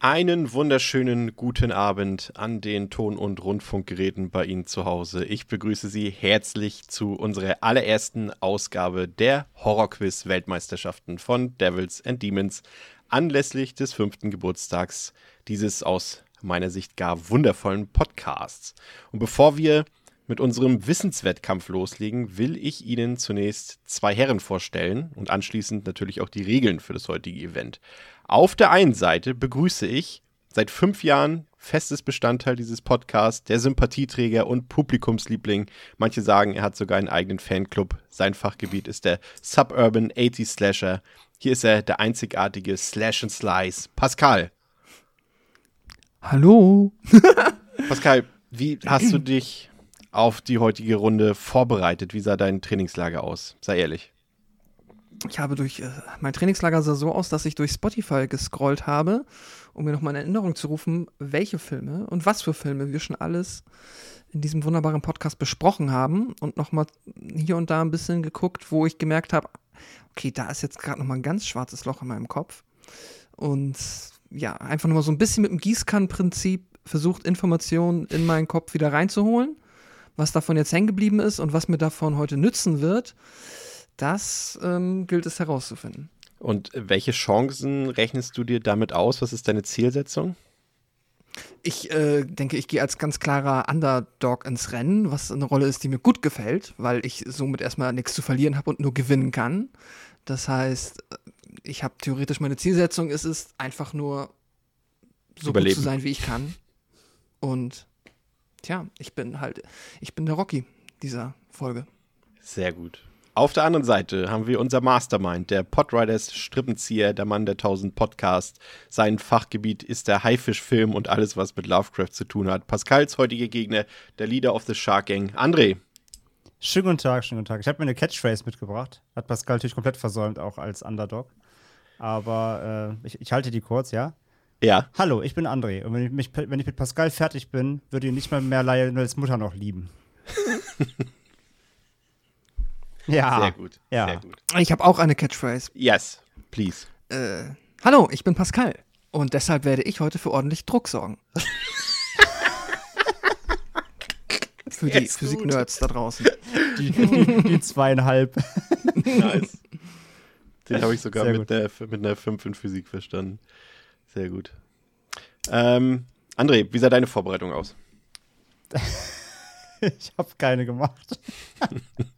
Einen wunderschönen guten Abend an den Ton- und Rundfunkgeräten bei Ihnen zu Hause. Ich begrüße Sie herzlich zu unserer allerersten Ausgabe der Horrorquiz-Weltmeisterschaften von Devils and Demons anlässlich des fünften Geburtstags dieses aus meiner Sicht gar wundervollen Podcasts. Und bevor wir mit unserem Wissenswettkampf loslegen, will ich Ihnen zunächst zwei Herren vorstellen und anschließend natürlich auch die Regeln für das heutige Event. Auf der einen Seite begrüße ich seit fünf Jahren festes Bestandteil dieses Podcasts, der Sympathieträger und Publikumsliebling. Manche sagen, er hat sogar einen eigenen Fanclub. Sein Fachgebiet ist der Suburban 80 Slasher. Hier ist er, der einzigartige Slash and Slice, Pascal. Hallo. Pascal, wie hast du dich auf die heutige Runde vorbereitet? Wie sah dein Trainingslager aus? Sei ehrlich. Ich habe durch, äh, mein Trainingslager sah so aus, dass ich durch Spotify gescrollt habe, um mir nochmal in Erinnerung zu rufen, welche Filme und was für Filme wir schon alles in diesem wunderbaren Podcast besprochen haben und nochmal hier und da ein bisschen geguckt, wo ich gemerkt habe, okay, da ist jetzt gerade nochmal ein ganz schwarzes Loch in meinem Kopf. Und ja, einfach nur mal so ein bisschen mit dem Gießkannenprinzip versucht, Informationen in meinen Kopf wieder reinzuholen, was davon jetzt hängen geblieben ist und was mir davon heute nützen wird. Das ähm, gilt es herauszufinden. Und welche Chancen rechnest du dir damit aus? Was ist deine Zielsetzung? Ich äh, denke, ich gehe als ganz klarer Underdog ins Rennen, was eine Rolle ist, die mir gut gefällt, weil ich somit erstmal nichts zu verlieren habe und nur gewinnen kann. Das heißt, ich habe theoretisch meine Zielsetzung, ist es einfach nur so Überleben. gut zu sein, wie ich kann. Und tja, ich bin halt, ich bin der Rocky dieser Folge. Sehr gut. Auf der anderen Seite haben wir unser Mastermind, der Podriders Strippenzieher, der Mann der 1000 Podcasts. Sein Fachgebiet ist der Haifischfilm und alles, was mit Lovecraft zu tun hat. Pascals heutige Gegner, der Leader of the Shark Gang, André. Schönen guten Tag, schönen guten Tag. Ich habe mir eine Catchphrase mitgebracht. Hat Pascal natürlich komplett versäumt, auch als Underdog. Aber äh, ich, ich halte die kurz, ja? Ja. Hallo, ich bin André. Und wenn ich, mich, wenn ich mit Pascal fertig bin, würde ich nicht mal mehr Lionels Mutter noch lieben. ja. Sehr gut. Ja. Sehr gut. Ich habe auch eine Catchphrase. Yes, please. Äh, hallo, ich bin Pascal. Und deshalb werde ich heute für ordentlich Druck sorgen. für die. Physik-Nerds da draußen. Die, die, die zweieinhalb. Nice. Den habe ich sogar Sehr mit einer, mit einer 5 in Physik verstanden. Sehr gut. Ähm, André, wie sah deine Vorbereitung aus? ich habe keine gemacht.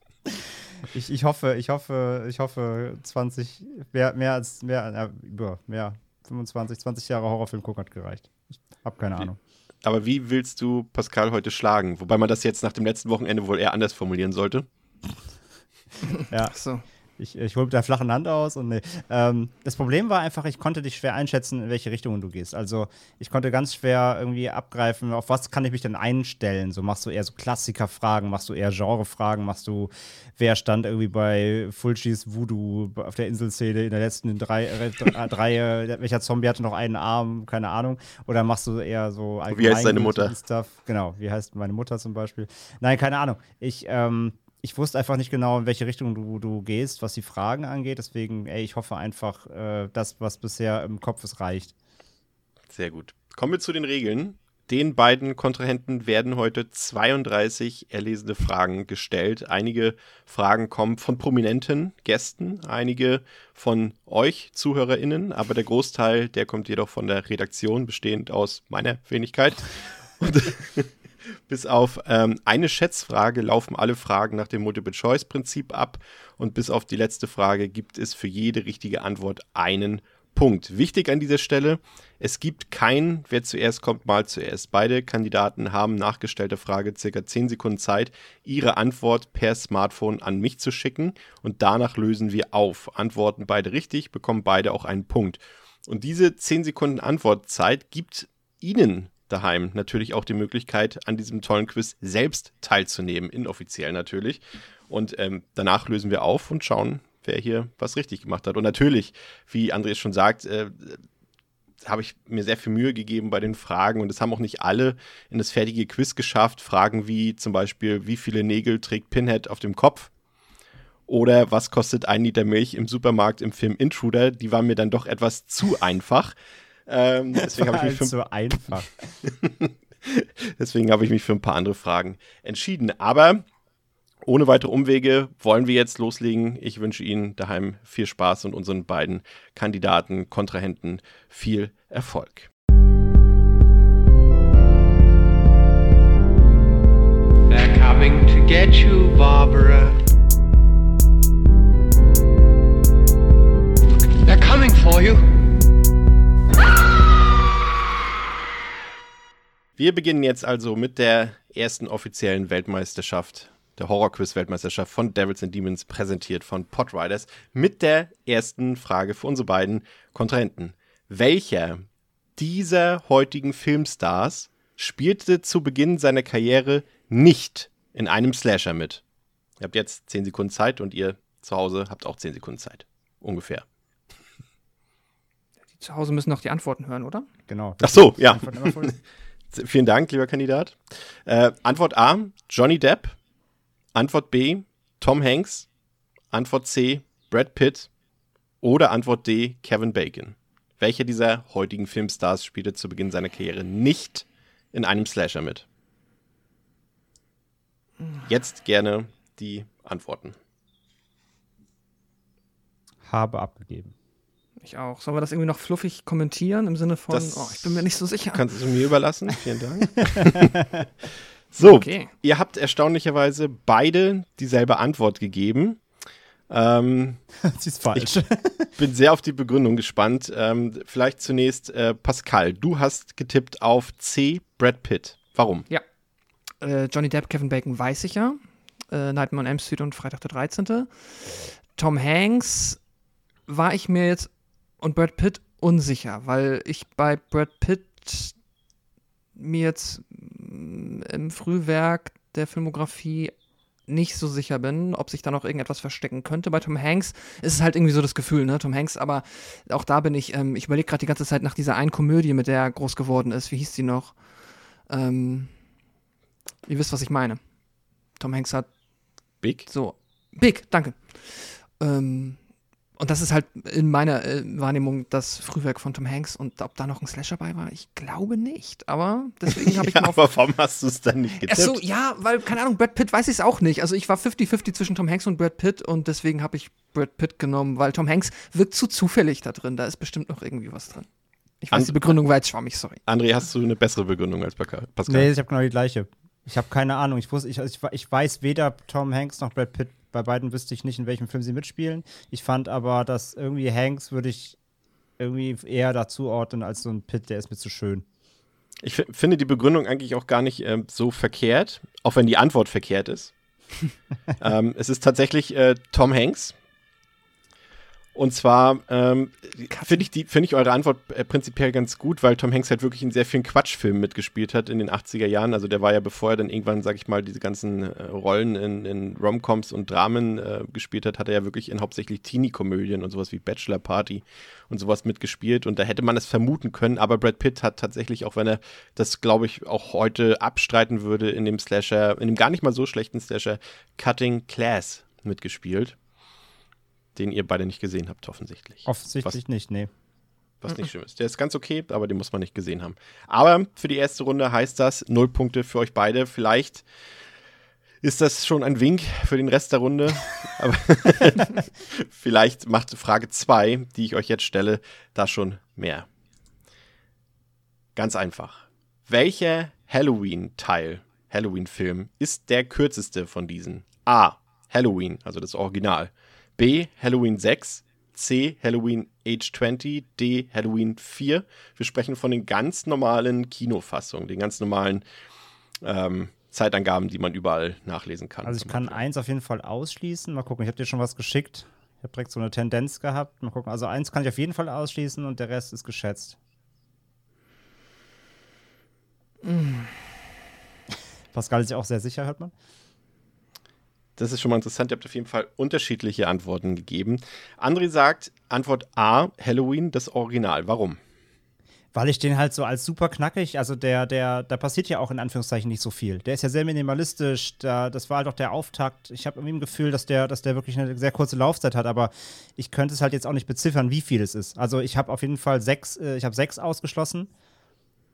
ich, ich hoffe, ich hoffe, ich hoffe, 20, mehr, mehr als, mehr, äh, über, mehr, 25, 20 Jahre Horrorfilm gucken hat gereicht. Ich habe keine Ahnung. Aber wie willst du Pascal heute schlagen? Wobei man das jetzt nach dem letzten Wochenende wohl eher anders formulieren sollte. Ja. Ach so. Ich, ich hole mit der flachen Hand aus und nee. Ähm, das Problem war einfach, ich konnte dich schwer einschätzen, in welche Richtung du gehst. Also ich konnte ganz schwer irgendwie abgreifen, auf was kann ich mich denn einstellen. So machst du eher so Klassikerfragen, machst du eher Genrefragen, machst du, wer stand irgendwie bei Fulcis Voodoo auf der Inselszene in der letzten drei, äh, drei äh, welcher Zombie hatte noch einen Arm, keine Ahnung. Oder machst du eher so Wie heißt deine Mutter? Stuff. Genau, wie heißt meine Mutter zum Beispiel? Nein, keine Ahnung. Ich, ähm, ich wusste einfach nicht genau, in welche Richtung du, du gehst, was die Fragen angeht. Deswegen, ey, ich hoffe einfach, äh, das, was bisher im Kopf ist, reicht. Sehr gut. Kommen wir zu den Regeln. Den beiden Kontrahenten werden heute 32 erlesene Fragen gestellt. Einige Fragen kommen von prominenten Gästen, einige von euch ZuhörerInnen, aber der Großteil, der kommt jedoch von der Redaktion, bestehend aus meiner Wenigkeit. Und bis auf ähm, eine Schätzfrage laufen alle Fragen nach dem Multiple-Choice-Prinzip ab und bis auf die letzte Frage gibt es für jede richtige Antwort einen Punkt. Wichtig an dieser Stelle, es gibt kein Wer zuerst kommt, mal zuerst. Beide Kandidaten haben nach gestellter Frage circa 10 Sekunden Zeit, ihre Antwort per Smartphone an mich zu schicken und danach lösen wir auf. Antworten beide richtig, bekommen beide auch einen Punkt. Und diese 10 Sekunden Antwortzeit gibt Ihnen daheim natürlich auch die Möglichkeit, an diesem tollen Quiz selbst teilzunehmen, inoffiziell natürlich. Und ähm, danach lösen wir auf und schauen, wer hier was richtig gemacht hat. Und natürlich, wie Andreas schon sagt, äh, habe ich mir sehr viel Mühe gegeben bei den Fragen und es haben auch nicht alle in das fertige Quiz geschafft. Fragen wie zum Beispiel, wie viele Nägel trägt Pinhead auf dem Kopf? Oder was kostet ein Liter Milch im Supermarkt im Film Intruder? Die waren mir dann doch etwas zu einfach. Ähm, deswegen habe ich mich für zu einfach. deswegen habe ich mich für ein paar andere Fragen entschieden. Aber ohne weitere Umwege wollen wir jetzt loslegen. Ich wünsche Ihnen daheim viel Spaß und unseren beiden Kandidaten, Kontrahenten viel Erfolg. They're coming to get you, Barbara. Wir beginnen jetzt also mit der ersten offiziellen Weltmeisterschaft der Horror-Quiz-Weltmeisterschaft von Devils and Demons, präsentiert von Podriders, mit der ersten Frage für unsere beiden Kontrahenten. Welcher dieser heutigen Filmstars spielte zu Beginn seiner Karriere nicht in einem Slasher mit? Ihr habt jetzt 10 Sekunden Zeit und ihr zu Hause habt auch 10 Sekunden Zeit. Ungefähr. Die zu Hause müssen noch die Antworten hören, oder? Genau. Ach so, ja. Vielen Dank, lieber Kandidat. Äh, Antwort A, Johnny Depp. Antwort B, Tom Hanks. Antwort C, Brad Pitt. Oder Antwort D, Kevin Bacon. Welcher dieser heutigen Filmstars spielte zu Beginn seiner Karriere nicht in einem Slasher mit? Jetzt gerne die Antworten. Habe abgegeben. Ich auch. Sollen wir das irgendwie noch fluffig kommentieren im Sinne von, das oh, ich bin mir nicht so sicher. Kannst du mir überlassen? Vielen Dank. So, okay. ihr habt erstaunlicherweise beide dieselbe Antwort gegeben. Ähm, Sie ist falsch. Ich bin sehr auf die Begründung gespannt. Ähm, vielleicht zunächst äh, Pascal. Du hast getippt auf C. Brad Pitt. Warum? Ja. Äh, Johnny Depp, Kevin Bacon weiß ich ja. Äh, Nightmare on Elm Street und Freitag der 13. Tom Hanks war ich mir jetzt und Brad Pitt unsicher, weil ich bei Brad Pitt mir jetzt mm, im Frühwerk der Filmografie nicht so sicher bin, ob sich da noch irgendetwas verstecken könnte. Bei Tom Hanks ist es halt irgendwie so das Gefühl, ne? Tom Hanks, aber auch da bin ich, ähm, ich überlege gerade die ganze Zeit nach dieser einen Komödie, mit der er groß geworden ist. Wie hieß die noch? Ähm, ihr wisst, was ich meine. Tom Hanks hat. Big? So. Big, danke. Ähm, und das ist halt in meiner äh, Wahrnehmung das Frühwerk von Tom Hanks. Und ob da noch ein Slasher bei war, ich glaube nicht. Aber deswegen habe ich ja, Aber warum hast du es dann nicht getippt? Achso, ja, weil, keine Ahnung, Brad Pitt weiß ich es auch nicht. Also ich war 50-50 zwischen Tom Hanks und Brad Pitt und deswegen habe ich Brad Pitt genommen, weil Tom Hanks wirkt zu zufällig da drin. Da ist bestimmt noch irgendwie was drin. Ich weiß, And die Begründung war jetzt schwammig, sorry. André, hast du eine bessere Begründung als Pascal? Nee, ich habe genau die gleiche. Ich habe keine Ahnung. Ich, wusste, ich, ich, ich weiß weder Tom Hanks noch Brad Pitt bei beiden wüsste ich nicht, in welchem Film sie mitspielen. Ich fand aber, dass irgendwie Hanks würde ich irgendwie eher dazu ordnen als so ein Pitt, der ist mir zu schön. Ich finde die Begründung eigentlich auch gar nicht äh, so verkehrt, auch wenn die Antwort verkehrt ist. ähm, es ist tatsächlich äh, Tom Hanks, und zwar ähm, finde ich, find ich eure Antwort äh, prinzipiell ganz gut, weil Tom Hanks halt wirklich in sehr vielen Quatschfilmen mitgespielt hat in den 80er Jahren. Also der war ja, bevor er dann irgendwann, sag ich mal, diese ganzen äh, Rollen in, in Romcoms und Dramen äh, gespielt hat, hat er ja wirklich in hauptsächlich Teenie-Komödien und sowas wie Bachelor Party und sowas mitgespielt. Und da hätte man es vermuten können, aber Brad Pitt hat tatsächlich, auch wenn er das, glaube ich, auch heute abstreiten würde, in dem Slasher, in dem gar nicht mal so schlechten Slasher Cutting Class mitgespielt den ihr beide nicht gesehen habt, offensichtlich. Offensichtlich was, nicht, nee. Was nicht schlimm ist. Der ist ganz okay, aber den muss man nicht gesehen haben. Aber für die erste Runde heißt das null Punkte für euch beide. Vielleicht ist das schon ein Wink für den Rest der Runde. aber vielleicht macht Frage 2, die ich euch jetzt stelle, da schon mehr. Ganz einfach. Welcher Halloween-Teil, Halloween-Film, ist der kürzeste von diesen? A. Halloween, also das Original. B. Halloween 6, C. Halloween Age 20, D. Halloween 4. Wir sprechen von den ganz normalen Kinofassungen, den ganz normalen ähm, Zeitangaben, die man überall nachlesen kann. Also ich kann Beispiel. eins auf jeden Fall ausschließen. Mal gucken, ich habe dir schon was geschickt. Ich habe direkt so eine Tendenz gehabt. Mal gucken. Also eins kann ich auf jeden Fall ausschließen und der Rest ist geschätzt. Pascal ist ja auch sehr sicher, hört man. Das ist schon mal interessant. Ihr habt auf jeden Fall unterschiedliche Antworten gegeben. André sagt, Antwort A, Halloween, das Original. Warum? Weil ich den halt so als super knackig, also der, der, da passiert ja auch in Anführungszeichen nicht so viel. Der ist ja sehr minimalistisch, da, das war halt auch der Auftakt. Ich habe irgendwie ein Gefühl, dass der, dass der wirklich eine sehr kurze Laufzeit hat, aber ich könnte es halt jetzt auch nicht beziffern, wie viel es ist. Also ich habe auf jeden Fall sechs, äh, ich habe sechs ausgeschlossen,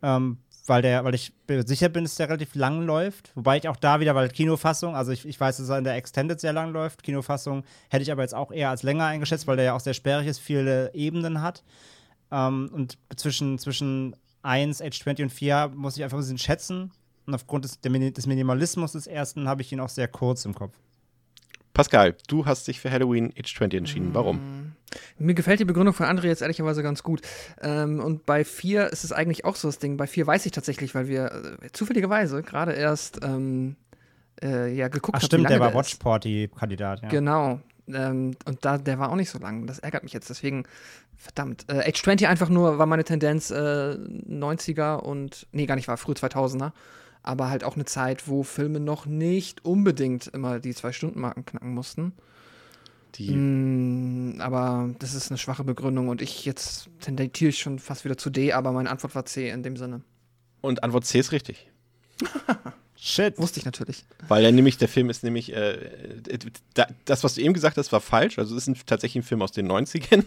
ähm, weil der, weil ich sicher bin, dass der relativ lang läuft. Wobei ich auch da wieder, weil Kinofassung, also ich, ich weiß, dass er in der Extended sehr lang läuft. Kinofassung hätte ich aber jetzt auch eher als länger eingeschätzt, weil der ja auch sehr sperrig ist, viele Ebenen hat. Ähm, und zwischen, zwischen 1, Age 20 und 4 muss ich einfach ein bisschen schätzen. Und aufgrund des, des Minimalismus des ersten habe ich ihn auch sehr kurz im Kopf. Pascal, du hast dich für Halloween Age 20 entschieden. Warum? Mir gefällt die Begründung von André jetzt ehrlicherweise ganz gut. Ähm, und bei 4 ist es eigentlich auch so das Ding. Bei 4 weiß ich tatsächlich, weil wir äh, zufälligerweise gerade erst ähm, äh, ja, geguckt haben. Ach stimmt, der war Watch Party-Kandidat. Ja. Genau. Ähm, und da, der war auch nicht so lang. Das ärgert mich jetzt. Deswegen, verdammt. Äh, Age 20 einfach nur war meine Tendenz äh, 90er und, nee, gar nicht, war früh 2000er. Aber halt auch eine Zeit, wo Filme noch nicht unbedingt immer die Zwei-Stunden-Marken knacken mussten. Die. Mm, aber das ist eine schwache Begründung und ich jetzt tendiere ich schon fast wieder zu D, aber meine Antwort war C in dem Sinne. Und Antwort C ist richtig. Shit. Wusste ich natürlich. Weil er nämlich, der Film ist nämlich, äh, das, was du eben gesagt hast, war falsch. Also es ist ein, tatsächlich ein Film aus den 90ern.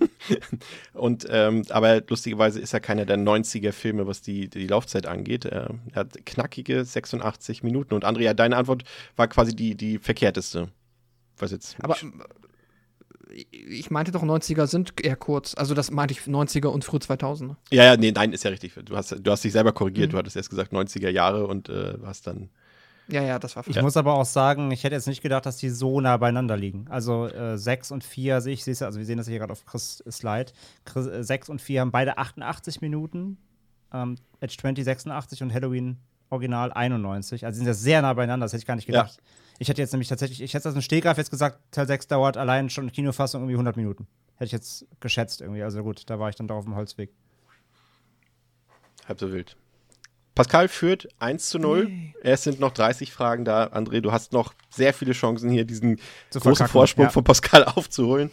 Und, ähm, aber lustigerweise ist er keiner der 90er-Filme, was die, die Laufzeit angeht. Er hat knackige 86 Minuten. Und Andrea, deine Antwort war quasi die, die verkehrteste. Was jetzt. Aber ich meinte doch, 90er sind eher kurz. Also das meinte ich 90er und früh 2000. Ja, ja, nee, nein, ist ja richtig. Du hast, du hast dich selber korrigiert. Mhm. Du hattest erst gesagt 90er Jahre und äh, hast dann ja, ja, das war Ich ja. muss aber auch sagen, ich hätte jetzt nicht gedacht, dass die so nah beieinander liegen. Also äh, 6 und 4 sehe ich, sehe also wir sehen das hier gerade auf Chris Slide. Chris, äh, 6 und 4 haben beide 88 Minuten. Ähm, Edge 20 86 und Halloween Original 91. Also sind ja sehr nah beieinander, das hätte ich gar nicht gedacht. Ja. Ich hätte jetzt nämlich tatsächlich, ich hätte das im Stehgreif jetzt gesagt, Teil 6 dauert allein schon Kinofassung irgendwie 100 Minuten. Hätte ich jetzt geschätzt irgendwie. Also gut, da war ich dann doch auf dem Holzweg. Halb so wild. Pascal führt 1 zu 0. Nee. Es sind noch 30 Fragen da. André, du hast noch sehr viele Chancen, hier diesen zu großen Vorsprung ja. von Pascal aufzuholen.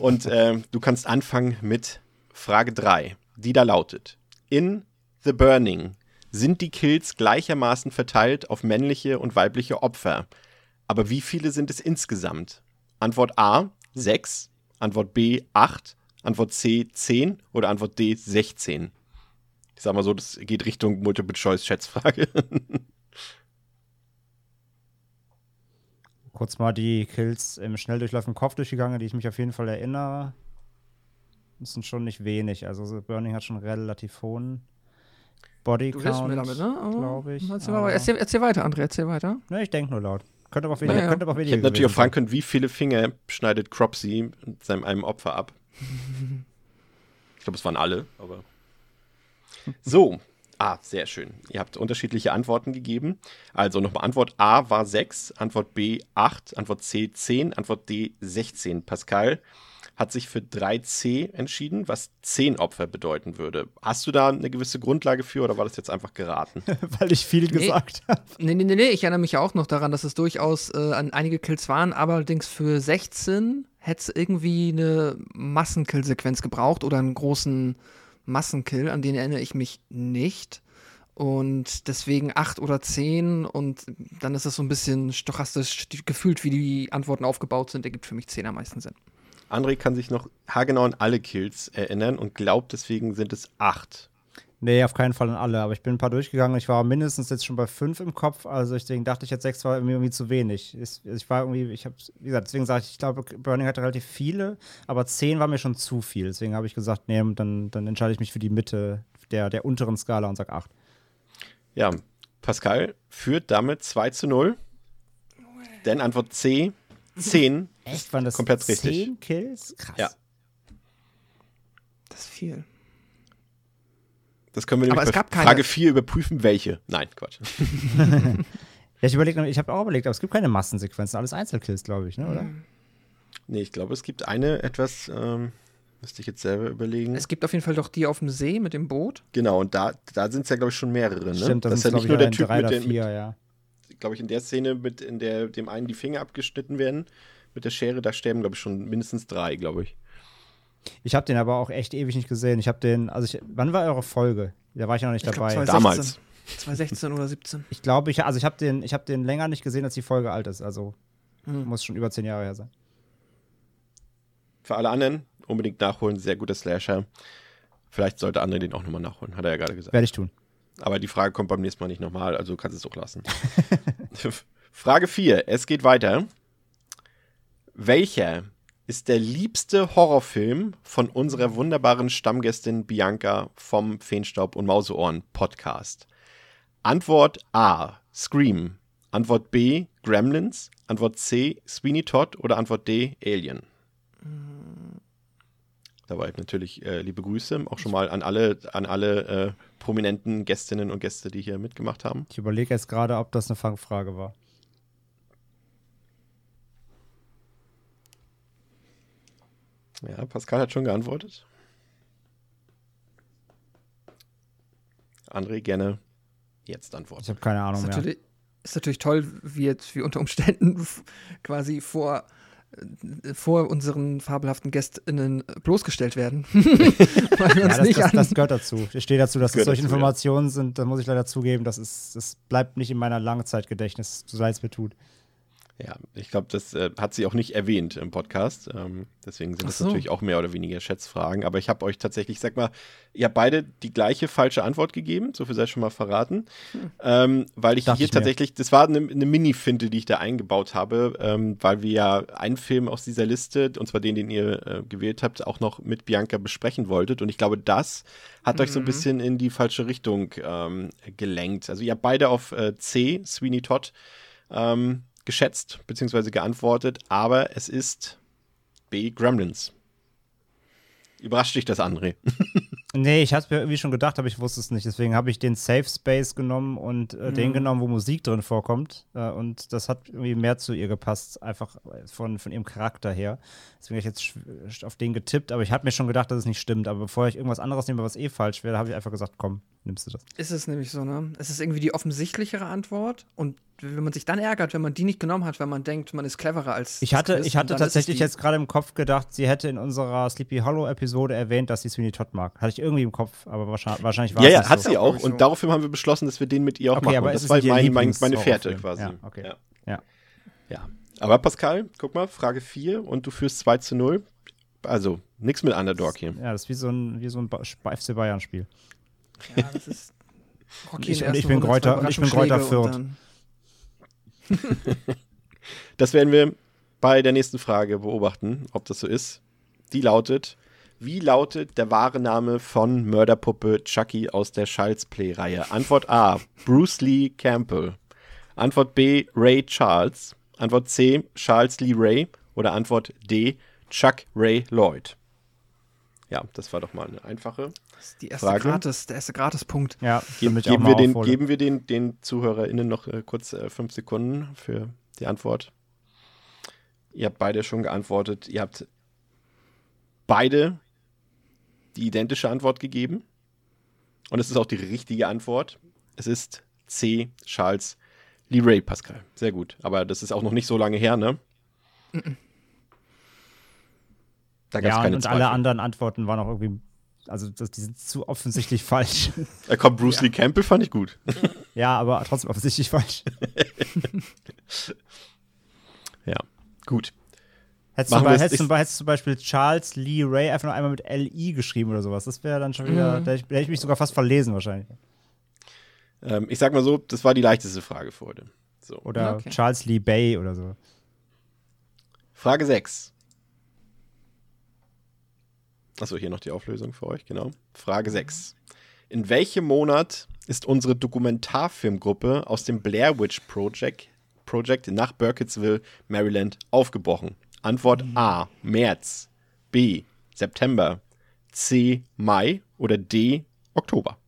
Und äh, du kannst anfangen mit Frage 3, die da lautet: In The Burning sind die Kills gleichermaßen verteilt auf männliche und weibliche Opfer. Aber wie viele sind es insgesamt? Antwort A 6, Antwort B 8, Antwort C 10 oder Antwort D 16? Ich sag mal so, das geht Richtung Multiple-Choice-Schätzfrage. Kurz mal die Kills im Schnelldurchlauf im Kopf durchgegangen, die ich mich auf jeden Fall erinnere. Das sind schon nicht wenig. Also Burning hat schon relativ hohen Bodycount, damit, ne? Oh, glaube ich. Erzähl, erzähl, erzähl, weiter, André, erzähl weiter. Ne, ich denke nur laut. Könnte aber auch weniger, ja, könnte aber auch weniger Ich hätte natürlich auch fragen können, wie viele Finger schneidet Cropsy seinem einem Opfer ab? ich glaube, es waren alle, aber so, ah, sehr schön. Ihr habt unterschiedliche Antworten gegeben. Also nochmal Antwort A war 6, Antwort B 8, Antwort C 10, Antwort D 16. Pascal hat sich für 3C entschieden, was 10 Opfer bedeuten würde. Hast du da eine gewisse Grundlage für oder war das jetzt einfach geraten? Weil ich viel nee. gesagt habe. Nee, nee, nee, nee, ich erinnere mich auch noch daran, dass es durchaus äh, an einige Kills waren, aber allerdings für 16 hätte es irgendwie eine Massenkillsequenz gebraucht oder einen großen Massenkill, an den erinnere ich mich nicht. Und deswegen acht oder zehn und dann ist es so ein bisschen stochastisch gefühlt, wie die Antworten aufgebaut sind, ergibt für mich zehn am meisten Sinn. André kann sich noch haargenau an alle Kills erinnern und glaubt, deswegen sind es acht. Nee, auf keinen Fall an alle, aber ich bin ein paar durchgegangen. Ich war mindestens jetzt schon bei fünf im Kopf, also deswegen dachte ich jetzt sechs war irgendwie, irgendwie zu wenig. Ich, ich war irgendwie, ich habe, wie gesagt, deswegen sage ich, ich glaube, Burning hatte relativ viele, aber zehn war mir schon zu viel. Deswegen habe ich gesagt, nee, dann, dann entscheide ich mich für die Mitte der, der unteren Skala und sage acht. Ja, Pascal führt damit 2 zu 0. Denn Antwort C, 10. Echt? Waren das komplett 10 richtig. 10 Kills? Krass. Ja. Das ist viel. Das können wir nämlich bei Frage 4 überprüfen, welche. Nein, Quatsch. ja, ich überlege, ich habe auch überlegt, aber es gibt keine Massensequenzen, alles Einzelkills, glaube ich, ne, oder? Nee, ich glaube, es gibt eine etwas ähm, Müsste ich jetzt selber überlegen. Es gibt auf jeden Fall doch die auf dem See mit dem Boot. Genau, und da, da sind es ja, glaube ich, schon mehrere. Ne? Stimmt, das, das ist ja nicht ich, nur der Typ drei mit oder den, vier, mit, ja. glaube ich, in der Szene, mit, in der dem einen die Finger abgeschnitten werden, mit der Schere, da sterben, glaube ich, schon mindestens drei, glaube ich. Ich habe den aber auch echt ewig nicht gesehen. Ich habe den, also ich, wann war eure Folge? Da war ich noch nicht Ich glaub, dabei. 2016. Damals. 2016 oder 17. Ich glaube, ich, also ich habe den, ich habe den länger nicht gesehen, als die Folge alt ist. Also Hm. muss schon über zehn Jahre her sein. Für alle anderen unbedingt nachholen, sehr guter Slasher. Vielleicht sollte André den auch nochmal nachholen, hat er ja gerade gesagt. Werde ich tun. Aber die Frage kommt beim nächsten Mal nicht nochmal, also du kannst es auch lassen. Frage 4. Es geht weiter. Welcher ist der liebste Horrorfilm von unserer wunderbaren Stammgästin Bianca vom Feenstaub und Mauseohren Podcast? Antwort A. Scream. Antwort B. Gremlins. Antwort C. Sweeney Todd. Oder Antwort D. Alien. Dabei natürlich äh, liebe Grüße auch schon mal an alle, an alle äh, prominenten Gästinnen und Gäste, die hier mitgemacht haben. Ich überlege jetzt gerade, ob das eine Fangfrage war. Ja, Pascal hat schon geantwortet. André, gerne jetzt Ich antworten. Ist habe keine Ahnung mehr. natürlich, ist natürlich toll, wie jetzt wie unter Umständen quasi vor, äh, vor unseren fabelhaften GästInnen bloßgestellt werden. Ja, das, nicht das, das gehört dazu. Ich stehe dazu, dass es solche dazu, ja. Informationen sind. Da muss ich leider zugeben, das, ist, das bleibt nicht in meiner Langzeitgedächtnis, so leid es mir tut. Ja, ich glaube, das äh, hat sie auch nicht erwähnt im Podcast. Ähm, deswegen sind das so. natürlich auch mehr oder weniger Schätzfragen. Aber ich habe euch tatsächlich, sag mal, ihr habt beide die gleiche falsche Antwort gegeben. So viel sei schon mal verraten. Ähm, weil ich Dachte hier ich tatsächlich, das war eine, eine Mini-Finte, die ich da eingebaut habe, ähm, weil wir ja einen Film aus dieser Liste, und zwar den, den ihr äh, gewählt habt, auch noch mit Bianca besprechen wolltet. Und ich glaube, das hat euch so ein bisschen in die falsche Richtung ähm, gelenkt. Also ihr habt beide auf äh, C, Sweeney Todd, ähm, geschätzt bzw. geantwortet, aber es ist B, Gremlins. Überrascht dich das, André? Nee, ich hatte mir irgendwie schon gedacht, aber ich wusste es nicht. Deswegen habe ich den Safe Space genommen und äh, den genommen, wo Musik drin vorkommt. Äh, und das hat irgendwie mehr zu ihr gepasst, einfach von, von ihrem Charakter her. Deswegen habe ich jetzt auf den getippt, aber ich habe mir schon gedacht, dass es nicht stimmt. Aber bevor ich irgendwas anderes nehme, was eh falsch wäre, habe ich einfach gesagt, komm, nimmst du das. Ist es nämlich so, ne? Es ist irgendwie die offensichtlichere Antwort. Und wenn man sich dann ärgert, wenn man die nicht genommen hat, wenn man denkt, man ist cleverer als. Ich hatte, Quiz, ich hatte tatsächlich jetzt gerade im Kopf gedacht, sie hätte in unserer Sleepy Hollow Episode erwähnt, dass sie Sweeney Todd mag. Hatte ich irgendwie im Kopf, aber wahrscheinlich, wahrscheinlich war Ja, es ja, nicht hat so. sie auch. Und daraufhin haben wir beschlossen, dass wir den mit ihr auch Okay, machen. aber das ist war mein, mein, meine Fährte Horrorfilm. quasi. Ja, okay. Ja. Ja. ja. Aber Pascal, guck mal, Frage 4 und du führst 2 zu 0. Also, nichts mit Underdog hier. Ja, das ist wie so ein, wie so ein FC Bayern-Spiel. Ja, das ist. Rocky Ich- ich bin Kräuter- ich bin Kräuter dann- Das werden wir bei der nächsten Frage beobachten, ob das so ist. Die lautet: Wie lautet der wahre Name von Mörderpuppe Chucky aus der Child's Play-Reihe? Antwort A: Bruce Lee Campbell. Antwort B: Ray Charles. Antwort C: Charles Lee Ray. Oder Antwort D: Chuck Ray Lloyd. Ja, das war doch mal eine einfache. Das ist die erste Frage? Gratis, der erste Gratispunkt. Ja, Ge geben, wir den, geben wir den, den ZuhörerInnen noch äh, kurz äh, fünf Sekunden für die Antwort. Ihr habt beide schon geantwortet. Ihr habt beide die identische Antwort gegeben. Und es ist auch die richtige Antwort. Es ist C. Charles Lee Ray Pascal. Sehr gut. Aber das ist auch noch nicht so lange her, ne? Da gab's ja, und, keine und alle Zweifel. anderen Antworten waren auch irgendwie, also das, die sind zu offensichtlich falsch. Äh, komm, Bruce Lee Campbell fand ich gut. ja, aber trotzdem offensichtlich falsch. Ja, gut. Hättest du, bei, hättest, du, hättest du zum Beispiel Charles Lee Ray einfach nur einmal mit L-I geschrieben oder sowas, das wäre dann schon wieder, da hätte ich, da hätte ich mich sogar fast verlesen wahrscheinlich. Ähm, ich sag mal so, das war die leichteste Frage für heute. So. Oder Okay. Charles Lee Bay oder so. Frage 6. Achso, hier noch die Auflösung für euch, genau. Frage 6. In welchem Monat ist unsere Dokumentarfilmgruppe aus dem Blair Witch Project, Project nach Burkittsville, Maryland, aufgebrochen? Antwort A. März. B. September. C. Mai. Oder D. Oktober.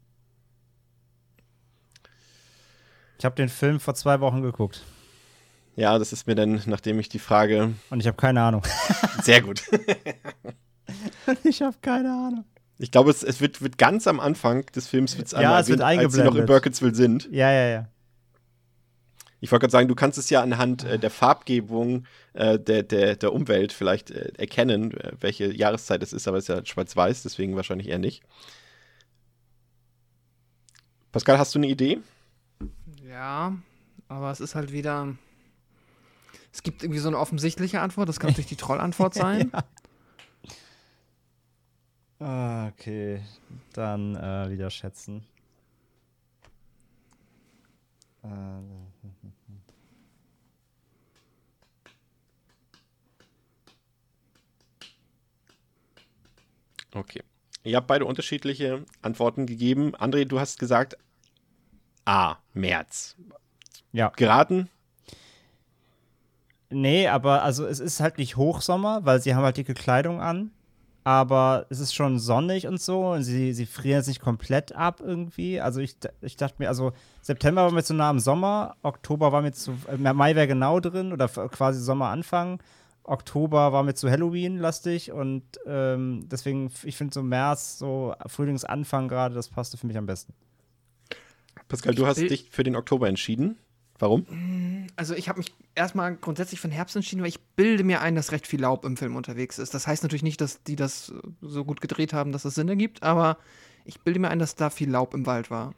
Ich habe den Film vor zwei Wochen geguckt Ja, das ist mir dann, nachdem ich die Frage. und ich habe keine Ahnung. Sehr gut. ich habe keine Ahnung. Ich glaube, es, es wird, wird ganz am Anfang des Films wird's Ja, einmal es wird erwähnt, als sie noch in eingeblendet. Burkittsville sind. Ja, ja, ja. Ich wollte gerade sagen, du kannst es ja anhand äh, der Farbgebung äh, der, der, der Umwelt vielleicht äh, erkennen, äh, welche Jahreszeit es ist, aber es ist ja schwarz-weiß, deswegen wahrscheinlich eher nicht. Pascal, hast du eine Idee? Ja, aber es ist halt wieder. Es gibt irgendwie so eine offensichtliche Antwort. Das kann natürlich die Trollantwort sein. Ah, okay. Dann äh, wieder schätzen. Äh, Okay. Ihr habt beide unterschiedliche Antworten gegeben. André, du hast gesagt A, März. ja. Geraten? Nee, aber also es ist halt nicht Hochsommer, weil sie haben halt dicke Kleidung an. Aber es ist schon sonnig und so und sie, sie frieren jetzt nicht komplett ab irgendwie. Also ich, ich dachte mir, also September war mir zu nah am Sommer, Oktober war mir zu, äh, Mai wäre genau drin oder quasi Sommeranfang. Oktober war mir zu Halloween-lastig und ähm, deswegen, ich finde so März, so Frühlingsanfang gerade, das passte für mich am besten. Pascal, du hast dich für den Oktober entschieden. Warum? Also ich habe mich erstmal grundsätzlich für den Herbst entschieden, weil ich bilde mir ein, dass recht viel Laub im Film unterwegs ist. Das heißt natürlich nicht, dass die das so gut gedreht haben, dass es Sinn ergibt, aber ich bilde mir ein, dass da viel Laub im Wald war.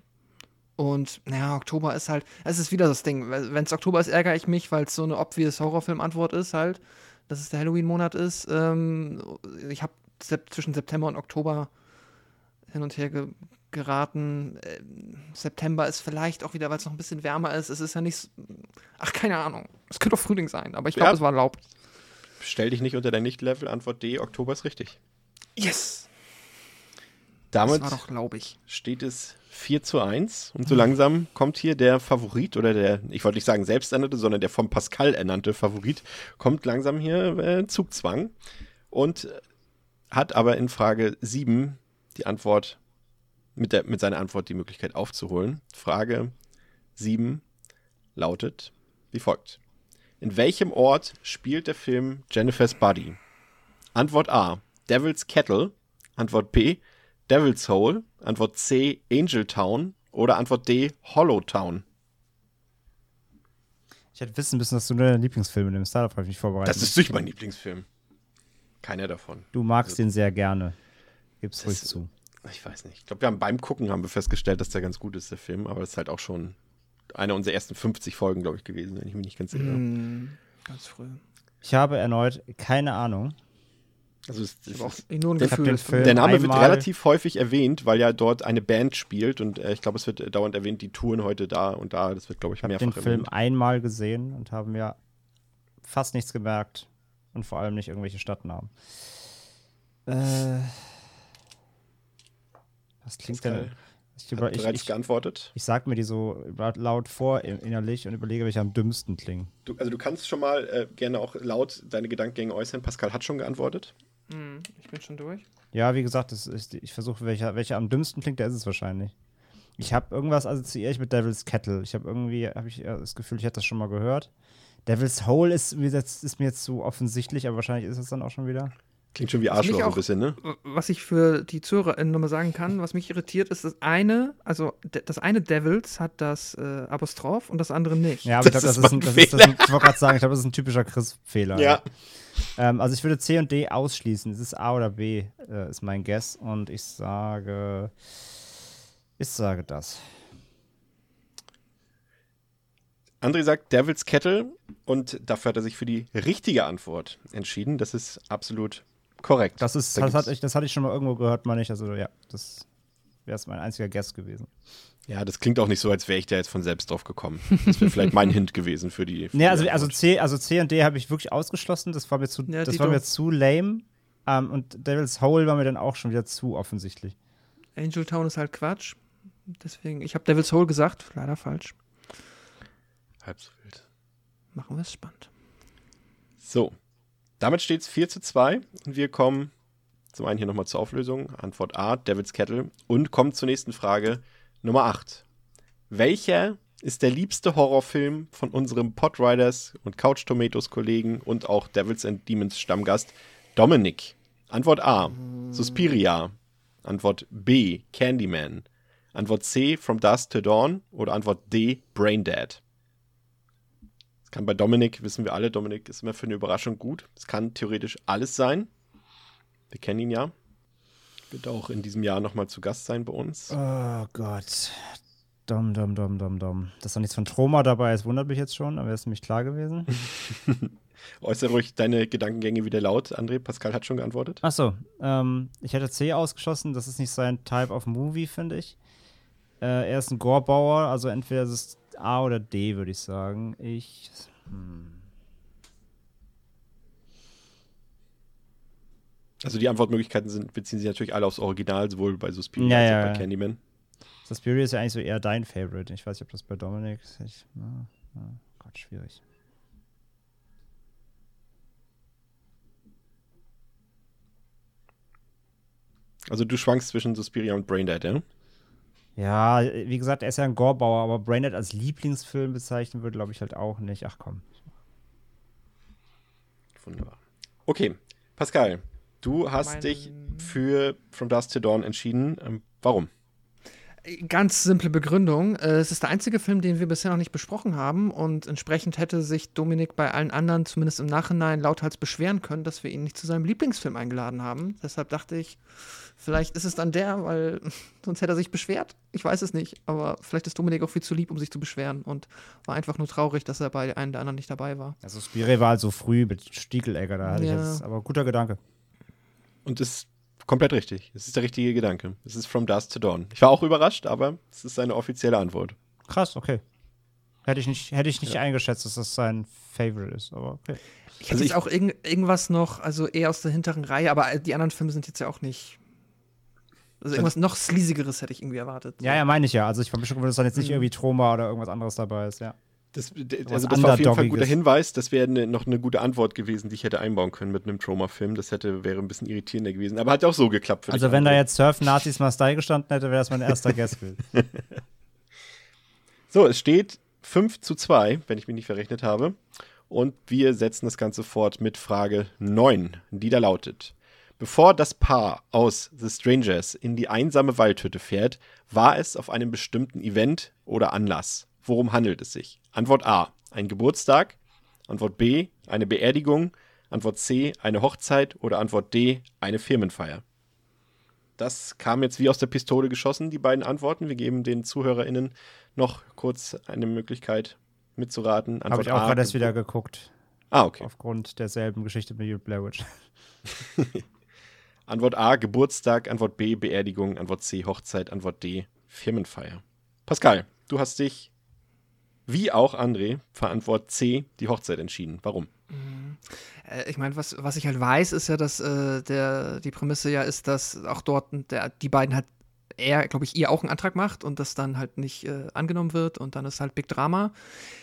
Und naja, Oktober ist halt, es ist wieder das Ding. Wenn es Oktober ist, ärgere ich mich, weil es so eine obvious Horrorfilm-Antwort ist halt, dass es der Halloween-Monat ist. Ähm, ich habe zwischen September und Oktober hin und her ge geraten. Ähm, September ist vielleicht auch wieder, weil es noch ein bisschen wärmer ist. Es ist ja nicht, ach keine Ahnung. Es könnte auch Frühling sein, aber ich glaube, Ja. es war Laub. Stell dich nicht unter dein Nicht-Level. Antwort D, Oktober ist richtig. Yes. Damit Das war doch laubig. steht es 4 zu 1 und so langsam kommt hier der Favorit oder der, ich wollte nicht sagen selbsternannte, sondern der vom Pascal ernannte Favorit, kommt langsam hier äh, Zugzwang und hat aber in Frage 7 die Antwort, mit, der, mit seiner Antwort die Möglichkeit aufzuholen. Frage 7 lautet wie folgt. In welchem Ort spielt der Film Jennifer's Body? Antwort A, Devil's Kettle. Antwort B, Devil's Hole. Antwort C, Angel Town. Oder Antwort D, Hollow Town. Ich hätte wissen müssen, dass du nur deine Lieblingsfilme nimmst. Darauf habe ich mich vorbereitet. Das ist nicht mein Lieblingsfilm. Keiner davon. du magst den sehr gerne. Gib's ruhig zu. Ich weiß nicht. Ich glaube, wir haben beim Gucken haben wir festgestellt, dass der ganz gut ist, der Film. Aber das ist halt auch schon einer unserer ersten 50 Folgen, glaube ich, gewesen, wenn ich mich nicht ganz irre. Hm, ganz früh. Ich habe erneut keine Ahnung. Also es, Ich es habe auch ist, nur ein Ich hab Gefühl. den es- Film- der Name wird relativ häufig erwähnt, weil ja dort eine Band spielt und äh, ich glaube, es wird dauernd erwähnt, die touren heute da und da. Das wird, glaube ich, Ich habe mehrfach den Film erwähnt. einmal gesehen und habe mir fast nichts gemerkt. Und vor allem nicht irgendwelche Stadtnamen. Äh, was klingt denn? Ich, über, ich, bereits ich, geantwortet. ich sag mir die so laut vor in- innerlich und überlege, welche am dümmsten klingen. Du, also du kannst schon mal äh, gerne auch laut deine Gedankengänge äußern. Pascal hat schon geantwortet. Hm, ich bin schon durch. Ja, wie gesagt, das ist, ich versuche, welcher, welcher am dümmsten klingt, der ist es wahrscheinlich. Ich habe irgendwas assoziiere ich mit Devil's Kettle. Ich habe irgendwie, habe ich das Gefühl, ich hätte das schon mal gehört. Devil's Hole ist, mir jetzt, ist mir jetzt zu offensichtlich, aber wahrscheinlich ist es dann auch schon wieder. Klingt schon wie Arschloch ein auch- bisschen, ne? Was ich für die ZuhörerInnen nochmal sagen kann, was mich irritiert, ist das eine, also das eine Devils hat das äh, Apostroph und das andere nicht. Ja, aber ich glaube, das, ist ein, mein das ist, das ist ein, ich wollte gerade sagen, ich glaube, das ist ein typischer Chris-Fehler. Ja. Ähm, also ich würde C und D ausschließen. Es ist A oder B, äh, ist mein Guess. Und ich sage, ich sage das. André sagt Devil's Kettle und dafür hat er sich für die richtige Antwort entschieden. Das ist absolut korrekt. Das ist, Da das, hatte ich, das hatte ich schon mal irgendwo gehört, meine ich. Also ja, das wäre mein einziger Guess gewesen. Ja, das klingt auch nicht so, als wäre ich da jetzt von selbst drauf gekommen. Das wäre vielleicht mein Hint gewesen für die. Für Nee, also, also. C, also C und D habe ich wirklich ausgeschlossen. Das war mir zu, Ja, das war mir zu lame. Ähm, und Devil's Hole war mir dann auch schon wieder zu offensichtlich. Angel Town ist halt Quatsch. Deswegen, ich habe Devil's Hole gesagt, leider falsch. Halb so wild. Machen wir es spannend. So, damit steht es 4 zu 2 und wir kommen zum einen hier nochmal zur Auflösung. Antwort A, Devil's Kettle und kommen zur nächsten Frage, Nummer 8. Welcher ist der liebste Horrorfilm von unserem Podriders und Couch Tomatoes Kollegen und auch Devils and Demons Stammgast Dominik? Antwort A, Suspiria. Antwort B. Candyman. Antwort C. From Dusk to Dawn. Oder Antwort D. Braindead. Das kann bei Dominik, wissen wir alle, Dominik ist immer für eine Überraschung gut. Es kann theoretisch alles sein. Wir kennen ihn ja. Wird auch in diesem Jahr nochmal zu Gast sein bei uns. Oh Gott. Dom, dom, dom, dom, dom. Dass da nichts von Trauma dabei ist, wundert mich jetzt schon, aber ist nämlich klar gewesen. Äußere ruhig deine Gedankengänge wieder laut. André, Pascal hat schon geantwortet. Achso, ähm, ich hätte C ausgeschossen. Das ist nicht sein Type of Movie, finde ich. Äh, er ist ein Gorebauer, also entweder ist es A oder D, würde ich sagen. Ich. Hm. Also die Antwortmöglichkeiten sind, beziehen sich natürlich alle aufs Original, sowohl bei Suspiria Ja, als ja, auch bei ja. Candyman. Suspiria ist ja eigentlich so eher dein Favorite. Ich weiß nicht, ob das bei Dominik ist. Ich, na, na, Gott, schwierig. Also du schwankst zwischen Suspiria und Braindead, ja? Ja, wie gesagt, er ist ja ein Gorebauer, aber Braindead als Lieblingsfilm bezeichnen würde, glaube ich, halt auch nicht. Ach komm. Wunderbar. Okay, Pascal, du hast Mein- dich für From Dusk to Dawn entschieden. Ähm, warum? Ganz simple Begründung. Äh, Es ist der einzige Film, den wir bisher noch nicht besprochen haben und entsprechend hätte sich Dominik bei allen anderen zumindest im Nachhinein lauthals beschweren können, dass wir ihn nicht zu seinem Lieblingsfilm eingeladen haben. Deshalb dachte ich, vielleicht ist es dann der, weil sonst hätte er sich beschwert. Ich weiß es nicht, aber vielleicht ist Dominik auch viel zu lieb, um sich zu beschweren und war einfach nur traurig, dass er bei einem der anderen nicht dabei war. Also Suspiria war halt so früh mit Stiegelegger, da hatte ich Ja. jetzt, aber guter Gedanke. Und das ist komplett richtig. Es ist der richtige Gedanke. Es ist From Dusk to Dawn. Ich war auch überrascht, aber es ist seine offizielle Antwort. Krass, okay. Hätte ich nicht, hätte ich nicht eingeschätzt, dass das sein Favorite ist, aber okay. Ich hätte Also jetzt ich- auch irgend, irgendwas noch, also eher aus der hinteren Reihe, aber die anderen Filme sind jetzt ja auch nicht. Also irgendwas noch sleasigeres hätte ich irgendwie erwartet. Ja, ja, meine ich ja. Also ich war bestimmt, dass dann jetzt nicht Mhm. irgendwie Trauma oder irgendwas anderes dabei ist, ja. Das, also das war auf jeden Fall ein guter. Hinweis. Das wäre ne, noch eine gute Antwort gewesen, die ich hätte einbauen können mit einem Trauma-Film. Das hätte, wäre ein bisschen irritierender gewesen. Aber hat ja auch so geklappt. für Also wenn da André. jetzt Surf Nazis Mastei gestanden hätte, wäre das mein erster Guess gewesen. So, es steht 5 zu 2, wenn ich mich nicht verrechnet habe. Und wir setzen das Ganze fort mit Frage 9, die da lautet. Bevor das Paar aus The Strangers in die einsame Waldhütte fährt, war es auf einem bestimmten Event oder Anlass. Worum handelt es sich? Antwort A, ein Geburtstag. Antwort B, eine Beerdigung. Antwort C, eine Hochzeit. Oder Antwort D, eine Firmenfeier. Das kam jetzt wie aus der Pistole geschossen, die beiden Antworten. Wir geben den ZuhörerInnen noch kurz eine Möglichkeit mitzuraten. Habe ich auch gerade erst wieder geguckt, Ah, okay. aufgrund derselben Geschichte mit Blair Witch. Antwort A, Geburtstag. Antwort B, Beerdigung. Antwort C, Hochzeit. Antwort D, Firmenfeier. Pascal, du hast dich, wie auch André, für Antwort C, die Hochzeit entschieden. Warum? Äh, ich meine, was, was ich halt weiß, ist ja, dass äh, der, die Prämisse ja ist, dass auch dort der, die beiden halt er, glaube ich, ihr auch einen Antrag macht und das dann halt nicht äh, angenommen wird und dann ist halt Big Drama.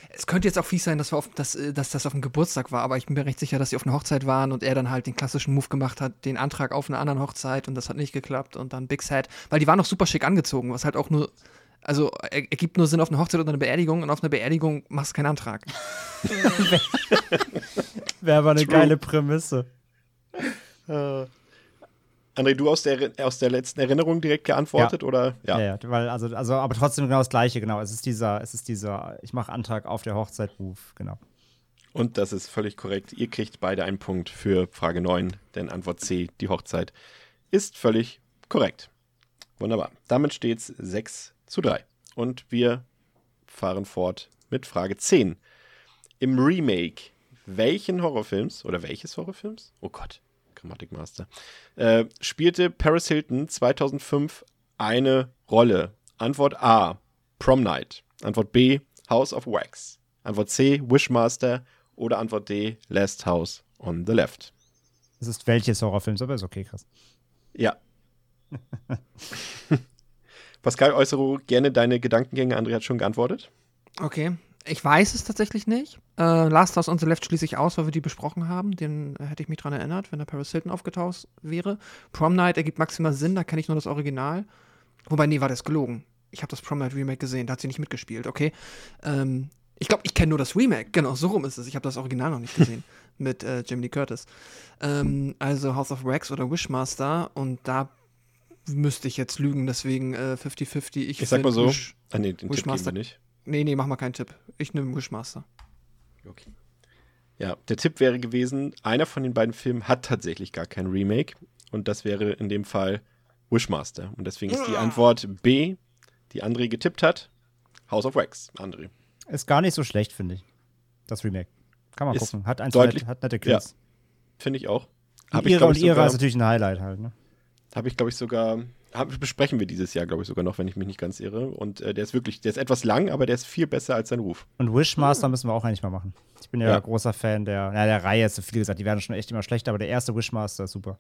Es könnte jetzt auch fies sein, dass, wir auf, dass, äh, dass das auf dem Geburtstag war, aber ich bin mir recht sicher, dass sie auf einer Hochzeit waren und er dann halt den klassischen Move gemacht hat, den Antrag auf einer anderen Hochzeit und das hat nicht geklappt und dann Big Sad, weil die waren noch super schick angezogen, was halt auch nur, also er- ergibt nur Sinn auf einer Hochzeit oder eine Beerdigung und auf einer Beerdigung machst du keinen Antrag. Wäre aber eine True. geile Prämisse. André, du aus der, aus der letzten Erinnerung direkt geantwortet, oder? Ja, ja, weil, also, also, aber trotzdem genau das Gleiche, genau. Es ist dieser, es ist dieser, ich mache Antrag auf der Hochzeit-Move, genau. Und das ist völlig korrekt. Ihr kriegt beide einen Punkt für Frage 9, denn Antwort C, die Hochzeit, ist völlig korrekt. Wunderbar. Damit steht es 6 zu 3. Und wir fahren fort mit Frage 10. Im Remake welchen Horrorfilms oder welches Horrorfilms? Oh Gott, Grammatikmaster. Äh, spielte Paris Hilton 2005 eine Rolle? Antwort A, Prom Night. Antwort B, House of Wax. Antwort C, Wishmaster. Oder Antwort D, Last House on the Left. Es ist welches Horrorfilms, aber ist okay, krass. Ja. Pascal, äußere gerne deine Gedankengänge. André hat schon geantwortet. Okay. Ich weiß es tatsächlich nicht. Äh, Last House on the Left schließe ich aus, weil wir die besprochen haben. Den äh, hätte ich mich dran erinnert, wenn der Paris Hilton aufgetaucht wäre. Prom Night ergibt maximal Sinn, da kenne ich nur das Original. Wobei, nee, war das gelogen. Ich habe das Prom Night Remake gesehen, da hat sie nicht mitgespielt, okay. Ähm, Ich glaube, ich kenne nur das Remake. Genau, so rum ist es. Ich habe das Original noch nicht gesehen mit äh, Jamie Lee Curtis. Ähm, also House of Wax oder Wishmaster und da müsste ich jetzt lügen, deswegen 50-50. Äh, ich, ich sag mal so. Ah, nee, den Wishmaster. Tipp nicht. Nee, nee, mach mal keinen Tipp. Ich nehme Wishmaster. Okay. Ja, der Tipp wäre gewesen, einer von den beiden Filmen hat tatsächlich gar kein Remake und das wäre in dem Fall Wishmaster. Und deswegen ist die ah. Antwort B, die André getippt hat, House of Wax. André. Ist gar nicht so schlecht, finde ich. Das Remake. Kann man ist gucken. Hat, eins deutlich, nette, hat nette Kills. Ja, finde ich auch. Hab und ihre, ich, und ihre ist natürlich ein Highlight halt, ne? Habe ich, glaube ich, sogar. Hab, besprechen wir dieses Jahr, glaube ich, sogar noch, wenn ich mich nicht ganz irre. Und äh, der ist wirklich, der ist etwas lang, aber der ist viel besser als sein Ruf. Und Wishmaster müssen wir auch eigentlich mal machen. Ich bin ja, ja. großer Fan der, ja, der Reihe, ist so viel gesagt, die werden schon echt immer schlechter, aber der erste Wishmaster ist super.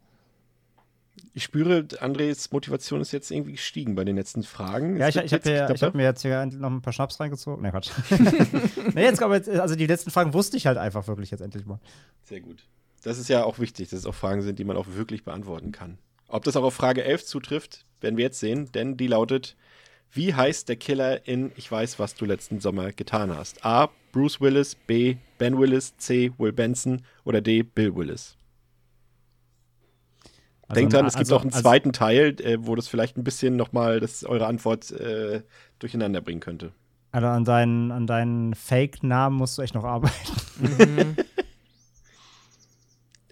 Ich spüre, Andres Motivation ist jetzt irgendwie gestiegen bei den letzten Fragen. Ja, ich, ich habe hab mir jetzt hier noch ein paar Schnaps reingezogen. Nee, Quatsch. nee, jetzt, aber jetzt, also die letzten Fragen wusste ich halt einfach wirklich jetzt endlich mal. Sehr gut. Das ist ja auch wichtig, dass es auch Fragen sind, die man auch wirklich beantworten kann. Ob das auch auf Frage 11 zutrifft, werden wir jetzt sehen, denn die lautet: Wie heißt der Killer in Ich weiß, was du letzten Sommer getan hast? A. Bruce Willis, B. Ben Willis, C. Will Benson oder D. Bill Willis? Also Denkt dran, es gibt also, auch einen zweiten Teil, äh, wo das vielleicht ein bisschen nochmal eure Antwort äh, durcheinander bringen könnte. Also an deinen, an deinen Fake-Namen musst du echt noch arbeiten. Mhm.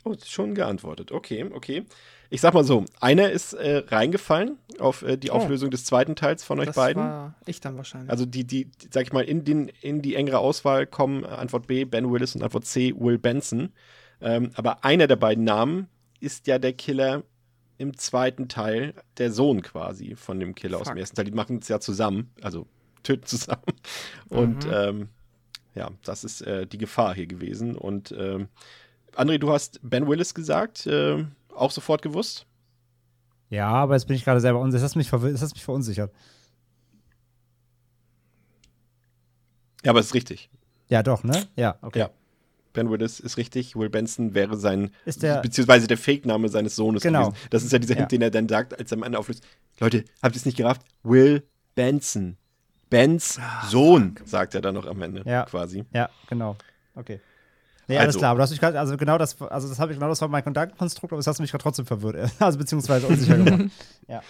oh, schon geantwortet. Okay, okay. Ich sag mal so, einer ist äh, reingefallen auf äh, die oh. Auflösung des zweiten Teils von euch das beiden. War ich dann wahrscheinlich. Also die, die, sag ich mal, in, den, in die engere Auswahl kommen Antwort B, Ben Willis und Antwort C, Will Benson. Ähm, aber einer der beiden Namen ist ja der Killer im zweiten Teil, der Sohn quasi von dem Killer Fuck. aus dem ersten Teil. Die machen es ja zusammen, also töten zusammen. Und mhm. ähm, ja, das ist äh, die Gefahr hier gewesen. Und ähm, André, du hast Ben Willis gesagt, äh, auch sofort gewusst? Ja, aber jetzt bin ich gerade selber unsicher. Das hat mich, das hat mich verunsichert. Ja, aber es ist richtig. Ja, doch, ne? Ja, okay. Ja. Ben Willis ist richtig. Will Benson wäre sein, ist der, beziehungsweise der Fake-Name seines Sohnes genau. gewesen. Das ist ja dieser Hint, ja. den er dann sagt, als er am Ende auflöst. Leute, habt ihr es nicht gerafft? Will Benson. Bens ah, Sohn, sagt er dann noch am Ende ja. quasi. Ja, genau. Okay. Nee, alles also. klar, aber das, also genau das, also das habe ich genau das war mein Gedankenkonstrukt, aber das hast du mich gerade trotzdem verwirrt, also beziehungsweise unsicher gemacht. ja.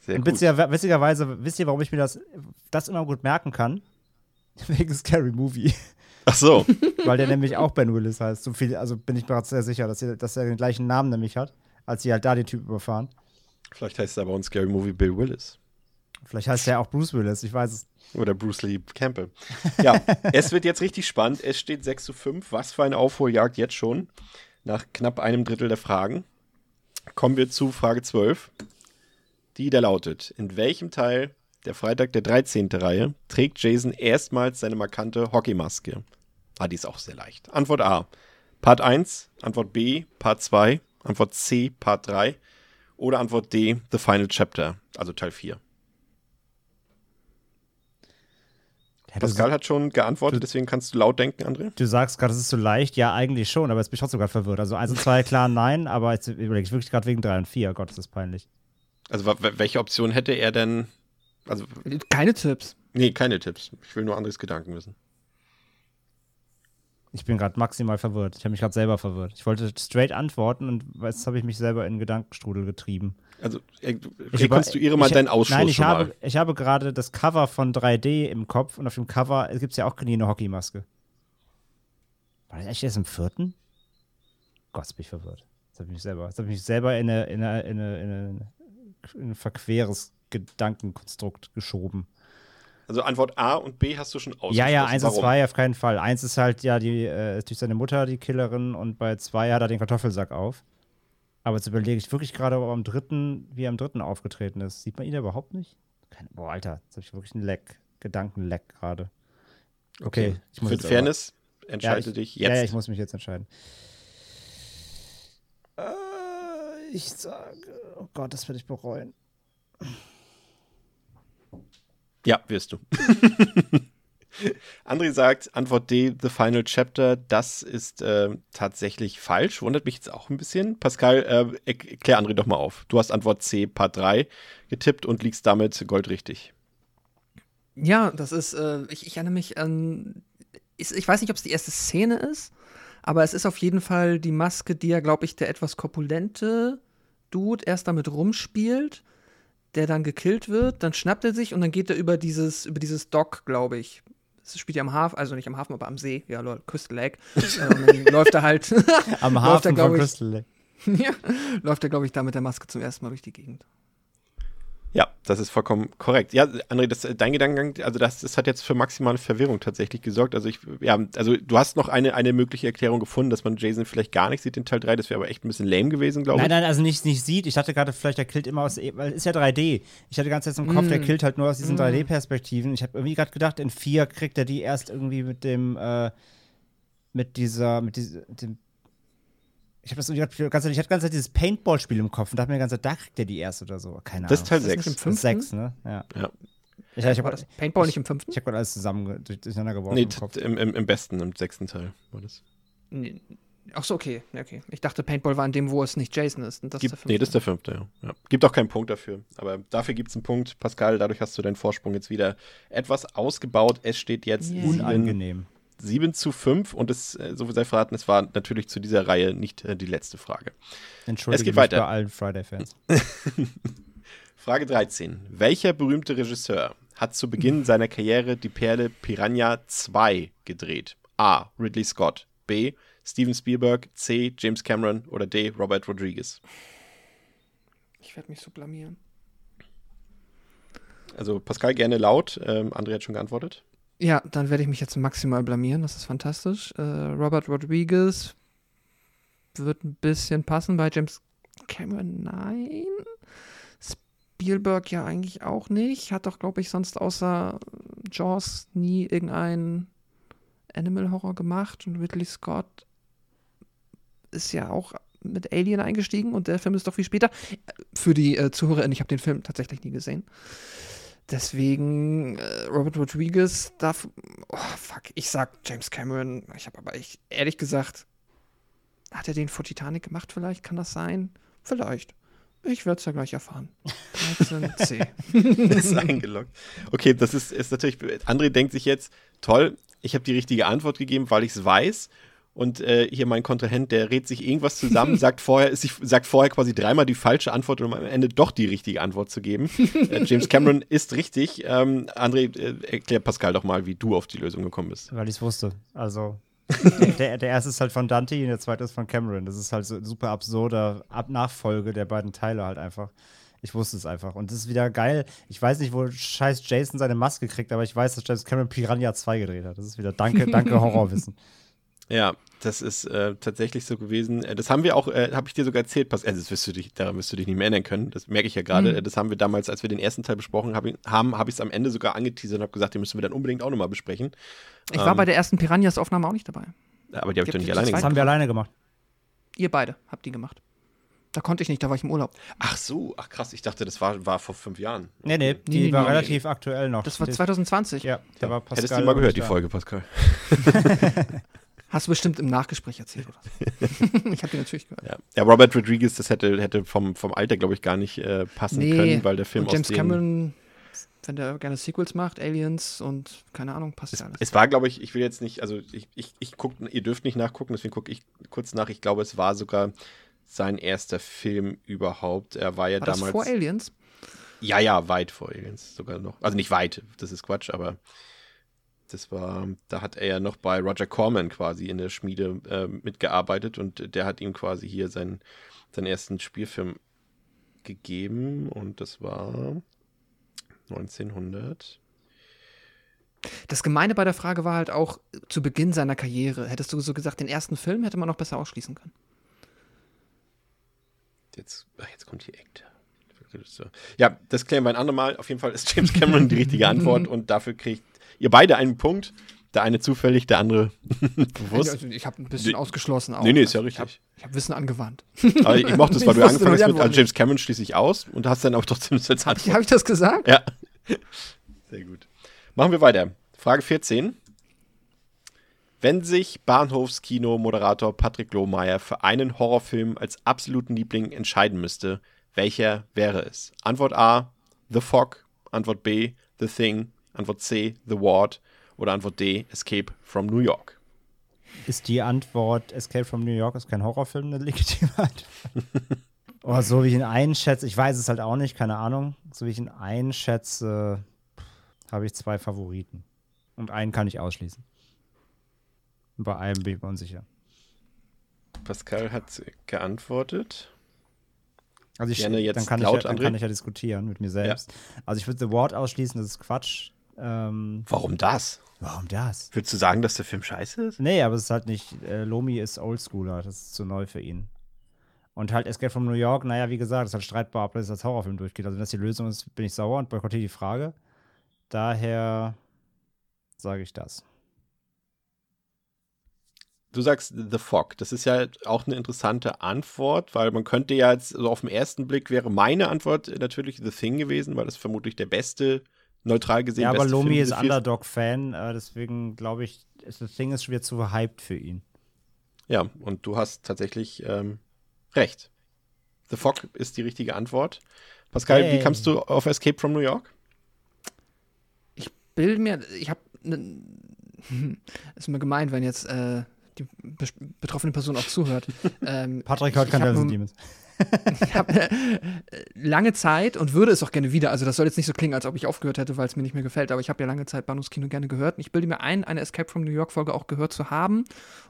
Sehr Und witziger, witzigerweise, wisst ihr, warum ich mir das, das immer gut merken kann? Wegen Scary Movie. Ach so. Weil der nämlich auch Ben Willis heißt. So viel, also bin ich mir gerade sehr sicher, dass, er, dass er den gleichen Namen nämlich hat, als sie halt da den Typ überfahren. Vielleicht heißt er aber ein Scary Movie Bill Willis. Vielleicht heißt er auch Bruce Willis, ich weiß es. Oder Bruce Lee Campbell. Ja, es wird jetzt richtig spannend. Es steht 6 zu 5. Was für eine Aufholjagd jetzt schon. Nach knapp einem Drittel der Fragen. Kommen wir zu Frage 12. Die da lautet: In welchem Teil der Freitag der 13. Reihe, trägt Jason erstmals seine markante Hockeymaske. Ah, die ist auch sehr leicht. Antwort A, Part 1, Antwort B, Part 2, Antwort C, Part 3 oder Antwort D, The Final Chapter, also Teil 4. Ja, Pascal hat schon geantwortet, du, deswegen kannst du laut denken, André. Du sagst gerade, es ist so leicht. Ja, eigentlich schon, aber jetzt bin ich trotzdem gerade verwirrt. Also 1 und 2 klar nein, aber jetzt überlege ich wirklich gerade wegen 3 und 4. Gott, ist das peinlich. Also welche Option hätte er denn also, keine Tipps. Nee, keine Tipps. Ich will nur anderes Gedanken wissen. Ich bin gerade maximal verwirrt. Ich habe mich gerade selber verwirrt. Ich wollte straight antworten und jetzt habe ich mich selber in Gedankenstrudel getrieben. Also rekonstruiere mal deinen Ausschluss Nein, ich habe, mal. ich habe gerade das Cover von 3D im Kopf und auf dem Cover gibt es ja auch nie eine Hockeymaske. War das echt erst im vierten? Gott, bin ich verwirrt. Jetzt habe ich mich selber, jetzt habe ich mich selber in, eine, in, eine, in, eine, in ein verqueres Gedankenkonstrukt geschoben. Also Antwort A und B hast du schon ausgeschlossen. Ja, ja, eins und zwei auf keinen Fall. Eins ist halt ja die, äh, durch seine Mutter die Killerin und bei zwei hat er den Kartoffelsack auf. Aber jetzt überlege ich wirklich gerade, ob er am dritten, wie er am dritten aufgetreten ist. Sieht man ihn überhaupt nicht? Keine, boah, Alter, jetzt habe ich wirklich einen Leck, Gedankenleck gerade. Okay, okay. ich muss Für Fairness aber, entscheide ja, ich, dich jetzt. Ja, ja, ich muss mich jetzt entscheiden. Äh, ich sage, oh Gott, das werde ich bereuen. Ja, wirst du. André sagt, Antwort D, The Final Chapter, das ist äh, tatsächlich falsch. Wundert mich jetzt auch ein bisschen. Pascal, äh, erklär André doch mal auf. Du hast Antwort C, Part 3 getippt und liegst damit goldrichtig. Ja, das ist, äh, ich, ich, erinnere mich an, ich, ich weiß nicht, ob es die erste Szene ist, aber es ist auf jeden Fall die Maske, die ja, glaube ich, der etwas korpulente Dude erst damit rumspielt, der dann gekillt wird, dann schnappt er sich und dann geht er über dieses, über dieses Dock, glaube ich. Es spielt ja am Hafen, also nicht am Hafen, aber am See, ja, lol, Crystal Lake. äh, dann läuft er halt. Am läuft Hafen er, glaub von ich, Crystal Lake. ja, läuft er, glaube ich, da mit der Maske zum ersten Mal durch die Gegend. Ja, das ist vollkommen korrekt. Ja, André, das, dein Gedankengang, also das, das hat jetzt für maximale Verwirrung tatsächlich gesorgt. Also ich, ja, also du hast noch eine, eine mögliche Erklärung gefunden, dass man Jason vielleicht gar nicht sieht in Teil 3. Das wäre aber echt ein bisschen lame gewesen, glaube ich. Nein, nein, also nicht, nicht sieht. Ich dachte gerade, vielleicht er killt immer aus, weil es ist ja 3D. Ich hatte ganze Zeit im Kopf, der Mm. killt halt nur aus diesen Mm. 3D-Perspektiven. Ich habe irgendwie gerade gedacht, in 4 kriegt er die erst irgendwie mit dem, äh, mit dieser, mit diesem, dem ich habe das irgendwie grad die ganze Zeit, ich hatte die ganze Zeit dieses Paintball-Spiel im Kopf und dachte mir die ganze Zeit, da kriegt er die erst oder so. Keine Das ist Ahnung. Teil Ist das 6. nicht im Das ist fünften? 6, ne? Ja. Ja. Ich, ich War habe das Paintball nicht im fünften? ich hab gerade alles zusammen durch- durcheinander geworfen Nee, im im, im, im besten, im sechsten Teil war das. Nee. Ach so, okay. Okay. Ich dachte, Paintball war in dem, wo es nicht Jason ist. Und das Gibt, ist der nee, das ist fünfte. der fünfte, ja. ja. Gibt auch keinen Punkt dafür. Aber dafür gibt es einen Punkt. Pascal, dadurch hast du deinen Vorsprung jetzt wieder etwas ausgebaut. Es steht jetzt Yeah. sieben, Unangenehm. 7 zu 5 und es, äh, so viel sei verraten, es war natürlich zu dieser Reihe nicht äh, die letzte Frage. Entschuldige Es geht mich weiter. bei allen Friday-Fans. Frage 13. Welcher berühmte Regisseur hat zu Beginn seiner Karriere die Perle Piranha 2 gedreht? A. Ridley Scott. B. Steven Spielberg. C. James Cameron. Oder D. Robert Rodriguez. Ich werde mich so blamieren. Also Pascal gerne laut. Ähm, André hat schon geantwortet. Ja, dann werde ich mich jetzt maximal blamieren. Das ist fantastisch. Äh, Robert Rodriguez wird ein bisschen passen bei James Cameron. Nein. Spielberg ja eigentlich auch nicht. Hat doch, glaube ich, sonst außer Jaws nie irgendeinen Animal Horror gemacht. Und Ridley Scott ist ja auch mit Alien eingestiegen und der Film ist doch viel später. Für die äh, ZuhörerInnen, ich habe den Film tatsächlich nie gesehen. Deswegen äh, Robert Rodriguez darf. Oh, fuck, ich sag James Cameron. Ich habe aber ich, ehrlich gesagt, hat er den vor Titanic gemacht vielleicht? Kann das sein? Vielleicht. Ich werde es ja gleich erfahren. 13c. Das ist eingeloggt. Okay, das ist, ist natürlich. André denkt sich jetzt, toll, ich habe die richtige Antwort gegeben, weil ich es weiß. Und äh, hier mein Kontrahent, der rät sich irgendwas zusammen, sagt vorher, sich, sagt vorher quasi dreimal die falsche Antwort, um am Ende doch die richtige Antwort zu geben. äh, James Cameron ist richtig. Ähm, André, äh, erklär Pascal doch mal, wie du auf die Lösung gekommen bist. Weil ich es wusste. Also, der, der, erste ist halt von Dante und der zweite ist von Cameron. Das ist halt so ein super absurder Ab Nachfolge der beiden Teile halt einfach. Ich wusste es einfach. Und das ist wieder geil. Ich weiß nicht, wo scheiß Jason seine Maske kriegt, aber ich weiß, dass James Cameron Piranha 2 gedreht hat. Das ist wieder danke, danke Horrorwissen. Ja, das ist äh, tatsächlich so gewesen. Äh, das haben wir auch, äh, habe ich dir sogar erzählt, äh, das wirst du dich, daran wirst du dich nicht mehr erinnern können. Das merke ich ja gerade. Mhm. Äh, Das haben wir damals, als wir den ersten Teil besprochen hab, ich- haben, habe ich es am Ende sogar angeteasert und habe gesagt, den müssen wir dann unbedingt auch nochmal besprechen. Ich war Ähm, bei der ersten Piranhas-Aufnahme auch nicht dabei. Aber die habe ich doch nicht alleine zu Das gemacht. haben wir alleine gemacht. Ihr beide habt die gemacht. Da konnte ich nicht, da war ich im Urlaub. Ach so, ach krass, ich dachte, das war, war vor fünf Jahren. Nee, nee, die Nee, nee, war nee, relativ aktuell noch. Das war Die- 2020. Ja, da war Pascal. Hättest du mal gehört, die. Folge, Pascal. Hast du bestimmt im Nachgespräch erzählt, oder? ich habe die natürlich gehört. Ja, ja Robert Rodriguez, das hätte, hätte vom, vom Alter, glaube ich, gar nicht äh, passen Nee, können, weil der Film Und James aus Cameron, wenn der gerne Sequels macht, Aliens und keine Ahnung, passt Es, ja alles. es war, glaube ich, ich will jetzt nicht, also ich, ich, ich guck, ihr dürft nicht nachgucken, deswegen gucke ich kurz nach. Ich glaube, es war sogar sein erster Film überhaupt. Er war ja war das damals. vor Aliens? Ja, ja, weit vor Aliens sogar noch. Also nicht weit, das ist Quatsch, aber das war, da hat er ja noch bei Roger Corman quasi in der Schmiede äh, mitgearbeitet und der hat ihm quasi hier seinen, seinen ersten Spielfilm gegeben und das war 1900. Das Gemeine bei der Frage war halt auch zu Beginn seiner Karriere. Hättest du so gesagt, den ersten Film hätte man noch besser ausschließen können. Jetzt, ach, jetzt kommt hier Act. Ja, das klären wir ein andermal. Auf jeden Fall ist James Cameron die richtige Antwort und dafür kriegt ihr beide einen Punkt. Der eine zufällig, der andere bewusst. Also ich habe ein bisschen Nee. ausgeschlossen auch. Nee, nee, ist ja Also Ich habe richtig. hab Wissen angewandt. Aber ich mochte es, weil du angefangen hast mit also James Cameron schließe ich aus und hast dann aber trotzdem das als Habe hab ich das gesagt? Ja. Sehr gut. Machen wir weiter. Frage 14. Wenn sich Bahnhofskino-Moderator Patrick Lohmeier für einen Horrorfilm als absoluten Liebling entscheiden müsste, welcher wäre es? Antwort A, The Fog. Antwort B, The Thing. Antwort C, The Ward. Oder Antwort D, Escape from New York. Ist die Antwort Escape from New York ist kein Horrorfilm eine legitime Antwort? oh, so wie ich ihn einschätze, ich weiß es halt auch nicht, keine Ahnung. So wie ich ihn einschätze, habe ich zwei Favoriten. Und einen kann ich ausschließen. Und bei einem bin ich mir unsicher. Pascal hat geantwortet. Also ich, Gerne jetzt dann, kann laut, ich ja, dann André. kann ich ja diskutieren mit mir selbst. Also ich würde The Ward ausschließen, das ist Quatsch. Ähm, Warum das? warum das? Würdest du sagen, dass der Film scheiße ist? Nee, aber es ist halt nicht, äh, Lomi ist Oldschooler, das ist zu neu für ihn. Und halt Escape from New York, naja, wie gesagt, ist halt streitbar, ob das als Horrorfilm durchgeht. Also wenn das die Lösung ist, bin ich sauer und boykottiere die Frage. Daher sage ich das. Du sagst The Fog. Das ist ja auch eine interessante Antwort, weil man könnte ja jetzt, so auf den ersten Blick wäre meine Antwort natürlich The Thing gewesen, weil das vermutlich der beste, neutral gesehen, Ja, aber beste Lomi Film ist Underdog-Fan, äh, deswegen glaube ich, ist- das Ding ist schwer zu hyped für ihn. Ja, und du hast tatsächlich ähm, recht. The Fog ist die richtige Antwort. Pascal, wie Yay. kamst du auf Escape from New York? Bild mir, ich habe, ne, ist mir gemeint, wenn jetzt äh, die bes- betroffene Person auch zuhört. ähm, Patrick hört ich- kein ich hab Devils and nur- Demons. ich habe äh, lange Zeit und würde es auch gerne wieder. Also das soll jetzt nicht so klingen, als ob ich aufgehört hätte, weil es mir nicht mehr gefällt. Aber ich habe ja lange Zeit Bahnhofs Kino gerne gehört. Und ich bilde mir ein, eine Escape from New York Folge auch gehört zu haben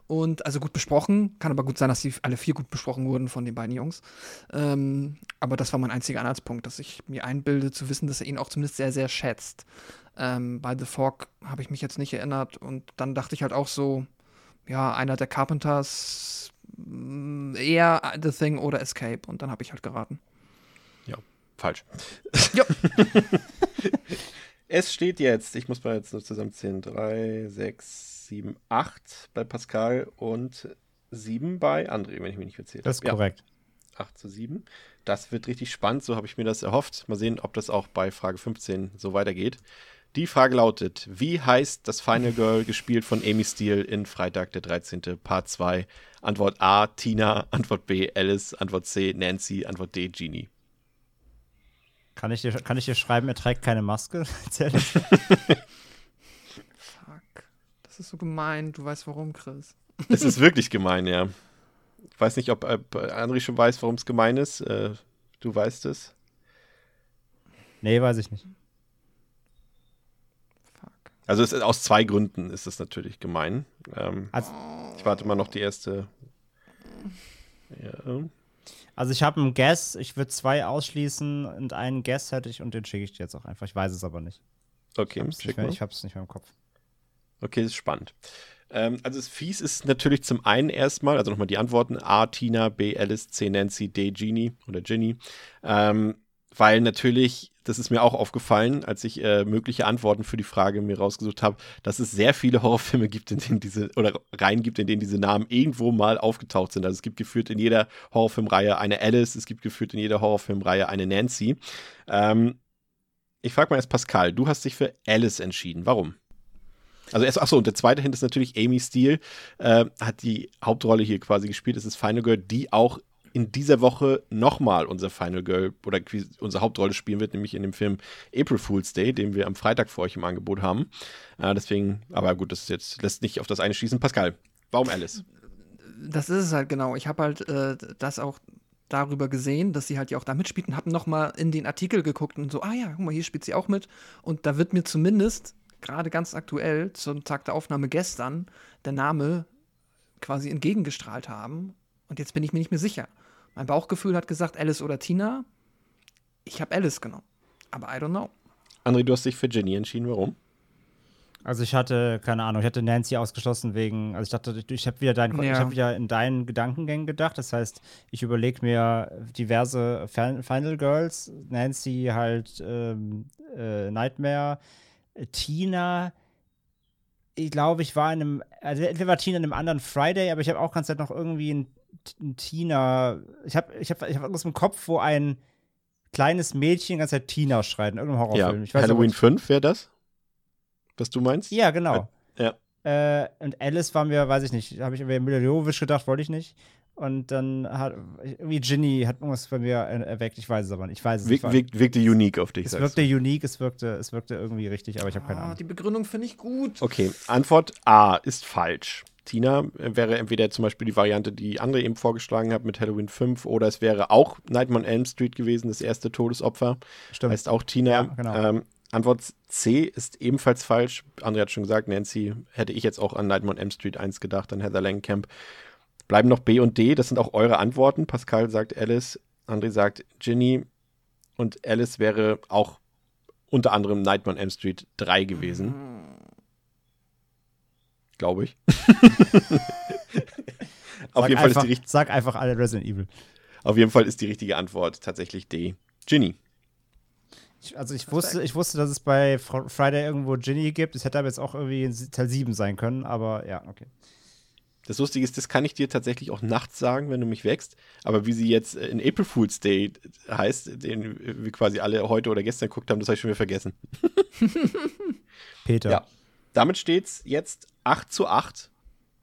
und also gut besprochen. Kann aber gut sein, dass die alle vier gut besprochen wurden von den beiden Jungs. Ähm, aber das war mein einziger Anhaltspunkt, dass ich mir einbilde zu wissen, dass er ihn auch zumindest sehr sehr schätzt. Ähm, bei The Fog habe ich mich jetzt nicht erinnert und dann dachte ich halt auch so, ja einer der Carpenters eher The Thing oder Escape und dann habe ich halt geraten. Falsch. Ja. es steht jetzt, ich muss mal jetzt nur zusammenzählen, 3, 6, 7, 8 bei Pascal und 7 bei André, wenn ich mich nicht verzählt Das ist habe. Ja. korrekt. 8 zu 7. Das wird richtig spannend, so habe ich mir das erhofft. Mal sehen, ob das auch bei Frage 15 so weitergeht. Die Frage lautet: Wie heißt das Final Girl, gespielt von Amy Steele in Freitag der 13. Part 2? Antwort A: Tina, Antwort B: Alice, Antwort C: Nancy, Antwort D: Genie. Kann ich, dir, kann ich dir schreiben, er trägt keine Maske? Fuck. Das ist so gemein. Du weißt warum, Chris. Es ist wirklich gemein, ja. Ich weiß nicht, ob äh, André schon weiß, warum es gemein ist. Äh, du weißt es. nee, weiß ich nicht. Also es ist, aus zwei Gründen ist es natürlich gemein. Ähm, Also, ich warte mal noch die erste. Ja. also ich habe einen Guess, ich würde zwei ausschließen und einen Guess hätte ich und den schicke ich dir jetzt auch einfach. Ich weiß es aber nicht. Okay, Ich hab's, nicht, mehr, mal. ich hab's nicht mehr im Kopf. Okay, das ist spannend. Ähm, also das Fies ist natürlich zum einen erstmal, also nochmal die Antworten, A, Tina, B, Alice, C, Nancy, D, Genie oder Ginny. Ähm, weil natürlich, das ist mir auch aufgefallen, als ich äh, mögliche Antworten für die Frage mir rausgesucht habe, dass es sehr viele Horrorfilme gibt, in denen diese, oder Reihen gibt, in denen diese Namen irgendwo mal aufgetaucht sind. Also es gibt geführt in jeder Horrorfilmreihe eine Alice, es gibt geführt in jeder Horrorfilmreihe eine Nancy. Ähm, ich frage mal erst Pascal, du hast dich für Alice entschieden. Warum? Also erst, achso, und der zweite Hint ist natürlich Amy Steele, äh, hat die Hauptrolle hier quasi gespielt. Es ist Final Girl, die auch in dieser Woche nochmal unser Final Girl oder unsere Hauptrolle spielen wird, nämlich in dem Film April Fool's Day, den wir am Freitag für euch im Angebot haben. Äh, deswegen, aber gut, das jetzt lässt nicht auf das eine schließen. Pascal, warum Alice? Das ist es halt genau. Ich habe halt äh, das auch darüber gesehen, dass sie halt ja auch da mitspielt und habe nochmal in den Artikel geguckt und so, ah ja, guck mal, hier spielt sie auch mit. Und da wird mir zumindest gerade ganz aktuell zum Tag der Aufnahme gestern der Name quasi entgegengestrahlt haben. Und jetzt bin ich mir nicht mehr sicher. Mein Bauchgefühl hat gesagt Alice oder Tina. Ich habe Alice genommen. Aber I don't know. André, du hast dich für Jenny entschieden. Warum? Also ich hatte, keine Ahnung, ich hatte Nancy ausgeschlossen wegen, also ich dachte, ich, ich habe wieder, dein, ich Ja. hab wieder in deinen Gedankengängen gedacht. Das heißt, ich überlege mir diverse Fin- Final Girls, Nancy halt ähm, äh, Nightmare, Tina. Ich glaube, ich war in einem, also entweder war Tina in einem anderen Friday, aber ich habe auch ganz Zeit noch irgendwie ein, ein Tina. Ich habe ich hab, ich hab irgendwas im Kopf, wo ein kleines Mädchen die ganze Zeit Tina schreit in irgendeinem Horrorfilm. Ja, ich weiß aber Halloween nicht- 5 wäre das? Was du meinst? ja, genau. Ja. Äh, und Alice war mir, weiß ich nicht, habe ich über Mila Jovovich gedacht, wollte ich nicht. Und dann hat irgendwie Ginny hat irgendwas bei mir erweckt. Ich weiß es aber nicht. Ich weiß es nicht. wirk, wirkte unique auf dich. Es sagst wirkte du. unique, es wirkte, es wirkte irgendwie richtig, aber ich habe keine Ah, Ahnung. die Begründung finde ich gut. Okay, Antwort A ist falsch. Tina äh, wäre entweder zum Beispiel die Variante, die andere eben vorgeschlagen hat mit Halloween 5, oder es wäre auch Nightmare on Elm Street gewesen, das erste Todesopfer. Stimmt. Heißt auch Tina. Ja, genau. ähm, Antwort C ist ebenfalls falsch. André hat schon gesagt, Nancy hätte ich jetzt auch an Nightmare on Elm Street 1 gedacht, an Heather Langenkamp. Bleiben noch B und D, das sind auch eure Antworten. Pascal sagt Alice, André sagt Ginny und Alice wäre auch unter anderem Nightmare on Elm Street 3 gewesen. Glaube ich. Auf Sag jeden, Fall ist einfach, die, richt- sag einfach alle Resident Evil. auf jeden Fall ist die richtige Antwort tatsächlich D. Ginny. Ich, also ich wusste, ich wusste, dass es bei Fr- Friday irgendwo Ginny gibt. Es hätte aber jetzt auch irgendwie Teil 7 sein können, aber ja, okay. Das Lustige ist, das kann ich dir tatsächlich auch nachts sagen, wenn du mich wächst. Aber wie sie jetzt äh, in April Fool's Day heißt, den wir quasi alle heute oder gestern geguckt haben, das habe ich schon wieder vergessen. Peter. Ja. Damit steht es jetzt 8 zu 8.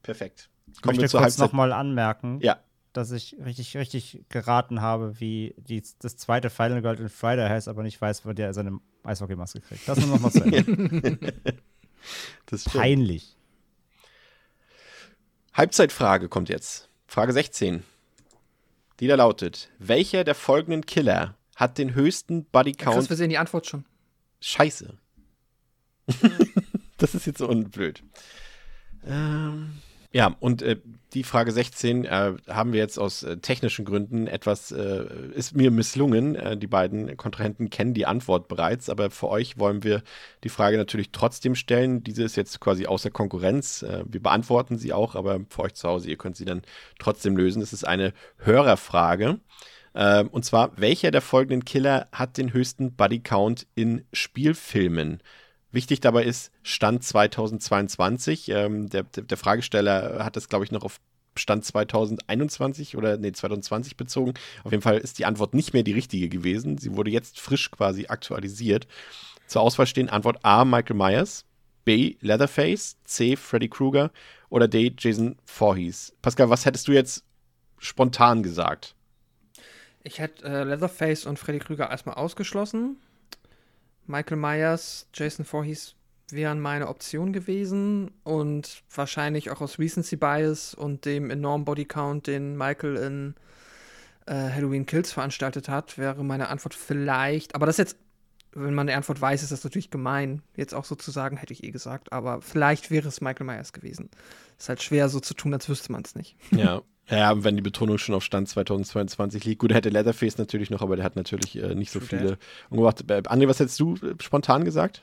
Perfekt. Ich Kommen wir möchte kurz Halbzeit. nochmal anmerken, Ja, dass ich richtig, richtig geraten habe, wie die, das zweite Final Girl in Friday heißt, aber nicht weiß, wo der seine Eishockeymaske kriegt. Das nur nochmal zu Ende. das stimmt. Peinlich. Halbzeitfrage kommt jetzt. Frage 16. Die da lautet: Welcher der folgenden Killer hat den höchsten Chris, Bodycount? wir sehen die Antwort schon. Scheiße. das ist jetzt so unblöd. Ähm, ja, und äh, die Frage 16 äh, haben wir jetzt aus äh, technischen Gründen etwas, äh, ist mir misslungen. Äh, die beiden Kontrahenten kennen die Antwort bereits, aber für euch wollen wir die Frage natürlich trotzdem stellen. Diese ist jetzt quasi außer Konkurrenz. Äh, wir beantworten sie auch, aber für euch zu Hause, ihr könnt sie dann trotzdem lösen. Es ist eine Hörerfrage. Und zwar, welcher der folgenden Killer hat den höchsten Bodycount in Spielfilmen? Wichtig dabei ist Stand 2022. Ähm, der, der, Fragesteller hat das, glaube ich, noch auf Stand 2021 oder nee, 2020 bezogen. Auf jeden Fall ist die Antwort nicht mehr die richtige gewesen. Sie wurde jetzt frisch quasi aktualisiert. Zur Auswahl stehen Antwort A, Michael Myers, B, Leatherface, C, Freddy Krueger oder D, Jason Voorhees. Pascal, was hättest du jetzt spontan gesagt? Ich hätte äh, Leatherface und Freddy Krüger erstmal ausgeschlossen. Michael Myers, Jason Voorhees wären meine Option gewesen und wahrscheinlich auch aus Recency Bias und dem enormen Bodycount, den Michael in äh, Halloween Kills veranstaltet hat, wäre meine Antwort vielleicht, aber das jetzt, wenn man die Antwort weiß, ist das natürlich gemein, jetzt auch so zu sagen, hätte ich eh gesagt, aber vielleicht wäre es Michael Myers gewesen. Ist halt schwer so zu tun, als wüsste man es nicht. Ja. Ja, wenn die Betonung schon auf Stand 2022 liegt. Gut, er hätte Leatherface natürlich noch, aber der hat natürlich äh, nicht so True viele umgebracht. Äh, André, was hättest du äh, spontan gesagt?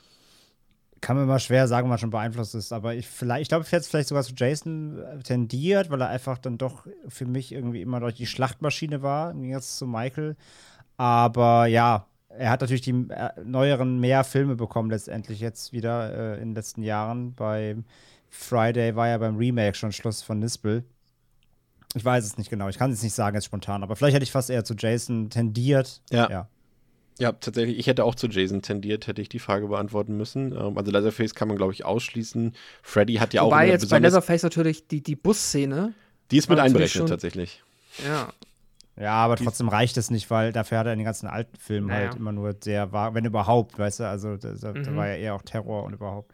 Kann man immer schwer sagen, wenn man schon beeinflusst ist, aber ich, vielleicht, ich glaube, ich hätte es vielleicht sogar zu Jason äh, tendiert, weil er einfach dann doch für mich irgendwie immer durch die Schlachtmaschine war, im Gegensatz zu Michael. Aber ja, er hat natürlich die äh, neueren mehr Filme bekommen, letztendlich jetzt wieder äh, in den letzten Jahren. Bei Friday war ja beim Remake schon Schluss von Nispel. Ich weiß es nicht genau, ich kann es nicht sagen jetzt spontan, aber vielleicht hätte ich fast eher zu Jason tendiert. Ja. ja. Ja, tatsächlich. Ich hätte auch zu Jason tendiert, hätte ich die Frage beantworten müssen. Ähm, also Leatherface kann man, glaube ich, ausschließen. Freddy hat ja auch Wobei jetzt bei Leatherface natürlich die, die Busszene, Die ist mit einberechnet, tatsächlich. ja, Ja, aber trotzdem reicht es nicht, weil dafür hat er in den ganzen alten Filmen Naja. halt immer nur sehr wenn überhaupt, weißt du, also da, da, da Mhm. war ja eher auch Terror und überhaupt.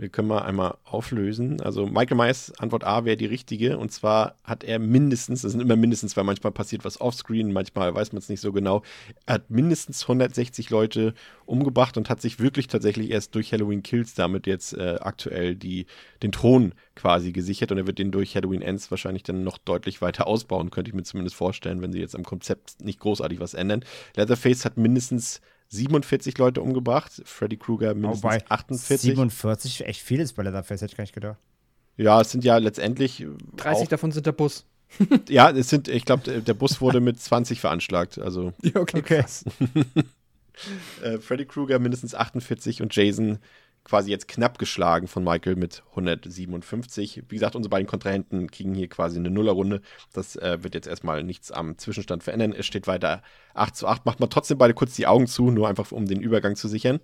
Wir können mal einmal auflösen. Also Michael Myers, Antwort A wäre die richtige. Und zwar hat er mindestens, das sind immer mindestens, weil manchmal passiert was offscreen, manchmal weiß man es nicht so genau, er hat mindestens 160 Leute umgebracht und hat sich wirklich tatsächlich erst durch Halloween Kills damit jetzt äh, aktuell die, den Thron quasi gesichert. Und er wird den durch Halloween Ends wahrscheinlich dann noch deutlich weiter ausbauen, könnte ich mir zumindest vorstellen, wenn sie jetzt am Konzept nicht großartig was ändern. Leatherface hat mindestens 47 Leute umgebracht, Freddy Krueger mindestens Wobei 48. 47 echt viel ist bei Leatherface, hätte ich gar nicht gedacht. Ja, es sind ja letztendlich 30 auch, davon sind der Bus. Ja, es sind, ich glaube, der Bus wurde mit 20 veranschlagt. Also Ja, okay, Okay. äh, Freddy Krueger mindestens 48 und Jason quasi jetzt knapp geschlagen von Michael mit 157. Wie gesagt, unsere beiden Kontrahenten kriegen hier quasi eine Nullerrunde. Das äh, wird jetzt erstmal nichts am Zwischenstand verändern. Es steht weiter 8 zu 8. Macht mal trotzdem beide kurz die Augen zu, nur einfach um den Übergang zu sichern.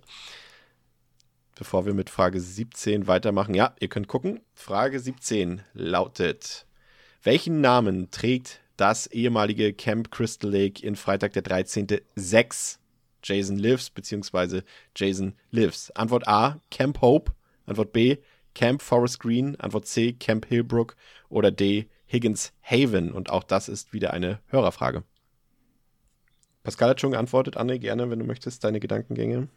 Bevor wir mit Frage 17 weitermachen. Ja, ihr könnt gucken. Frage 17 lautet: Welchen Namen trägt das ehemalige Camp Crystal Lake in Freitag der 13. 6 Jason Lives bzw. Jason Lives? Antwort A, Camp Hope. Antwort B, Camp Forest Green. Antwort C, Camp Hillbrook. Oder D, Higgins Haven. Und auch das ist wieder eine Hörerfrage. Pascal hat schon geantwortet. André, gerne, wenn du möchtest, deine Gedankengänge.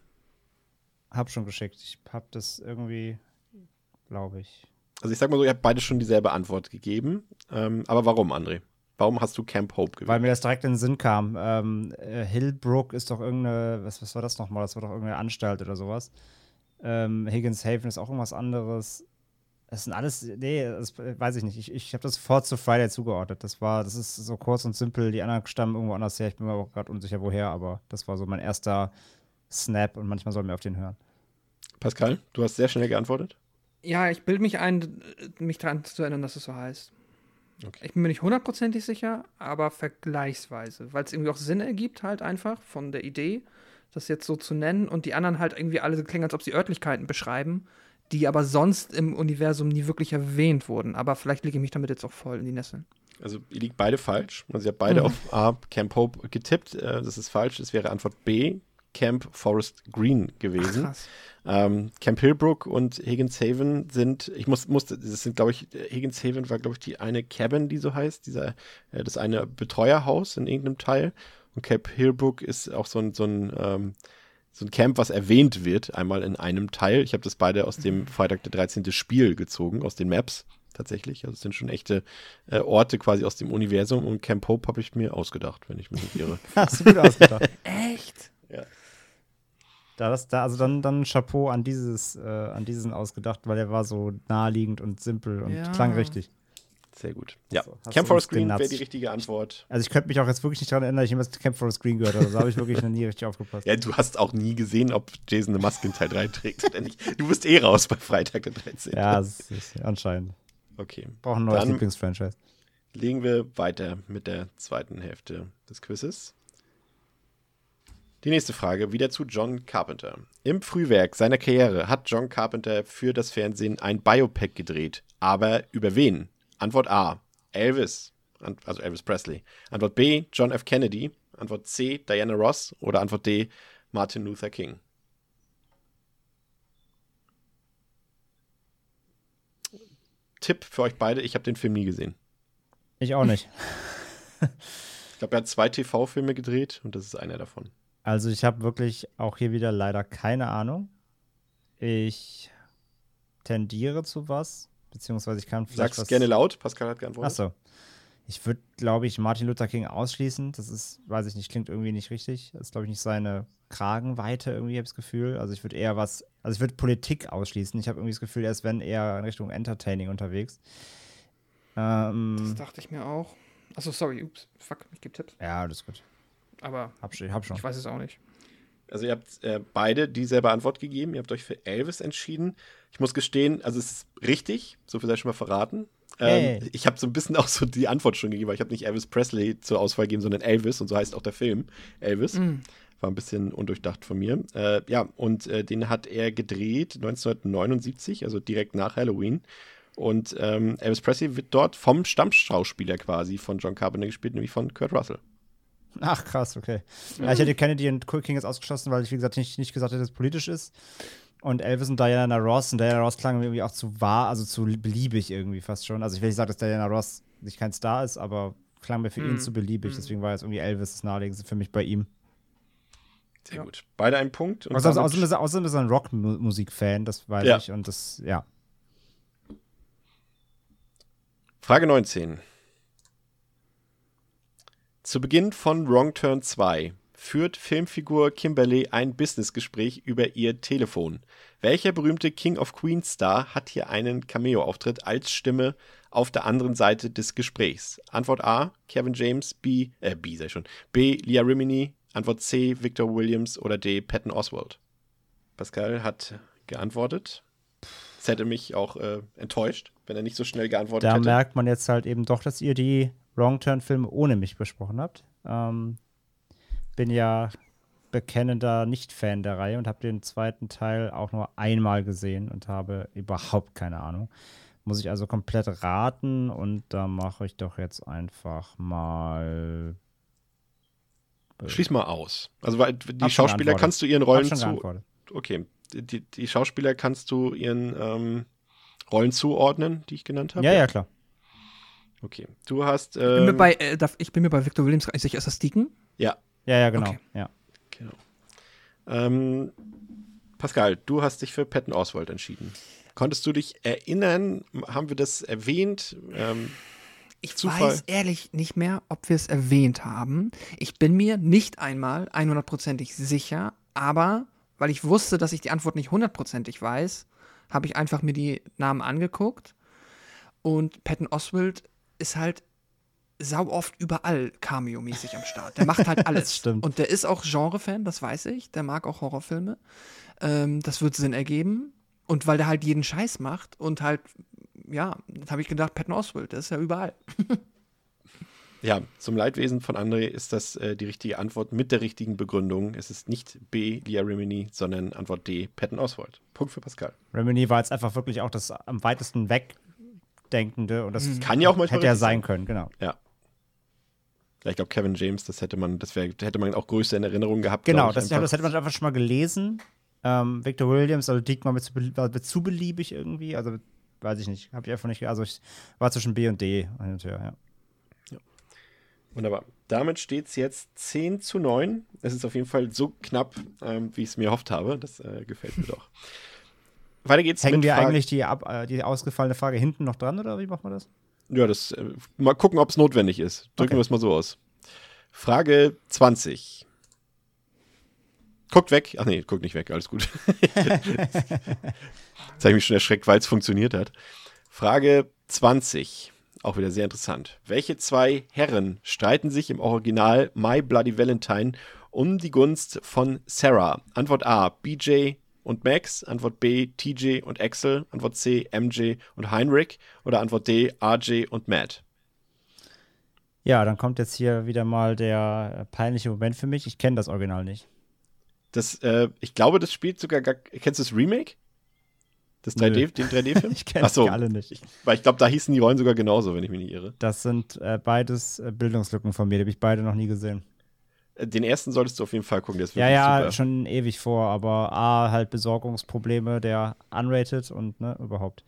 Hab schon geschickt. Ich hab das irgendwie, glaube ich. Also ich sag mal so, ihr habt beide schon dieselbe Antwort gegeben. Ähm, aber warum, André? Warum hast du Camp Hope gewählt? Weil mir das direkt in den Sinn kam. Ähm, äh, Hillbrook ist doch irgendeine, was, was war das nochmal? Das war doch irgendeine Anstalt oder sowas. Ähm, Higgins Haven ist auch irgendwas anderes. Das sind alles, nee, das weiß ich nicht. Ich, ich habe das sofort zu Friday zugeordnet. Das war, das ist so kurz und simpel. Die anderen stammen irgendwo anders her. Ich bin mir auch gerade unsicher, woher, aber das war so mein erster Snap und manchmal soll man auf den hören. Pascal, du hast sehr schnell geantwortet. Ja, ich bilde mich ein, mich daran zu erinnern, dass es so heißt. Okay. Ich bin mir nicht hundertprozentig sicher, aber vergleichsweise, weil es irgendwie auch Sinn ergibt, halt einfach von der Idee, das jetzt so zu nennen und die anderen halt irgendwie alle klingen, als ob sie Örtlichkeiten beschreiben, die aber sonst im Universum nie wirklich erwähnt wurden. Aber vielleicht liege ich mich damit jetzt auch voll in die Nesseln. Also ihr liegt beide falsch. Also ihr habt beide mhm. auf A, Camp Hope getippt. Äh, das ist falsch. Es wäre Antwort B, Camp Forest Green gewesen. Ach, ähm, Camp Hillbrook und Higgins Haven sind, ich muss, musste, das sind, glaube ich, Higgins Haven war, glaube ich, die eine Cabin, die so heißt, dieser, äh, das eine Betreuerhaus in irgendeinem Teil. Und Camp Hillbrook ist auch so ein, so ein, ähm, so ein Camp, was erwähnt wird, einmal in einem Teil. Ich habe das beide aus dem mhm. Freitag der 13. Spiel gezogen, aus den Maps tatsächlich. Also es sind schon echte äh, Orte quasi aus dem Universum und Camp Hope habe ich mir ausgedacht, wenn ich mich nicht irre. Hast du gut ausgedacht. Echt? Ja. Da, das, da, also dann, dann Chapeau an dieses, äh, an diesen ausgedacht, weil er war so naheliegend und simpel und ja. klang richtig. Sehr gut. Ja, also, Camp Forest Green wäre die richtige Antwort. Also ich könnte mich auch jetzt wirklich nicht daran erinnern, dass ich jemals Camp Forest Green gehört habe. Also da habe ich wirklich noch nie richtig aufgepasst. Ja, du hast auch nie gesehen, ob Jason eine Maske in Teil 3 trägt oder nicht. Du bist eh raus bei Freitag der 13. Ja, das ist anscheinend. Okay. Brauchen ein neues Lieblingsfranchise. Legen wir weiter mit der zweiten Hälfte des Quizzes. Die nächste Frage wieder zu John Carpenter. Im Frühwerk seiner Karriere hat John Carpenter für das Fernsehen ein Biopic gedreht. Aber über wen? Antwort A. Elvis, also Elvis Presley. Antwort B. John F. Kennedy. Antwort C. Diana Ross. Oder Antwort D. Martin Luther King. Tipp für euch beide: Ich habe den Film nie gesehen. Ich auch nicht. ich glaube, er hat zwei TV-Filme gedreht und das ist einer davon. Also ich habe wirklich auch hier wieder leider keine Ahnung. Ich tendiere zu was, beziehungsweise ich kann vielleicht Sag's was gerne laut, Pascal hat geantwortet. Achso. Ich würde, glaube ich, Martin Luther King ausschließen. Das ist, weiß ich nicht, klingt irgendwie nicht richtig. Das ist, glaube ich, nicht seine Kragenweite irgendwie, habe ich das Gefühl. Also ich würde eher was, also ich würde Politik ausschließen. Ich habe irgendwie das Gefühl, er ist, wenn eher in Richtung Entertaining unterwegs. Ähm, das dachte ich mir auch. Achso, sorry, ups, fuck, ich gebe Tipps. Ja, alles gut. Aber hab, hab schon. ich weiß es auch nicht. Also ihr habt äh, beide dieselbe Antwort gegeben. Ihr habt euch für Elvis entschieden. Ich muss gestehen, also es ist richtig, so viel sei schon mal verraten. Ähm, hey. Ich habe so ein bisschen auch so die Antwort schon gegeben, weil ich habe nicht Elvis Presley zur Auswahl gegeben, sondern Elvis und so heißt auch der Film Elvis. Mm. War ein bisschen undurchdacht von mir. Äh, ja, und äh, den hat er gedreht 1979, also direkt nach Halloween. Und ähm, Elvis Presley wird dort vom Stammschauspieler quasi von John Carpenter gespielt, nämlich von Kurt Russell. Ach, krass, okay. Ja, ich hätte Kennedy und King jetzt ausgeschlossen, weil ich, wie gesagt, nicht, nicht gesagt hätte, dass es politisch ist. Und Elvis und Diana Ross. Und Diana Ross klang irgendwie auch zu wahr, also zu beliebig irgendwie fast schon. Also ich will nicht sagen, dass Diana Ross nicht kein Star ist, aber klang mir für mm. ihn zu beliebig. Mm. Deswegen war jetzt irgendwie Elvis das naheliegendste für mich bei ihm. Sehr ja. gut. Beide ein Punkt. außerdem, außerdem, ist er, außerdem ist er ein Rockmusik-Fan, das weiß ja. ich. Und das, ja. Frage 19. Zu Beginn von Wrong Turn 2 führt Filmfigur Kimberly ein Businessgespräch über ihr Telefon. Welcher berühmte King of Queens Star hat hier einen Cameo-Auftritt als Stimme auf der anderen Seite des Gesprächs? Antwort A, Kevin James, B, äh, B sei schon, B, Leah Rimini, Antwort C, Victor Williams oder D, Patton Oswald. Pascal hat geantwortet. Das hätte mich auch äh, enttäuscht, wenn er nicht so schnell geantwortet da hätte. Da merkt man jetzt halt eben doch, dass ihr die Wrong Turn-Filme ohne mich besprochen habt. Ähm, bin ja bekennender Nicht-Fan der Reihe und habe den zweiten Teil auch nur einmal gesehen und habe überhaupt keine Ahnung. Muss ich also komplett raten und da mache ich doch jetzt einfach mal. Äh, Schließ mal aus. Also weil die Schauspieler kannst du ihren Rollen zu. Okay. Die, die, Schauspieler kannst du ihren ähm, Rollen zuordnen, die ich genannt habe? Ja, ja, klar. Okay. Du hast. Ähm, ich, bin mir ähm, bei, äh, ich bin mir bei Victor Williams sicher. Ist das Deacon? Ja. Ja, ja, genau. Okay. Ja. Genau. Ähm, Pascal, du hast dich für Patton Oswald entschieden. Konntest du dich erinnern? Haben wir das erwähnt? Ähm, ich Zufall? weiß ehrlich nicht mehr, ob wir es erwähnt haben. Ich bin mir nicht einmal 100%ig sicher, aber weil ich wusste, dass ich die Antwort nicht hundertprozentig weiß, habe ich einfach mir die Namen angeguckt. Und Patton Oswald ist halt sau oft überall Cameo-mäßig am Start. Der macht halt alles. stimmt. Und der ist auch Genre-Fan, das weiß ich. Der mag auch Horrorfilme. Ähm, das wird Sinn ergeben. Und weil der halt jeden Scheiß macht und halt, ja, dann habe ich gedacht, Patton Oswald, der ist ja überall. ja, zum Leidwesen von André ist das äh, die richtige Antwort mit der richtigen Begründung. Es ist nicht B, Lia Rimini, sondern Antwort D, Patton Oswald. Punkt für Pascal. Rimini war jetzt einfach wirklich auch das am weitesten wegdenkende und das mhm. kann ja auch manchmal hätte ja sein können, genau. Ja. Ja, ich glaube, Kevin James, das hätte man, das wär, hätte man auch größer in Erinnerung gehabt. Genau, das, ja, das hätte man einfach schon mal gelesen. Ähm, Victor Williams, also Diekmann zu, wird zu beliebig irgendwie. Also, weiß ich nicht. Habe ich einfach nicht. Also, ich war zwischen B und D. Und ja, ja. ja. Wunderbar. Damit steht es jetzt 10 zu 9. Es ist auf jeden Fall so knapp, ähm, wie ich es mir erhofft habe. Das äh, gefällt mir doch. Weiter geht's Hängen wir Frage eigentlich die, ab, äh, die ausgefallene Frage hinten noch dran oder wie machen wir das? Ja, das äh, mal gucken, ob es notwendig ist. Drücken okay. wir es mal so aus. Frage 20. Guckt weg. Ach nee, guckt nicht weg, alles gut. Jetzt habe ich mich schon erschreckt, weil es funktioniert hat. Frage 20. Auch wieder sehr interessant. Welche zwei Herren streiten sich im Original My Bloody Valentine um die Gunst von Sarah? Antwort A, BJ und Max. Antwort B, TJ und Axel. Antwort C, MJ und Heinrich. Oder Antwort D, RJ und Matt. Ja, dann kommt jetzt hier wieder mal der peinliche Moment für mich. Ich kenne das Original nicht. Das, äh, ich glaube, das spielt sogar gar. Kennst du das Remake? Das 3D, den 3D-Film? ich kenne so, alle nicht. Ich, weil ich glaube, da hießen die Rollen sogar genauso, wenn ich mich nicht irre. Das sind äh, beides äh, Bildungslücken von mir, die habe ich beide noch nie gesehen. Den ersten solltest du auf jeden Fall gucken, der ist wirklich Ja, ja, super. schon ewig vor, aber A, halt Besorgungsprobleme, der unrated und ne, überhaupt.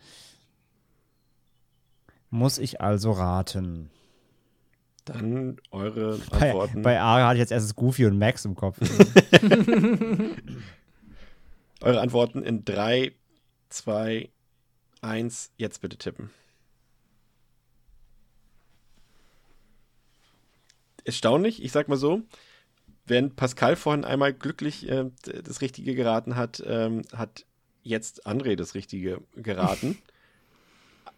Muss ich also raten. Dann eure Antworten. Bei, bei A hatte ich jetzt erst Goofy und Max im Kopf. eure Antworten in 3, 2, 1. Jetzt bitte tippen. Erstaunlich, ich sag mal so. Während Pascal vorhin einmal glücklich äh, das Richtige geraten hat, ähm, hat jetzt André das Richtige geraten.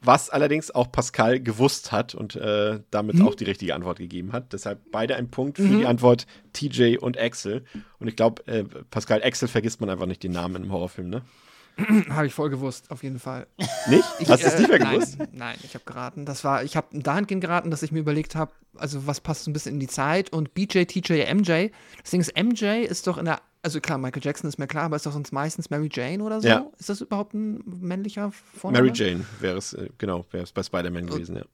was allerdings auch Pascal gewusst hat und äh, damit mhm. auch die richtige Antwort gegeben hat. Deshalb beide ein Punkt für mhm. die Antwort TJ und Axel. Und ich glaube, äh, Pascal, Axel vergisst man einfach nicht den Namen im Horrorfilm, ne? habe ich voll gewusst, auf jeden Fall. Nicht? Ich, Hast du es äh, nicht mehr gewusst? Nein, nein ich habe geraten. Das war, ich habe dahingehend geraten, dass ich mir überlegt habe, also was passt so ein bisschen in die Zeit und BJ, TJ, MJ. Das Ding ist, MJ ist doch in der also klar, Michael Jackson ist mir klar, aber ist doch sonst meistens Mary Jane oder so? Ja. Ist das überhaupt ein männlicher Vorname? Mary Jane wäre es, äh, genau, wäre es bei Spider-Man gewesen, ja.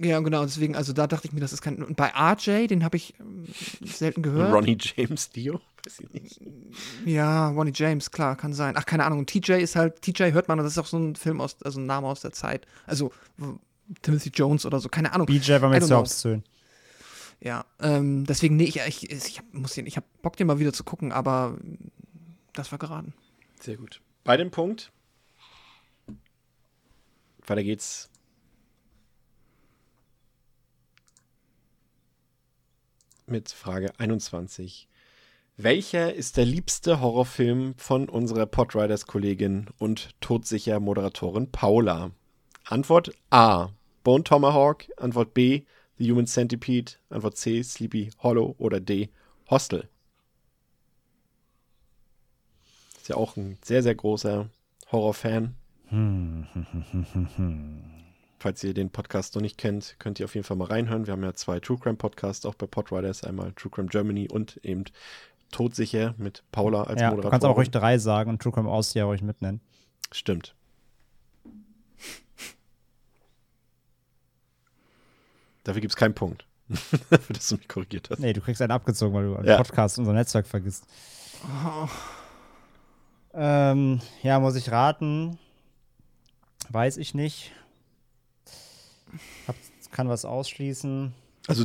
Ja, genau, deswegen, also da dachte ich mir, das ist kein. Und bei RJ, den habe ich ähm, selten gehört. Ronnie James Dio? Weiß ich nicht. Ja, Ronnie James, klar, kann sein. Ach, keine Ahnung. TJ ist halt, TJ hört man, das ist auch so ein Film aus, also ein Name aus der Zeit. Also Timothy Jones oder so, keine Ahnung. BJ war mir zu obszön. Ja, ähm, deswegen, nee, ich, ich, ich, muss den, ich hab Bock, den mal wieder zu gucken, aber das war geraten. Sehr gut. Bei dem Punkt. Weiter geht's. Mit Frage 21. Welcher ist der liebste Horrorfilm von unserer Podriders-Kollegin und todsicher Moderatorin Paula? Antwort A. Bone Tomahawk. Antwort B. The Human Centipede, Antwort C, Sleepy Hollow oder D, Hostel. Ist ja auch ein sehr, sehr großer Horrorfan. Falls ihr den Podcast noch nicht kennt, könnt ihr auf jeden Fall mal reinhören. Wir haben ja zwei True Crime Podcasts auch bei Podriders, einmal True Crime Germany und eben Todsicher mit Paula als ja, Moderatorin. Du kannst auch ruhig drei sagen und True Crime Austria ruhig mitnennen. Stimmt. Dafür gibt es keinen Punkt. Dafür, dass du mich korrigiert hast. Nee, du kriegst einen abgezogen, weil du einen Ja. Podcast, unser Netzwerk vergisst. Ähm, ja, muss ich raten? Weiß ich nicht. Hab, kann was ausschließen. Also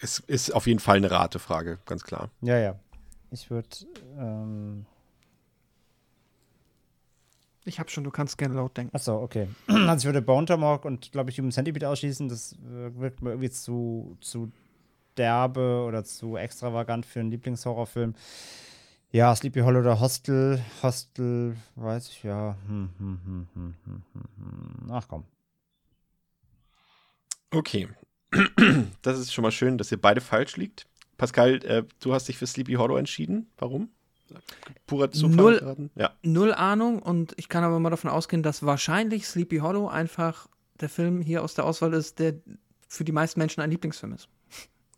es ist auf jeden Fall eine Ratefrage, ganz klar. Ja, ja. Ich würde. Ähm, Ich hab schon, du kannst gerne laut denken. achso, okay. Also ich würde Bone Tomahawk und, glaube ich, Human Centipede ausschließen. Das wirkt mir irgendwie zu, zu derbe oder zu extravagant für einen Lieblingshorrorfilm. Ja, Sleepy Hollow oder Hostel. Hostel, weiß ich ja. Hm, hm, hm. Ach komm. Okay. Das ist schon mal schön, dass ihr beide falsch liegt. Pascal, äh, du hast dich für Sleepy Hollow entschieden. Warum? Purer Zufall Null- geraten? Ja. Null Ahnung und ich kann aber mal davon ausgehen, dass wahrscheinlich Sleepy Hollow einfach der Film hier aus der Auswahl ist, der für die meisten Menschen ein Lieblingsfilm ist.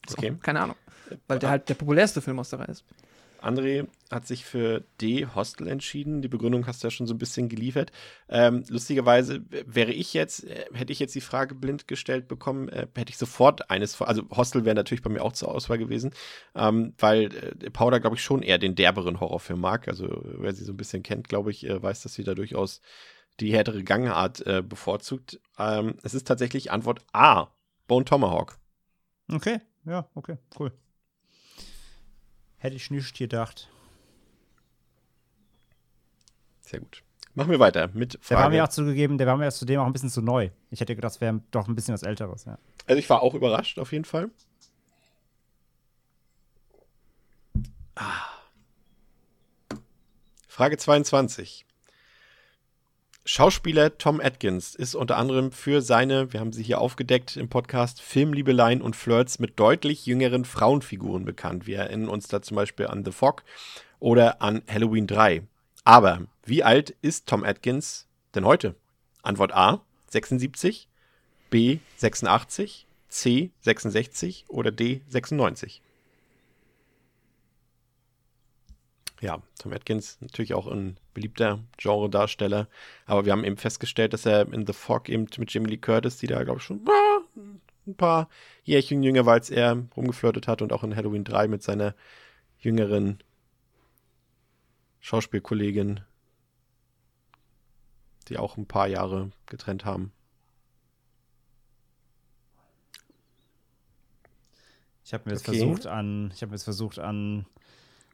So, Okay. Keine Ahnung. Weil der halt der populärste Film aus der Reihe ist. André hat sich für D, Hostel, entschieden. Die Begründung hast du ja schon so ein bisschen geliefert. Ähm, lustigerweise wäre ich jetzt, äh, hätte ich jetzt die Frage blind gestellt bekommen, äh, hätte ich sofort eines, also Hostel wäre natürlich bei mir auch zur Auswahl gewesen, ähm, weil äh, Powder, glaube ich, schon eher den derberen Horrorfilm mag. Also wer sie so ein bisschen kennt, glaube ich, äh, weiß, dass sie da durchaus die härtere Gangart äh, bevorzugt. Ähm, es ist tatsächlich Antwort A, Bone Tomahawk. Okay, ja, okay, cool. Hätte ich nicht gedacht. Sehr gut. Machen wir weiter mit Der war Frage. mir auch zugegeben, der war mir zudem auch ein bisschen zu neu. Ich hätte gedacht, es wäre doch ein bisschen was Älteres, ja. Also ich war auch überrascht, auf jeden Fall. Ah. Frage 22. Schauspieler Tom Atkins ist unter anderem für seine, wir haben sie hier aufgedeckt im Podcast, Filmliebeleien und Flirts mit deutlich jüngeren Frauenfiguren bekannt. Wir erinnern uns da zum Beispiel an The Fog oder an Halloween 3. Aber wie alt ist Tom Atkins denn heute? Antwort A, 76, B 86, C 66 oder D 96? Ja, Tom Atkins natürlich auch ein beliebter Genredarsteller, aber wir haben eben festgestellt, dass er in The Fog eben mit Jamie Lee Curtis, die da glaube ich schon ein paar Jährchen jünger war, als er rumgeflirtet hat und auch in Halloween 3 mit seiner jüngeren Schauspielkollegin, die auch ein paar Jahre getrennt haben. Ich habe mir jetzt Okay. versucht an, ich habe mir jetzt versucht an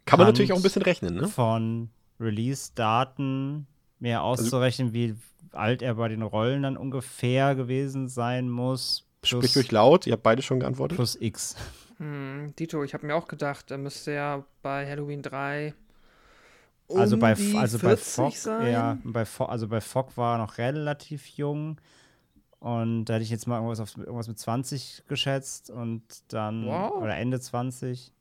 Kann man natürlich auch ein bisschen rechnen, ne? von Release-Daten mir Also auszurechnen, wie alt er bei den Rollen dann ungefähr gewesen sein muss. Sprich ruhig laut, ihr habt beide schon geantwortet. plus X. Hm, Dito, ich habe mir auch gedacht, da müsste ja bei Halloween 3 um also bei, die also bei 40 Fog, sein. ja, bei Fog, also bei Fog war er noch relativ jung. Und da hätte ich jetzt mal irgendwas, auf, irgendwas mit 20 geschätzt und dann, Wow. oder Ende 20.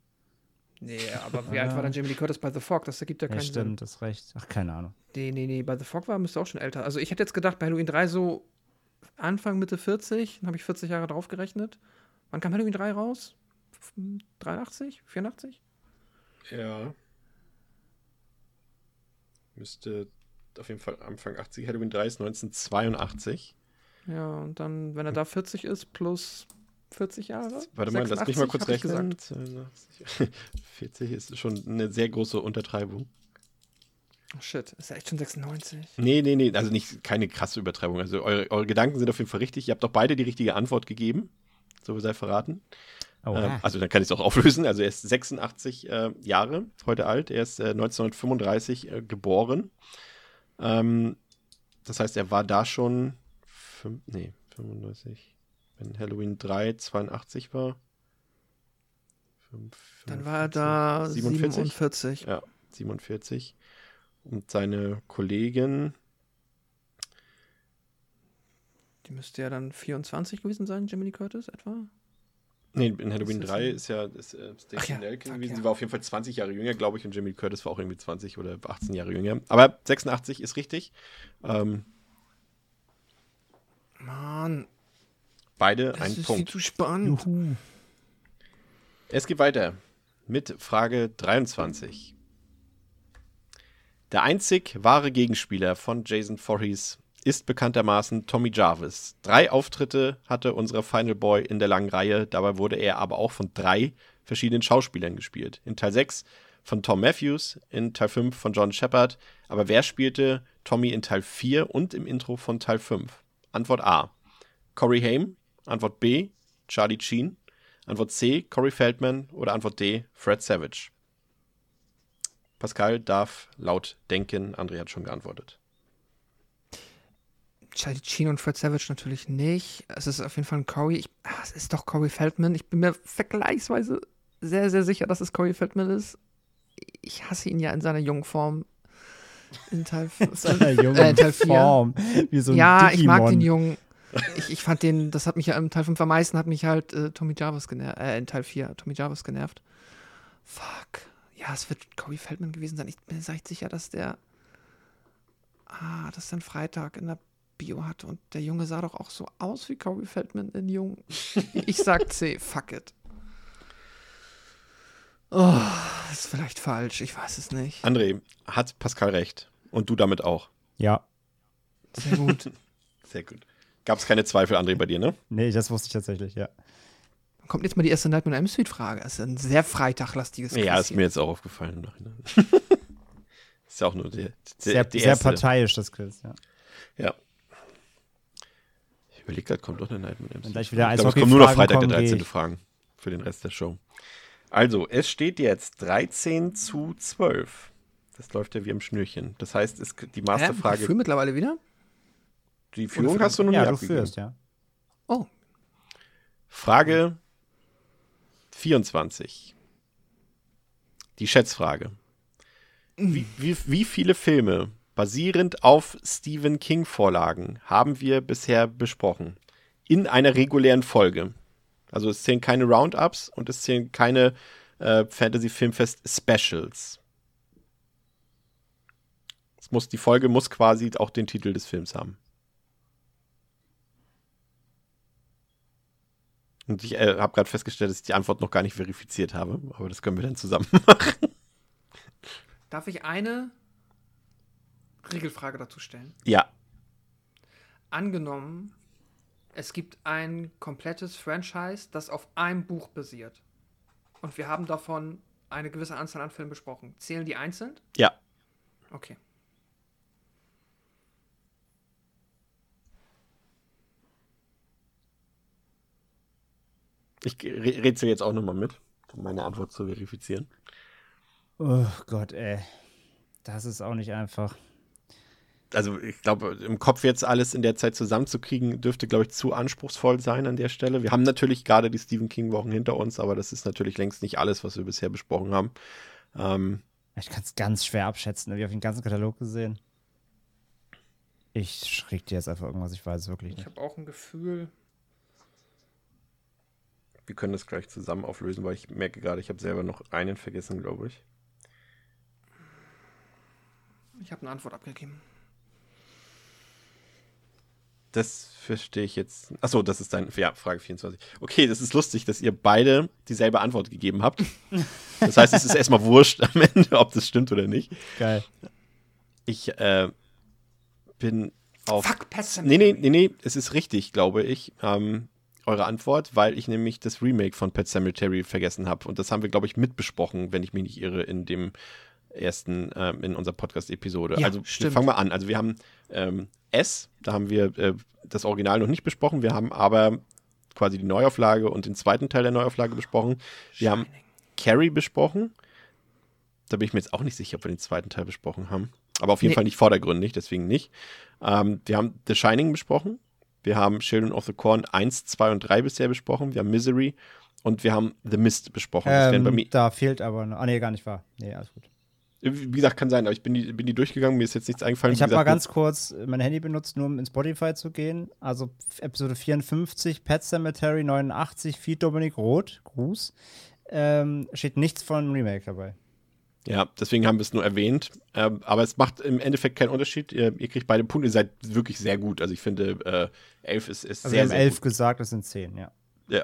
Nee, aber wie alt war dann Jamie Lee Curtis bei The Fog? Das ergibt ja Ja, keinen stimmt, das recht. Ach, keine Ahnung. Sinn. Nee, nee, nee, bei The Fog war müsste auch schon älter. Also ich hätte jetzt gedacht, bei Halloween 3 so Anfang, Mitte 40, dann habe ich 40 Jahre drauf gerechnet. Wann kam Halloween 3 raus? F- 83? 84? Ja. Müsste auf jeden Fall Anfang 80. Halloween 3 ist 1982. Ja, und dann, wenn er da 40 ist, plus 40 Jahre? Warte mal, lass mich mal 86, kurz rechnen. gesagt. 40 ist schon eine sehr große Untertreibung. Oh shit, ist er echt schon 96? Nee, nee, nee, also nicht keine krasse Übertreibung. Also eure, eure Gedanken sind auf jeden Fall richtig. Ihr habt doch beide die richtige Antwort gegeben. So sei verraten. Oh, Ähm, also dann kann ich es auch auflösen. Also er ist 86 äh, Jahre heute alt. Er ist äh, 1935 äh, geboren. Ähm, das heißt, er war da schon fünf, nee, 35. Wenn Halloween 3 82 war. Fünf- Dann war er da 47? 47. Ja, 47. Und seine Kollegin, Die müsste ja dann 24 gewesen sein, Lee Curtis etwa? nee, in Halloween Ist das 3 ein- ist ja ist, äh, Stacey ja, Nelkin fuck, gewesen. ja. Sie war auf jeden Fall 20 Jahre jünger, glaube ich, und Lee Curtis war auch irgendwie 20 oder 18 Jahre jünger. Aber 86 ist richtig. Ähm, Mann, beide das ein ist viel Punkt. zu spannend. Es geht weiter mit Frage 23. Der einzig wahre Gegenspieler von Jason Voorhees ist bekanntermaßen Tommy Jarvis. Drei Auftritte hatte unser Final Boy in der langen Reihe. Dabei wurde er aber auch von drei verschiedenen Schauspielern gespielt. In Teil 6 von Tom Matthews, in Teil 5 von John Shepard. Aber wer spielte Tommy in Teil 4 und im Intro von Teil 5? Antwort A. Corey Haim. Antwort B. Charlie Sheen. Antwort C. Corey Feldman. Oder Antwort D. Fred Savage. Pascal darf laut denken. André hat schon geantwortet. Charlie Sheen und Fred Savage natürlich nicht. Es ist auf jeden Fall ein Corey. Ich, ah, es ist doch Corey Feldman. Ich bin mir vergleichsweise sehr, sehr sicher, dass es Corey Feldman ist. Ich hasse ihn ja in seiner jungen Form. In Teil, seiner jungen äh, Teil 4. Form. Wie so ein ja, Digimon. ich mag den Jungen. Ich, ich, fand den, das hat mich ja im Teil 5 am meisten, hat mich halt äh, Tommy Jarvis genervt, äh, in Teil 4 Tommy Jarvis genervt. Fuck. Ja, es wird Corey Feldman gewesen sein. Ich bin mir echt sicher, dass der. Ah, das ist ein Freitag in der Bio hatte. Und der Junge sah doch auch so aus wie Corey Feldman in Jung. Ich sag C, fuck it. Oh, ist vielleicht falsch, ich weiß es nicht. André, hat Pascal recht. Und du damit auch. Ja. Sehr gut. Sehr gut. Gab es keine Zweifel, André, bei dir, ne? Nee, das wusste ich tatsächlich, ja. Dann kommt jetzt mal die erste Nightmare on Street-Frage. Das ist ein sehr freitaglastiges Quiz. Ja, ist mir jetzt auch aufgefallen. ist ja auch nur der, der, sehr, sehr parteiisch, das Quiz, ja. Ja überlege gerade, kommt doch eine Nightmare MC. Gleich wieder ich glaube, es kommen nur noch Freitag der 13. Fragen für den Rest der Show. Also, es steht jetzt 13 zu 12. Das läuft ja wie am Schnürchen. Das heißt, es, die Masterfrage. Ich führe mittlerweile wieder? Die Führung hast du noch ja, nicht du führst, ja. Oh. Frage 24. Die Schätzfrage. Wie, wie, wie viele Filme basierend auf Stephen King-Vorlagen haben wir bisher besprochen. In einer regulären Folge. Also es zählen keine Roundups und es zählen keine äh, Fantasy Filmfest Specials. Es muss, die Folge muss quasi auch den Titel des Films haben. Und ich äh, habe gerade festgestellt, dass ich die Antwort noch gar nicht verifiziert habe, aber das können wir dann zusammen machen. Darf ich eine Regelfrage dazu stellen? Ja. Angenommen, es gibt ein komplettes Franchise, das auf einem Buch basiert. Und wir haben davon eine gewisse Anzahl an Filmen besprochen. Zählen die einzeln? Ja. Okay. Ich rätsel jetzt auch nochmal mit, um meine Antwort zu verifizieren. Oh Gott, ey. Das ist auch nicht einfach also ich glaube, im Kopf jetzt alles in der Zeit zusammenzukriegen, dürfte, glaube ich, zu anspruchsvoll sein an der Stelle. Wir haben natürlich gerade die Stephen King-Wochen hinter uns, aber das ist natürlich längst nicht alles, was wir bisher besprochen haben. Ähm, ich kann es ganz schwer abschätzen, habe ich auf den ganzen Katalog gesehen. Ich schräg dir jetzt einfach irgendwas, ich weiß es wirklich nicht. Ich habe auch ein Gefühl. Wir können das gleich zusammen auflösen, weil ich merke gerade, ich habe selber noch einen vergessen, glaube ich. Ich habe eine Antwort abgegeben. Das verstehe ich jetzt. Achso, das ist dein. Ja, Frage 24. Okay, das ist lustig, dass ihr beide dieselbe Antwort gegeben habt. Das heißt, es ist erstmal wurscht am Ende, ob das stimmt oder nicht. Geil. Ich äh, bin auf. Fuck, Pet Nee, nee, nee, nee, es ist richtig, glaube ich. Ähm, eure Antwort, weil ich nämlich das Remake von Pet Cemetery vergessen habe. Und das haben wir, glaube ich, mitbesprochen, wenn ich mich nicht irre, in dem ersten, äh, in unserer Podcast-Episode. Ja, also stimmt. fangen wir an. Also wir haben ähm, S, da haben wir äh, das Original noch nicht besprochen. Wir haben aber quasi die Neuauflage und den zweiten Teil der Neuauflage besprochen. Wir Shining. haben Carrie besprochen. Da bin ich mir jetzt auch nicht sicher, ob wir den zweiten Teil besprochen haben. Aber auf jeden nee. Fall nicht vordergründig, deswegen nicht. Ähm, wir haben The Shining besprochen. Wir haben Children of the Corn 1, 2 und 3 bisher besprochen. Wir haben Misery und wir haben The Mist besprochen. Ähm, da fehlt aber noch. Ah, nee, gar nicht wahr. Nee, alles gut. Wie gesagt, kann sein, aber ich bin die, bin die durchgegangen, mir ist jetzt nichts eingefallen. Ich habe mal ganz kurz mein Handy benutzt, nur um in Spotify zu gehen. Also Episode 54, Pet Cemetery 89, Feed Dominik Roth, Gruß. Ähm, steht nichts von Remake dabei. Ja, deswegen haben wir es nur erwähnt. Ähm, aber es macht im Endeffekt keinen Unterschied. Ihr, ihr, kriegt beide Punkte, ihr seid wirklich sehr gut. Also ich finde, äh, 11 ist, ist also sehr, wir haben 11 gesagt, das sind 10, ja. Ja.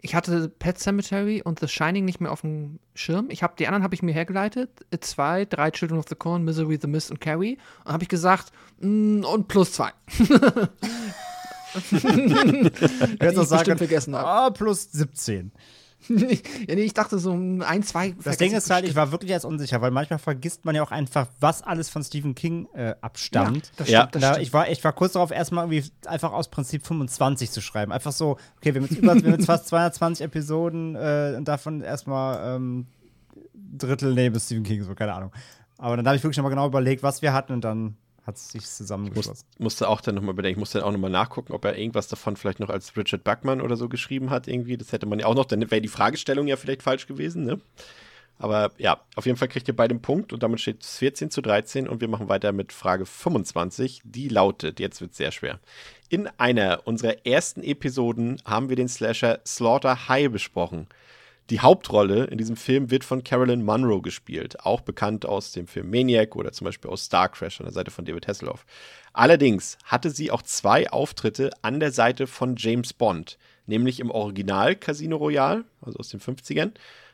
Ich hatte Pet Cemetery und The Shining nicht mehr auf dem Schirm. Ich habe die anderen habe ich mir hergeleitet. It 2, drei Children of the Corn, Misery, The Mist und Carrie. Und habe ich gesagt, mm, und plus zwei. Ich hätte auch sagen, bestimmt vergessen habe. ah, plus 17. ja, nee, ich dachte so mm, ein, zwei. Das Ding ist halt, ich war wirklich jetzt unsicher, weil manchmal vergisst man ja auch einfach, was alles von Stephen King äh, abstammt. Ja, das Ja. stimmt, das Da, stimmt. ich, war, ich war kurz darauf, erstmal irgendwie einfach aus Prinzip 25 zu schreiben. Einfach so, okay, wir haben jetzt, über, wir haben jetzt fast 220 Episoden äh, und davon erstmal ähm, Drittel nehmen Stephen King, so, keine Ahnung. Aber dann habe ich wirklich nochmal genau überlegt, was wir hatten und dann hat es sich zusammengeschlossen. Muss, musste auch dann nochmal bedenken, ich musste dann auch nochmal nachgucken, ob er irgendwas davon vielleicht noch als Richard Buckman oder so geschrieben hat irgendwie. Das hätte man ja auch noch, dann wäre die Fragestellung ja vielleicht falsch gewesen, ne? Aber ja, auf jeden Fall kriegt ihr beide einen Punkt und damit steht es 14 zu 13 und wir machen weiter mit Frage 25. Die lautet, jetzt wird es sehr schwer. In einer unserer ersten Episoden haben wir den Slasher Slaughter High besprochen. Die Hauptrolle in diesem Film wird von Carolyn Munro gespielt, auch bekannt aus dem Film Maniac oder zum Beispiel aus Star Crash an der Seite von David Hasselhoff. Allerdings hatte sie auch zwei Auftritte an der Seite von James Bond, nämlich im Original Casino Royale, also aus den 50ern,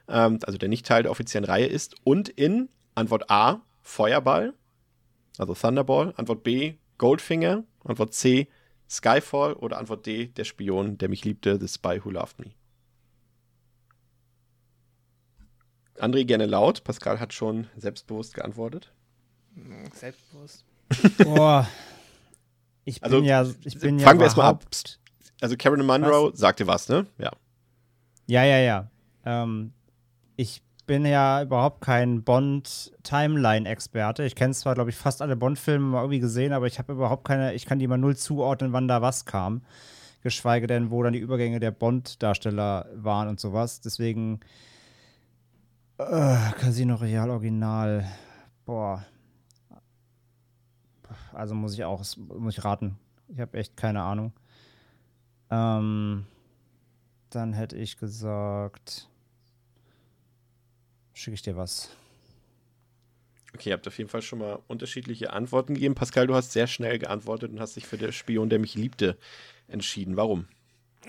ähm, also der nicht Teil der offiziellen Reihe ist, und in Antwort A Feuerball, also Thunderball, Antwort B Goldfinger, Antwort C Skyfall oder Antwort D der Spion, der mich liebte, The Spy Who Loved Me. André gerne laut. Pascal hat schon selbstbewusst geantwortet. Selbstbewusst. Boah. Ich bin Also, ja, ich bin ja fangen wir erst mal ab. Also Karen Munro sagte was, ne? Ja. Ja, ja, ja. Ähm, ich bin ja überhaupt kein Bond-Timeline-Experte. Ich kenne zwar, glaube ich, fast alle Bond-Filme mal irgendwie gesehen, aber ich habe überhaupt keine, ich kann die mal null zuordnen, wann da was kam. Geschweige denn, wo dann die Übergänge der Bond-Darsteller waren und sowas. Deswegen äh, Casino Royale Original. Boah. Also muss ich auch, muss ich raten. Ich habe echt keine Ahnung. Ähm, dann hätte ich gesagt, schicke ich dir was. Okay, ihr habt auf jeden Fall schon mal unterschiedliche Antworten gegeben. Pascal, du hast sehr schnell geantwortet und hast dich für den Spion, der mich liebte, entschieden. Warum?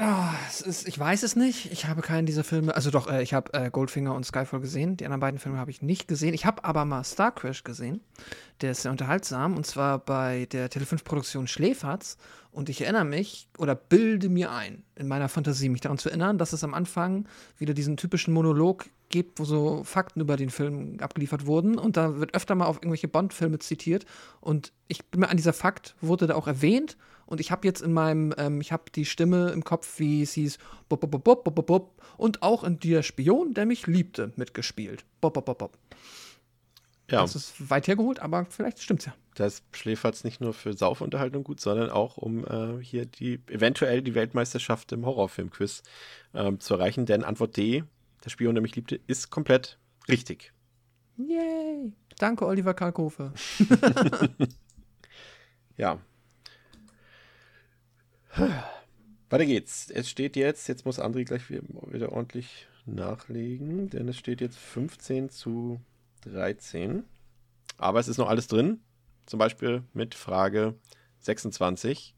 Ah, es ist, ich weiß es nicht. Ich habe keinen dieser Filme. Also doch, äh, ich habe äh, Goldfinger und Skyfall gesehen. Die anderen beiden Filme habe ich nicht gesehen. Ich habe aber mal Star Crash gesehen. Der ist sehr unterhaltsam. Und zwar bei der Tele5-Produktion Schläferz. Und ich erinnere mich oder bilde mir ein, in meiner Fantasie, mich daran zu erinnern, dass es am Anfang wieder diesen typischen Monolog gibt, wo so Fakten über den Film abgeliefert wurden. Und da wird öfter mal auf irgendwelche Bond-Filme zitiert. Und ich bin mir an dieser Fakt, wurde da auch erwähnt. Und ich habe jetzt in meinem, ähm, ich habe die Stimme im Kopf, wie es hieß, bop, bop, bop, bop, bop, und auch in Der Spion, der mich liebte, mitgespielt. Bop, bop, bop, bop. Ja, Das ist weit hergeholt, aber vielleicht stimmt's ja. da ist Schläferz nicht nur für Saufunterhaltung gut, sondern auch um äh, hier die eventuell die Weltmeisterschaft im Horrorfilmquiz ähm, zu erreichen. Denn Antwort D, der Spion, der mich liebte, ist komplett richtig. Yay! Danke, Oliver Kalkofe. Ja. Weiter geht's. Es steht jetzt, jetzt muss André gleich wieder, ordentlich nachlegen, denn es steht jetzt 15 zu 13. Aber es ist noch alles drin. Zum Beispiel mit Frage 26.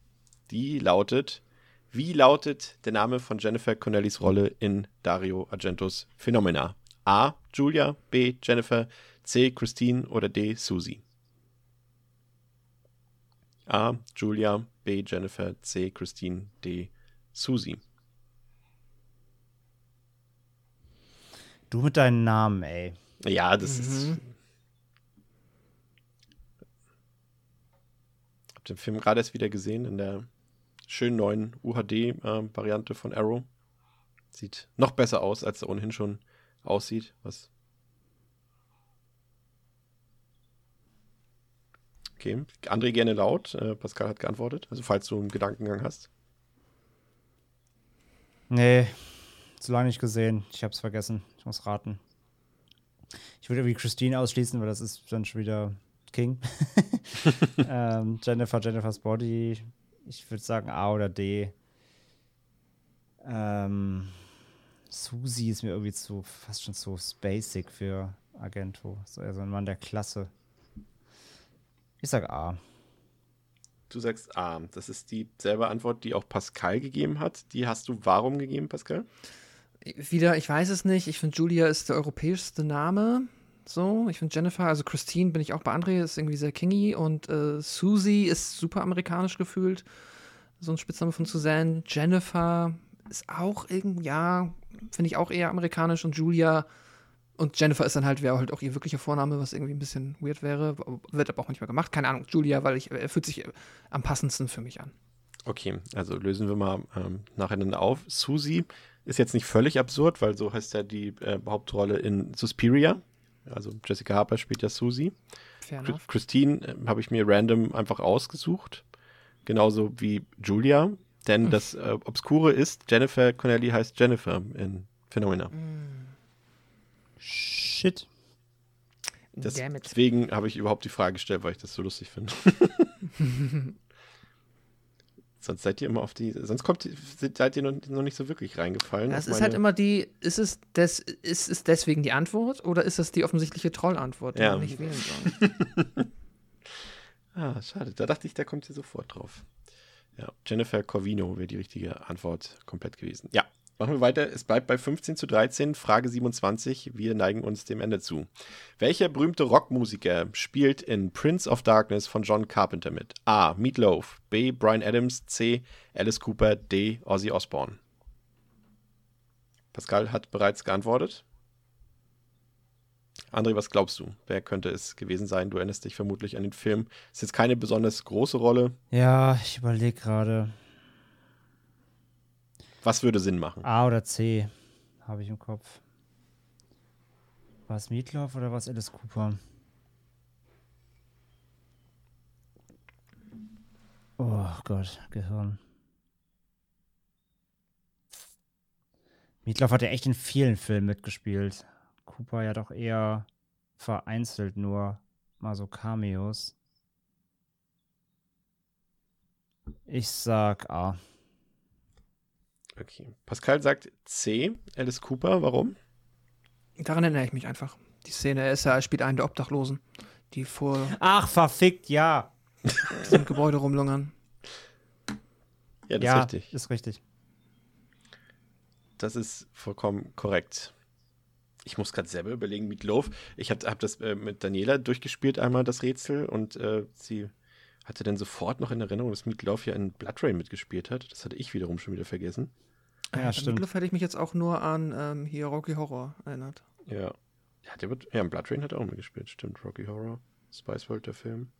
Die lautet: Wie lautet der Name von Jennifer Connellys Rolle in Dario Argentos Phenomena? A. Julia, B. Jennifer, C. Christine oder D. Susie? A. Julia, B. Jennifer, C. Christine, D. Susie. Du mit deinen Namen, ey. Ja, das ist. Mhm. Hab den Film gerade erst wieder gesehen in der schönen neuen UHD-Variante von Arrow. Sieht noch besser aus, als er ohnehin schon aussieht. Was. Okay. André gerne laut. Äh, Pascal hat geantwortet. Also, falls du einen Gedankengang hast. Nee, zu lange nicht gesehen. Ich hab's vergessen. Ich muss raten. Ich würde irgendwie Christine ausschließen, weil das ist dann schon wieder King. ähm, Jennifer, Jennifer's Body. Ich würde sagen A oder D. Ähm, Susi ist mir irgendwie zu, fast schon zu spacig für Agento. So eher so ein Mann der Klasse. Ich sag A. Du sagst A. Das ist dieselbe Antwort, die auch Pascal gegeben hat. Die hast du warum gegeben, Pascal? Wieder, ich weiß es nicht. Ich finde, Julia ist der europäischste Name. So, ich finde Jennifer, also Christine bin ich auch bei André, ist irgendwie sehr kingy und äh, Susie ist super amerikanisch gefühlt. So ein Spitzname von Suzanne. Jennifer ist auch irgendwie, ja, finde ich auch eher amerikanisch und Julia und Jennifer ist dann halt, wäre halt auch ihr wirklicher Vorname, was irgendwie ein bisschen weird wäre. Wird aber auch manchmal gemacht. Keine Ahnung, Julia, weil ich, er fühlt sich am passendsten für mich an. Okay, also lösen wir mal ähm, nacheinander auf. Susie ist jetzt nicht völlig absurd, weil so heißt ja die äh, Hauptrolle in Suspiria. Also Jessica Harper spielt ja Susie. Christine äh, habe ich mir random einfach ausgesucht. Genauso wie Julia. Denn hm. das äh, Obskure ist, Jennifer Connelly heißt Jennifer in Phenomena. Mm. Shit. Das, deswegen habe ich überhaupt die Frage gestellt, weil ich das so lustig finde. sonst seid ihr immer auf die, sonst kommt, seid ihr noch, noch nicht so wirklich reingefallen. Das ist halt immer die, ist es, des, ist es deswegen die Antwort oder ist es die offensichtliche Trollantwort, die ja. man nicht wählen soll? ah, schade. Da dachte ich, da kommt ihr sofort drauf. Ja, Jennifer Corvino wäre die richtige Antwort komplett gewesen. Ja, Machen wir weiter. Es bleibt bei 15 zu 13. Frage 27. Wir neigen uns dem Ende zu. Welcher berühmte Rockmusiker spielt in Prince of Darkness von John Carpenter mit? A. Meatloaf. B. Brian Adams. C. Alice Cooper. D. Ozzy Osbourne. Pascal hat bereits geantwortet. André, was glaubst du? Wer könnte es gewesen sein? Du erinnerst dich vermutlich an den Film. Ist jetzt keine besonders große Rolle. Ja, ich überlege gerade. Was würde Sinn machen? A oder C habe ich im Kopf. War es Meatloaf oder war es Alice Cooper? Oh Gott, Gehirn. Meatloaf hat ja echt in vielen Filmen mitgespielt. Cooper ja doch eher vereinzelt nur mal so Cameos. Ich sag A. Okay. Pascal sagt C, Alice Cooper. Warum? Daran erinnere ich mich einfach. Die Szene, er, ist ja, er spielt einen der Obdachlosen, die vor. Ach, verfickt, ja. diesem Gebäude rumlungern. Ja, das ja, ist richtig. Ist richtig. Das ist vollkommen korrekt. Ich muss gerade selber überlegen, mit Love. Ich habe hab das äh, mit Daniela durchgespielt, einmal das Rätsel, und äh, sie hatte dann sofort noch in Erinnerung, dass Meatloaf ja in Blood Rain mitgespielt hat. Das hatte ich wiederum schon wieder vergessen. Ja, äh, stimmt. Meatloaf hätte ich mich jetzt auch nur an ähm, hier Rocky Horror erinnert. Ja. Ja, der wird, ja, in Blood Rain hat er auch mitgespielt. Stimmt, Rocky Horror. Spice World, der Film.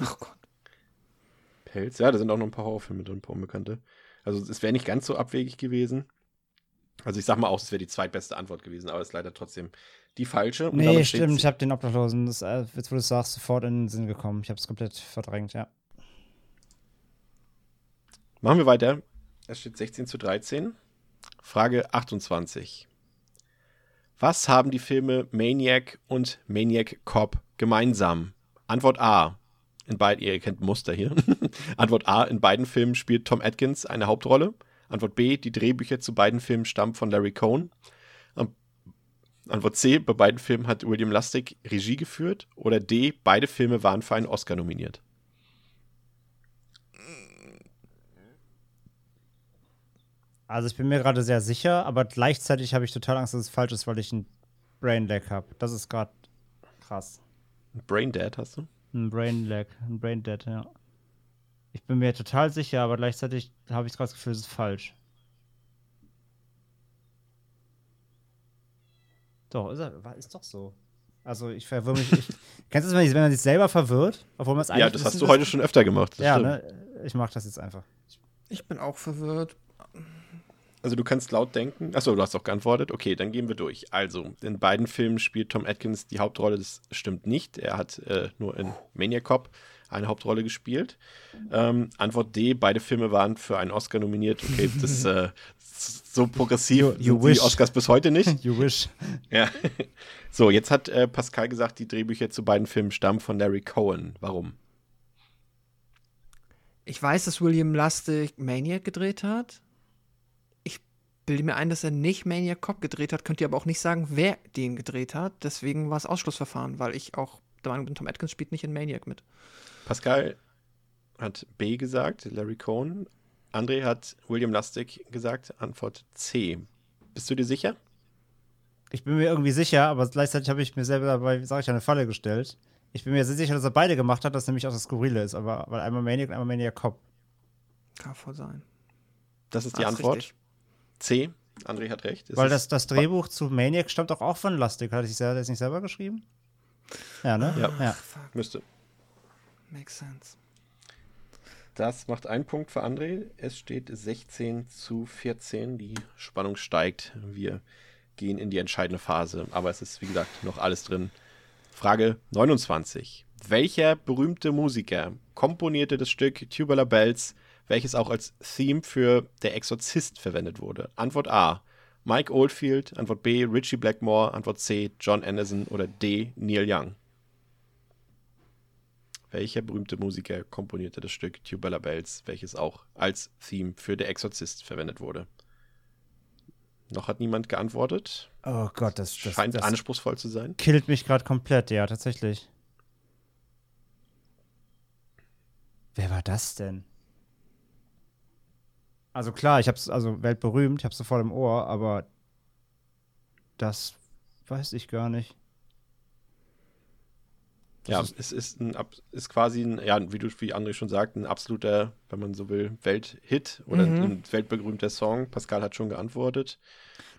Ach Gott. Pelz. Ja, da sind auch noch ein paar Horrorfilme drin, ein paar Unbekannte. Also es wäre nicht ganz so abwegig gewesen. Also ich sag mal auch, es wäre die zweitbeste Antwort gewesen, aber es ist leider trotzdem die falsche. Und nee, stimmt, ich habe den Obdachlosen, das, äh, jetzt wo du es sagst, sofort in den Sinn gekommen. Ich habe es komplett verdrängt, ja. Machen wir weiter. Es steht 16 zu 13. Frage 28. Was haben die Filme Maniac und Maniac Cop gemeinsam? Antwort A. In beiden, ihr kennt Muster hier. Antwort A. In beiden Filmen spielt Tom Atkins eine Hauptrolle. Antwort B. Die Drehbücher zu beiden Filmen stammen von Larry Cohn. Antwort C, bei beiden Filmen hat William Lustig Regie geführt. Oder D, beide Filme waren für einen Oscar nominiert. Also ich bin mir gerade sehr sicher, aber gleichzeitig habe ich total Angst, dass es falsch ist, weil ich ein Brain Lag habe. Das ist gerade krass. Ein Brain Dead hast du? Ein Brain Lag, ein Brain Dead, ja. Ich bin mir total sicher, aber gleichzeitig habe ich gerade das Gefühl, es ist falsch. Doch, ist, er, ist doch so. Also ich verwirre mich. Ich, kennst du das, wenn man sich selber verwirrt? Obwohl man es eigentlich. Ja, das hast du heute schon öfter gemacht. Ja, ne? Ich mache das jetzt einfach. Ich bin auch verwirrt. Also du kannst laut denken. Achso, du hast auch geantwortet. Okay, dann gehen wir durch. Also, in beiden Filmen spielt Tom Atkins die Hauptrolle. Das stimmt nicht. Er hat äh, nur in Maniac Cop eine Hauptrolle gespielt. Ähm, Antwort D, beide Filme waren für einen Oscar nominiert. Okay, das äh, so progressiv you, you sind die Oscars bis heute nicht. You wish. Ja. So, jetzt hat äh, Pascal gesagt, die Drehbücher zu beiden Filmen stammen von Larry Cohen. Warum? Ich weiß, dass William Lustig Maniac gedreht hat. Ich bilde mir ein, dass er nicht Maniac Cop gedreht hat, könnt ihr aber auch nicht sagen, wer den gedreht hat. Deswegen war es Ausschlussverfahren, weil ich auch der Meinung bin, Tom Atkins spielt nicht in Maniac mit. Pascal hat B gesagt, Larry Cohn. André hat William Lustig gesagt, Antwort C. Bist du dir sicher? Ich bin mir irgendwie sicher, aber gleichzeitig habe ich mir selber dabei, sage ich, eine Falle gestellt. Ich bin mir sehr sicher, dass er beide gemacht hat, dass nämlich auch das Skurrile ist, aber weil einmal Maniac und einmal Maniac Cop. Kann voll sein. Das ist die Ah, Antwort. richtig. C. André hat recht. Es Weil ist- das, das Drehbuch zu Maniac stammt doch auch von Lustig. Hat er sich das nicht selber geschrieben? Ja, ne? Ja. ja. Fuck, müsste. makes sense. Das macht einen Punkt für André. Es steht 16 zu 14. Die Spannung steigt. Wir gehen in die entscheidende Phase. Aber es ist, wie gesagt, noch alles drin. Frage 29. Welcher berühmte Musiker komponierte das Stück Tubular Bells, welches auch als Theme für Der Exorzist verwendet wurde? Antwort A. Mike Oldfield. Antwort B. Richie Blackmore. Antwort C. John Anderson. Oder D. Neil Young. Welcher berühmte Musiker komponierte das Stück Tubular Bells, welches auch als Theme für Der Exorzist verwendet wurde? Noch hat niemand geantwortet. Oh Gott, das, das, Scheint das anspruchsvoll zu sein. killt mich gerade komplett, ja, tatsächlich. Wer war das denn? Also klar, ich hab's, also weltberühmt, ich hab's sofort im Ohr, aber das weiß ich gar nicht. Ja, ist- es ist, ein, ab- ist quasi ein, ja, wie du, wie André schon sagt, ein absoluter, wenn man so will, Welthit oder Mhm. ein weltberühmter Song. Pascal hat schon geantwortet.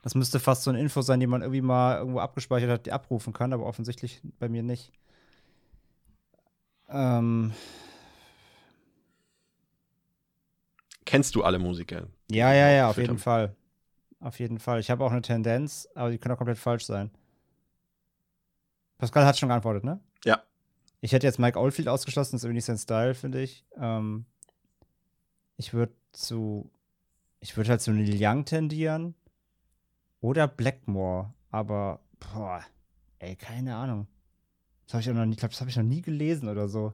Das müsste fast so eine Info sein, die man irgendwie mal irgendwo abgespeichert hat, die abrufen kann, aber offensichtlich bei mir nicht. Ähm, Kennst du alle Musiker? ja, ja, ja, auf jeden Fall. Auf jeden Fall. Ich habe auch eine Tendenz, aber die können auch komplett falsch sein. Pascal hat schon geantwortet, ne? Ja. Ich hätte jetzt Mike Oldfield ausgeschlossen, das ist irgendwie nicht sein Style, finde ich. Ähm, ich würde zu. Ich würde halt zu Neil Young tendieren. Oder Blackmore. Aber, boah, ey, keine Ahnung. Das habe ich auch noch nie, ich glaube, das habe ich noch nie gelesen oder so.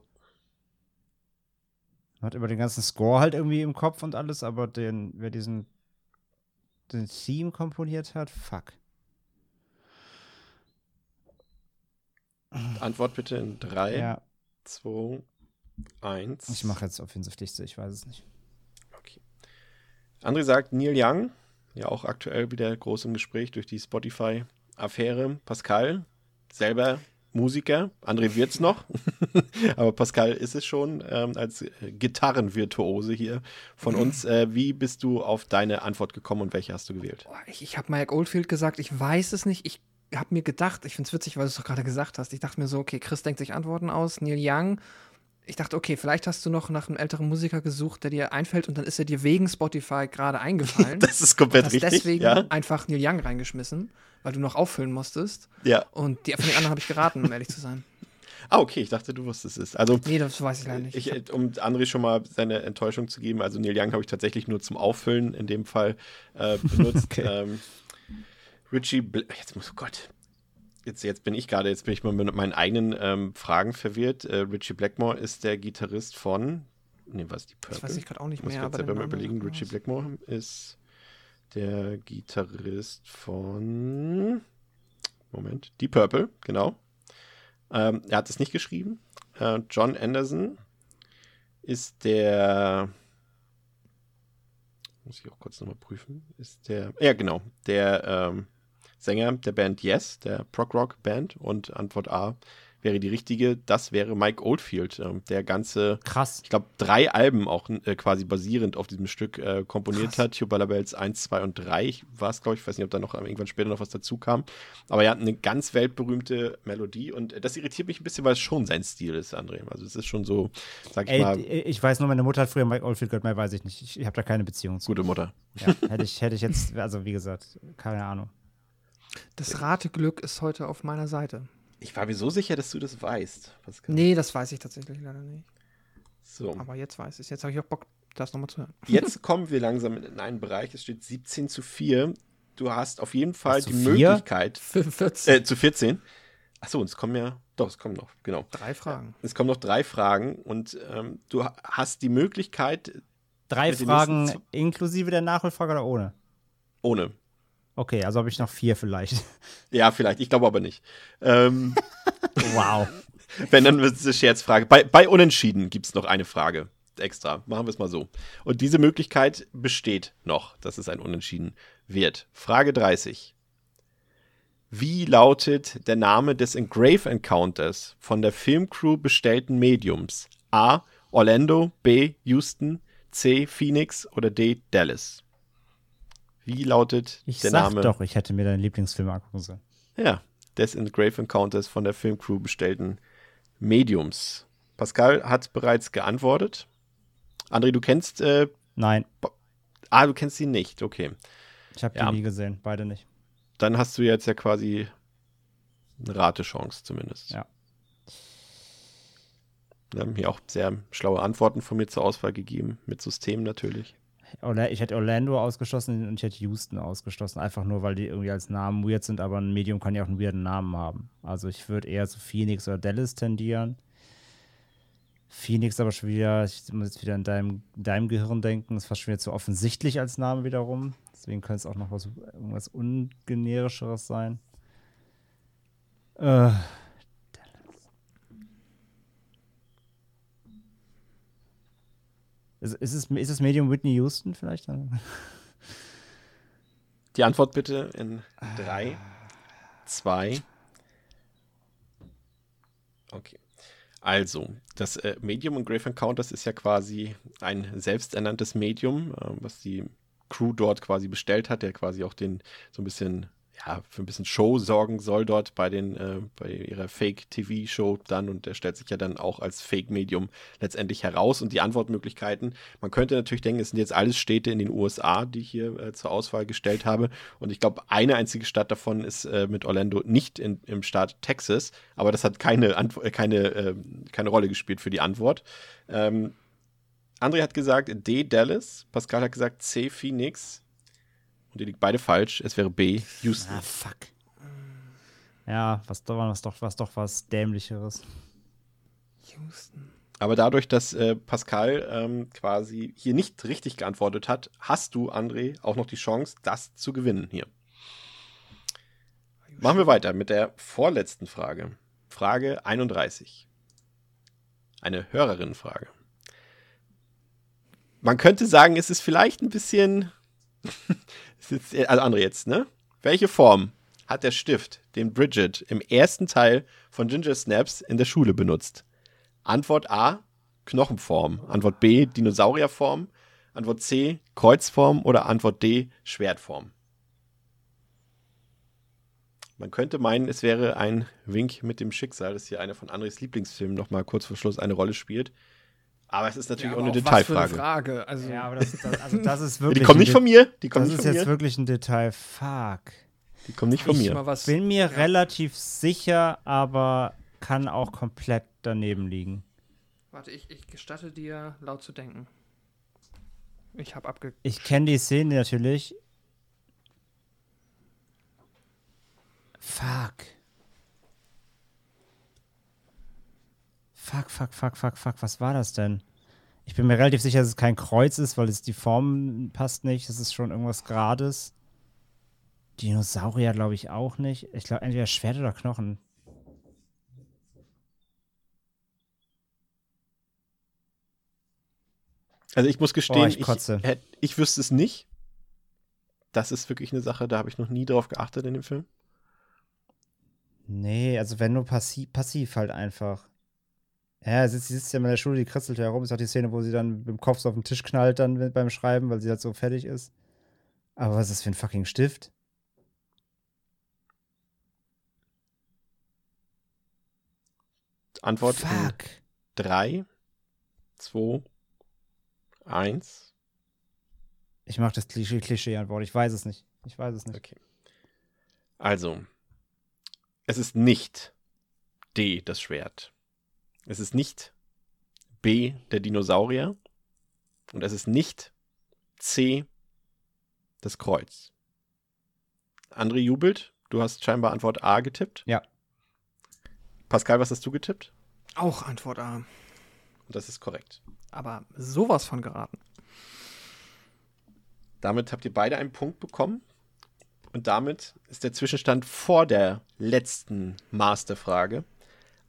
Man hat über den ganzen Score halt irgendwie im Kopf und alles, aber den, wer diesen den Theme komponiert hat, fuck. Antwort bitte in 3, Ja, 2, 1. ich mache jetzt offensichtlichste, ich weiß es nicht. Okay. André sagt Neil Young, ja auch aktuell wieder groß im Gespräch durch die Spotify-Affäre. Pascal, selber Musiker. André wird's noch, aber Pascal ist es schon ähm, als äh, Gitarrenvirtuose hier von uns. Äh, wie bist du auf deine Antwort gekommen und welche hast du gewählt? Ich ich habe Mike Oldfield gesagt, ich weiß es nicht. Ich habe mir gedacht, ich finde es witzig, weil du es doch gerade gesagt hast. Ich dachte mir so, okay, Chris denkt sich Antworten aus, Neil Young. Ich dachte, okay, vielleicht hast du noch nach einem älteren Musiker gesucht, der dir einfällt und dann ist er dir wegen Spotify gerade eingefallen. Das ist komplett hast richtig. deswegen ja? einfach Neil Young reingeschmissen, weil du noch auffüllen musstest. ja. Und die, von den anderen habe ich geraten, um ehrlich zu sein. Ah, okay, ich dachte, du wusstest es. Also, Nee, das weiß ich leider nicht. Ich, um André schon mal seine Enttäuschung zu geben, also Neil Young habe ich tatsächlich nur zum Auffüllen in dem Fall äh, benutzt. Okay. ähm, Richie, Bl jetzt muss, oh Gott, jetzt, jetzt bin ich gerade, jetzt bin ich mal mit meinen eigenen ähm, Fragen verwirrt. Äh, Richie Blackmore ist der Gitarrist von, nee, was die Purple? das weiß ich gerade auch nicht muss mehr. ich jetzt aber selber mal überlegen. Richie. Blackmore ist der Gitarrist von, Moment, die Purple, genau. Ähm, er hat es nicht geschrieben. Äh, John Anderson ist der. Muss ich auch kurz nochmal prüfen. Ist der. Ja, genau. Der ähm, Sänger der Band Yes, der Prog-Rock-Band. Und Antwort A wäre die richtige. Das wäre Mike Oldfield, ähm, der ganze Krass. ich glaube, drei Alben auch äh, quasi basierend auf diesem Stück äh, komponiert Krass. hat. Tubular Bells 1, 2 und 3 war es, glaube ich. Ich weiß nicht, ob da noch irgendwann später noch was dazu kam. Aber er hat eine ganz weltberühmte Melodie und äh, das irritiert mich ein bisschen, weil es schon sein Stil ist, André. Also es ist schon so, sag ich Ey, mal, ich weiß nur, meine Mutter hat früher Mike Oldfield gehört, mehr weiß ich nicht. Ich, ich habe da keine Beziehung zu. gute Mutter. Ja, hätte, ich, hätte ich jetzt, also wie gesagt, keine Ahnung. Das Rateglück ist heute auf meiner Seite. Ich war mir so sicher, dass du das weißt. Pascal. Nee, das weiß ich tatsächlich leider nicht. So. Aber jetzt weiß ich es. Jetzt habe ich auch Bock, das nochmal zu hören. Jetzt kommen wir langsam in einen Bereich, es steht 17 zu 4. Du hast auf jeden Fall die vier? Möglichkeit. 45. Äh, zu 14. Achso, und es kommen ja. Doch, es kommen noch, genau. Drei Fragen. Es kommen noch drei Fragen und ähm, du ha- hast die Möglichkeit, Drei Fragen inklusive der Nachholfrage oder ohne? ohne. Okay, also habe ich noch vier vielleicht. Ja, vielleicht, ich glaube aber nicht. Ähm, Wow. wenn, dann wird es eine Scherzfrage. Bei, bei Unentschieden gibt es noch eine Frage. extra. Machen wir es mal so. Und diese Möglichkeit besteht noch, dass es ein Unentschieden wird. Frage 30. Wie lautet der Name des Engrave Encounters von der Filmcrew bestellten Mediums? A. Orlando, B. Houston, C. Phoenix oder D. Dallas? Wie lautet Ich der sag Name? doch, ich hätte mir deinen Lieblingsfilm angucken sollen. Ja, des Engrave Encounters von der Filmcrew bestellten Mediums. Pascal hat bereits geantwortet. André, du kennst, äh, Nein, ah, du kennst ihn nicht, okay. ich habe Ja. die nie gesehen, beide nicht. Dann hast du jetzt ja quasi eine Ratechance zumindest. Ja. Wir haben hier auch sehr schlaue Antworten von mir zur Auswahl gegeben, mit System natürlich. Ich hätte Orlando ausgeschlossen und ich hätte Houston ausgeschlossen, einfach nur, weil die irgendwie als Namen weird sind, aber ein Medium kann ja auch einen weirden Namen haben. Also ich würde eher zu Phoenix oder Dallas tendieren. Phoenix aber schon wieder, ich muss jetzt wieder in deinem, deinem Gehirn denken, ist fast schon wieder zu offensichtlich als Name wiederum. Deswegen könnte es auch noch was, irgendwas ungenerischeres sein. Äh, Ist, ist, es, ist das Medium Whitney Houston vielleicht? Die Antwort bitte in drei, zwei. Okay. Also, das äh, Medium in Grave Encounters ist ja quasi ein selbsternanntes Medium, äh, was die Crew dort quasi bestellt hat, der quasi auch den so ein bisschen, ja, für ein bisschen Show sorgen soll dort bei den, äh, bei ihrer Fake-TV-Show dann und der stellt sich ja dann auch als Fake-Medium letztendlich heraus und die Antwortmöglichkeiten. Man könnte natürlich denken, es sind jetzt alles Städte in den USA, die ich hier äh, zur Auswahl gestellt habe und ich glaube, eine einzige Stadt davon ist äh, mit Orlando nicht in, im Staat Texas, aber das hat keine, Antwo äh, keine, äh, keine Rolle gespielt für die Antwort. Ähm, André hat gesagt D. Dallas, Pascal hat gesagt C. Phoenix. Und ihr liegt beide falsch. Es wäre B. Houston. Ah, fuck. Ja, was doch was doch was doch was dämlicheres. Houston. Aber dadurch, dass äh, Pascal ähm, quasi hier nicht richtig geantwortet hat, hast du, André, auch noch die Chance, das zu gewinnen hier. Machen wir weiter mit der vorletzten Frage. Frage 31. Eine Hörerinnenfrage. Man könnte sagen, es ist vielleicht ein bisschen. ist, also, André jetzt, ne? Welche Form hat der Stift, den Bridget im ersten Teil von Ginger Snaps in der Schule benutzt? Antwort A, Knochenform. Antwort B, Dinosaurierform. Antwort C, Kreuzform. Oder Antwort D, Schwertform. Man könnte meinen, es wäre ein Wink mit dem Schicksal, dass hier einer von Andres Lieblingsfilmen nochmal kurz vor Schluss eine Rolle spielt. Aber es ist natürlich Ja, auch eine aber Was für Detailfrage. eine Frage. Also, Ja, aber das, das, also das ist Ja, wirklich. die kommen nicht von mir. Die kommen Das nicht ist von jetzt mir. wirklich ein Detail. Fuck. Die kommen nicht von ich mir. was. Bin mir relativ sicher, aber kann auch komplett daneben liegen. Warte, ich, ich gestatte dir, laut zu denken. Ich habe abge. Ich kenne die Szene natürlich. Fuck. Fuck, fuck, fuck, fuck, fuck. Was war das denn? Ich bin mir relativ sicher, dass es kein Kreuz ist, weil es die Form passt nicht. Es ist schon irgendwas Gerades. Dinosaurier glaube ich auch nicht. Ich glaube entweder Schwert oder Knochen. Also ich muss gestehen, Oh, ich ich, hätt- ich wüsste es nicht. Das ist wirklich eine Sache, da habe ich noch nie drauf geachtet in dem Film. Nee, also wenn nur passiv, passiv halt einfach. Ja, sie sitzt, ja in der Schule, die kritzelt herum. Ist auch die Szene, wo sie dann mit dem Kopf so auf den Tisch knallt dann beim Schreiben, weil sie halt so fertig ist. Aber was ist das für ein fucking Stift? Antwort in Fuck. 3, 2, 1. Ich mach das Klischee- Klischee-Antwort. Ich weiß es nicht. Ich weiß es nicht. Okay. Also, es ist nicht D, das Schwert. Es ist nicht B, der Dinosaurier. Und es ist nicht C, das Kreuz. André jubelt. Du hast scheinbar Antwort A getippt. Ja. Pascal, was hast du getippt? Auch Antwort A. Und das ist korrekt. Aber sowas von geraten. Damit habt ihr beide einen Punkt bekommen. Und damit ist der Zwischenstand vor der letzten Masterfrage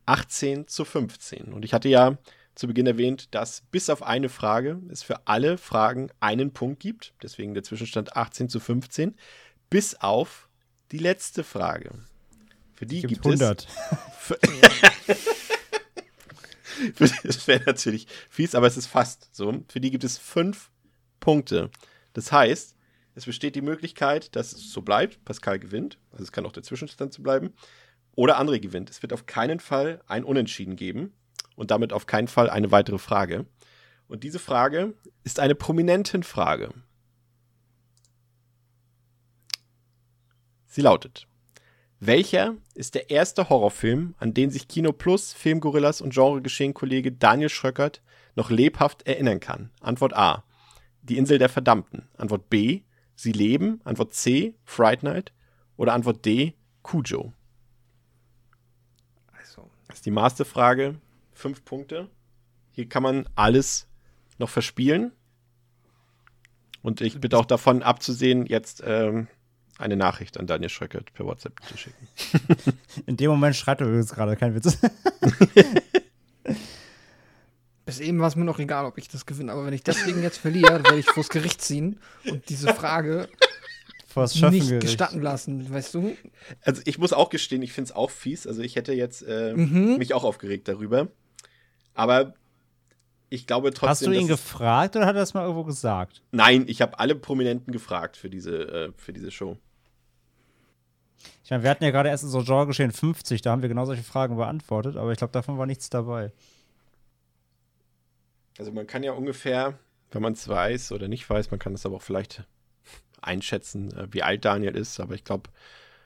18 zu 15. Und ich hatte ja zu Beginn erwähnt, dass bis auf eine Frage es für alle Fragen einen Punkt gibt. Deswegen der Zwischenstand 18 zu 15. Bis auf die letzte Frage. Für die gibt 100. es. das wäre natürlich fies, aber es ist fast so. Für die gibt es fünf Punkte. Das heißt, es besteht die Möglichkeit, dass es so bleibt, Pascal gewinnt, also es kann auch der Zwischenstand so bleiben, oder André gewinnt. Es wird auf keinen Fall ein Unentschieden geben und damit auf keinen Fall eine weitere Frage. Und diese Frage ist eine prominenten Frage. Sie lautet: Welcher ist der erste Horrorfilm, an den sich Kino Plus, Filmgorillas und Genregeschehen-Kollege Daniel Schröckert noch lebhaft erinnern kann? Antwort A: Die Insel der Verdammten. Antwort B: Sie leben. Antwort C: Fright Night. Oder Antwort D: Cujo. Das ist die Masterfrage. Fünf Punkte. Hier kann man alles noch verspielen. Und ich bitte auch davon abzusehen, jetzt ähm, eine Nachricht an Daniel Schröckert per WhatsApp zu schicken. In dem Moment schreibt er übrigens gerade, kein Witz. bis eben war es mir noch egal, ob ich das gewinne. Aber wenn ich deswegen jetzt verliere, dann werde ich vors Gericht ziehen und diese Frage Vor das nicht Schöffengericht. gestatten lassen, weißt du? Also ich muss auch gestehen, ich finde es auch fies. Also ich hätte jetzt äh, Mhm. mich auch aufgeregt darüber. Aber ich glaube trotzdem. Hast du ihn gefragt oder hat er das mal irgendwo gesagt? Nein, ich habe alle Prominenten gefragt für diese, äh, für diese Show. Ich meine, wir hatten ja gerade erst so Genre geschehen 50, da haben wir genau solche Fragen beantwortet, aber ich glaube, davon war nichts dabei. Also man kann ja ungefähr, wenn man es weiß oder nicht weiß, man kann es aber auch vielleicht einschätzen, äh, wie alt Daniel ist. Aber ich glaube,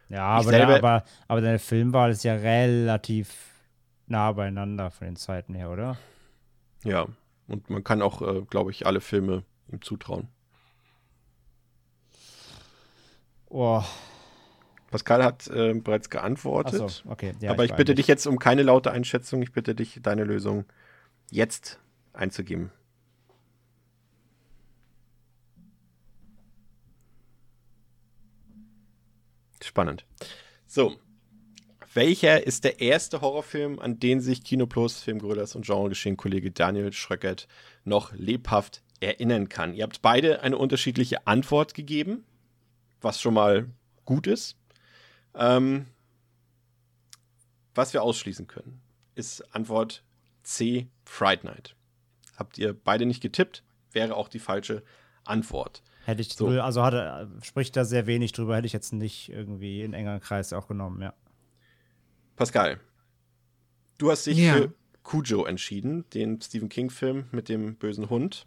Ja, Ich aber, der, selber- aber, aber deine Filmwahl ist ja relativ nah beieinander von den Zeiten her, oder? ja. Und man kann auch, äh, glaube ich, alle Filme ihm zutrauen. Oh, Pascal hat äh, bereits geantwortet. achso, okay. Ja, aber ich war bitte dich jetzt um keine laute Einschätzung. Ich bitte dich, deine Lösung jetzt einzugeben. Spannend. So. Welcher ist der erste Horrorfilm, an den sich Kino Plus, Filmgorillas und Genregeschehen-Kollege Daniel Schröckert noch lebhaft erinnern kann? Ihr habt beide eine unterschiedliche Antwort gegeben, was schon mal gut ist. Ähm, was wir ausschließen können, ist Antwort C, Fright Night. Habt ihr beide nicht getippt, wäre auch die falsche Antwort. Hätte ich, So. also hat er, spricht da sehr wenig drüber, hätte ich jetzt nicht irgendwie in engeren Kreis auch genommen, ja. Pascal, du hast dich Ja. für Cujo entschieden, den Stephen King-Film mit dem bösen Hund.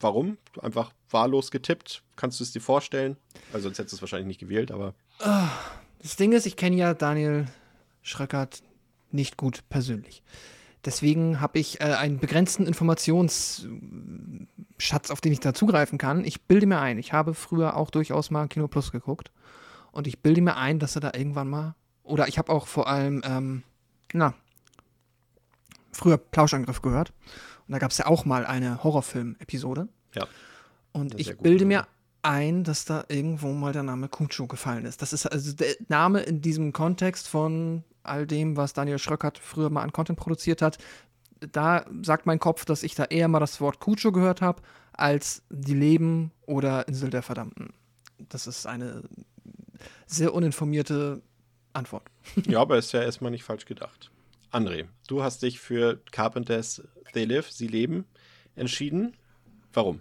Warum? Einfach wahllos getippt. Kannst du es dir vorstellen? Also, sonst hättest du es wahrscheinlich nicht gewählt, aber Das Ding ist, ich kenne ja Daniel Schröckert nicht gut persönlich. Deswegen habe ich äh, einen begrenzten Informationsschatz, auf den ich da zugreifen kann. Ich bilde mir ein, ich habe früher auch durchaus mal Kino Plus geguckt. Und ich bilde mir ein, dass er da irgendwann mal. Oder ich habe auch vor allem, ähm, na, früher Plauschangriff gehört. Und da gab es ja auch mal eine Horrorfilm-Episode. Ja. Und ich gut bilde gemacht. mir ein, dass da irgendwo mal der Name Kucho gefallen ist. Das ist also der Name in diesem Kontext von all dem, was Daniel Schröckert früher mal an Content produziert hat. Da sagt mein Kopf, dass ich da eher mal das Wort Kucho gehört habe, als Die Leben oder Insel der Verdammten. Das ist eine sehr uninformierte Antwort. ja, aber ist ja erstmal nicht falsch gedacht. André, du hast dich für Carpenters They Live, Sie leben entschieden. Warum?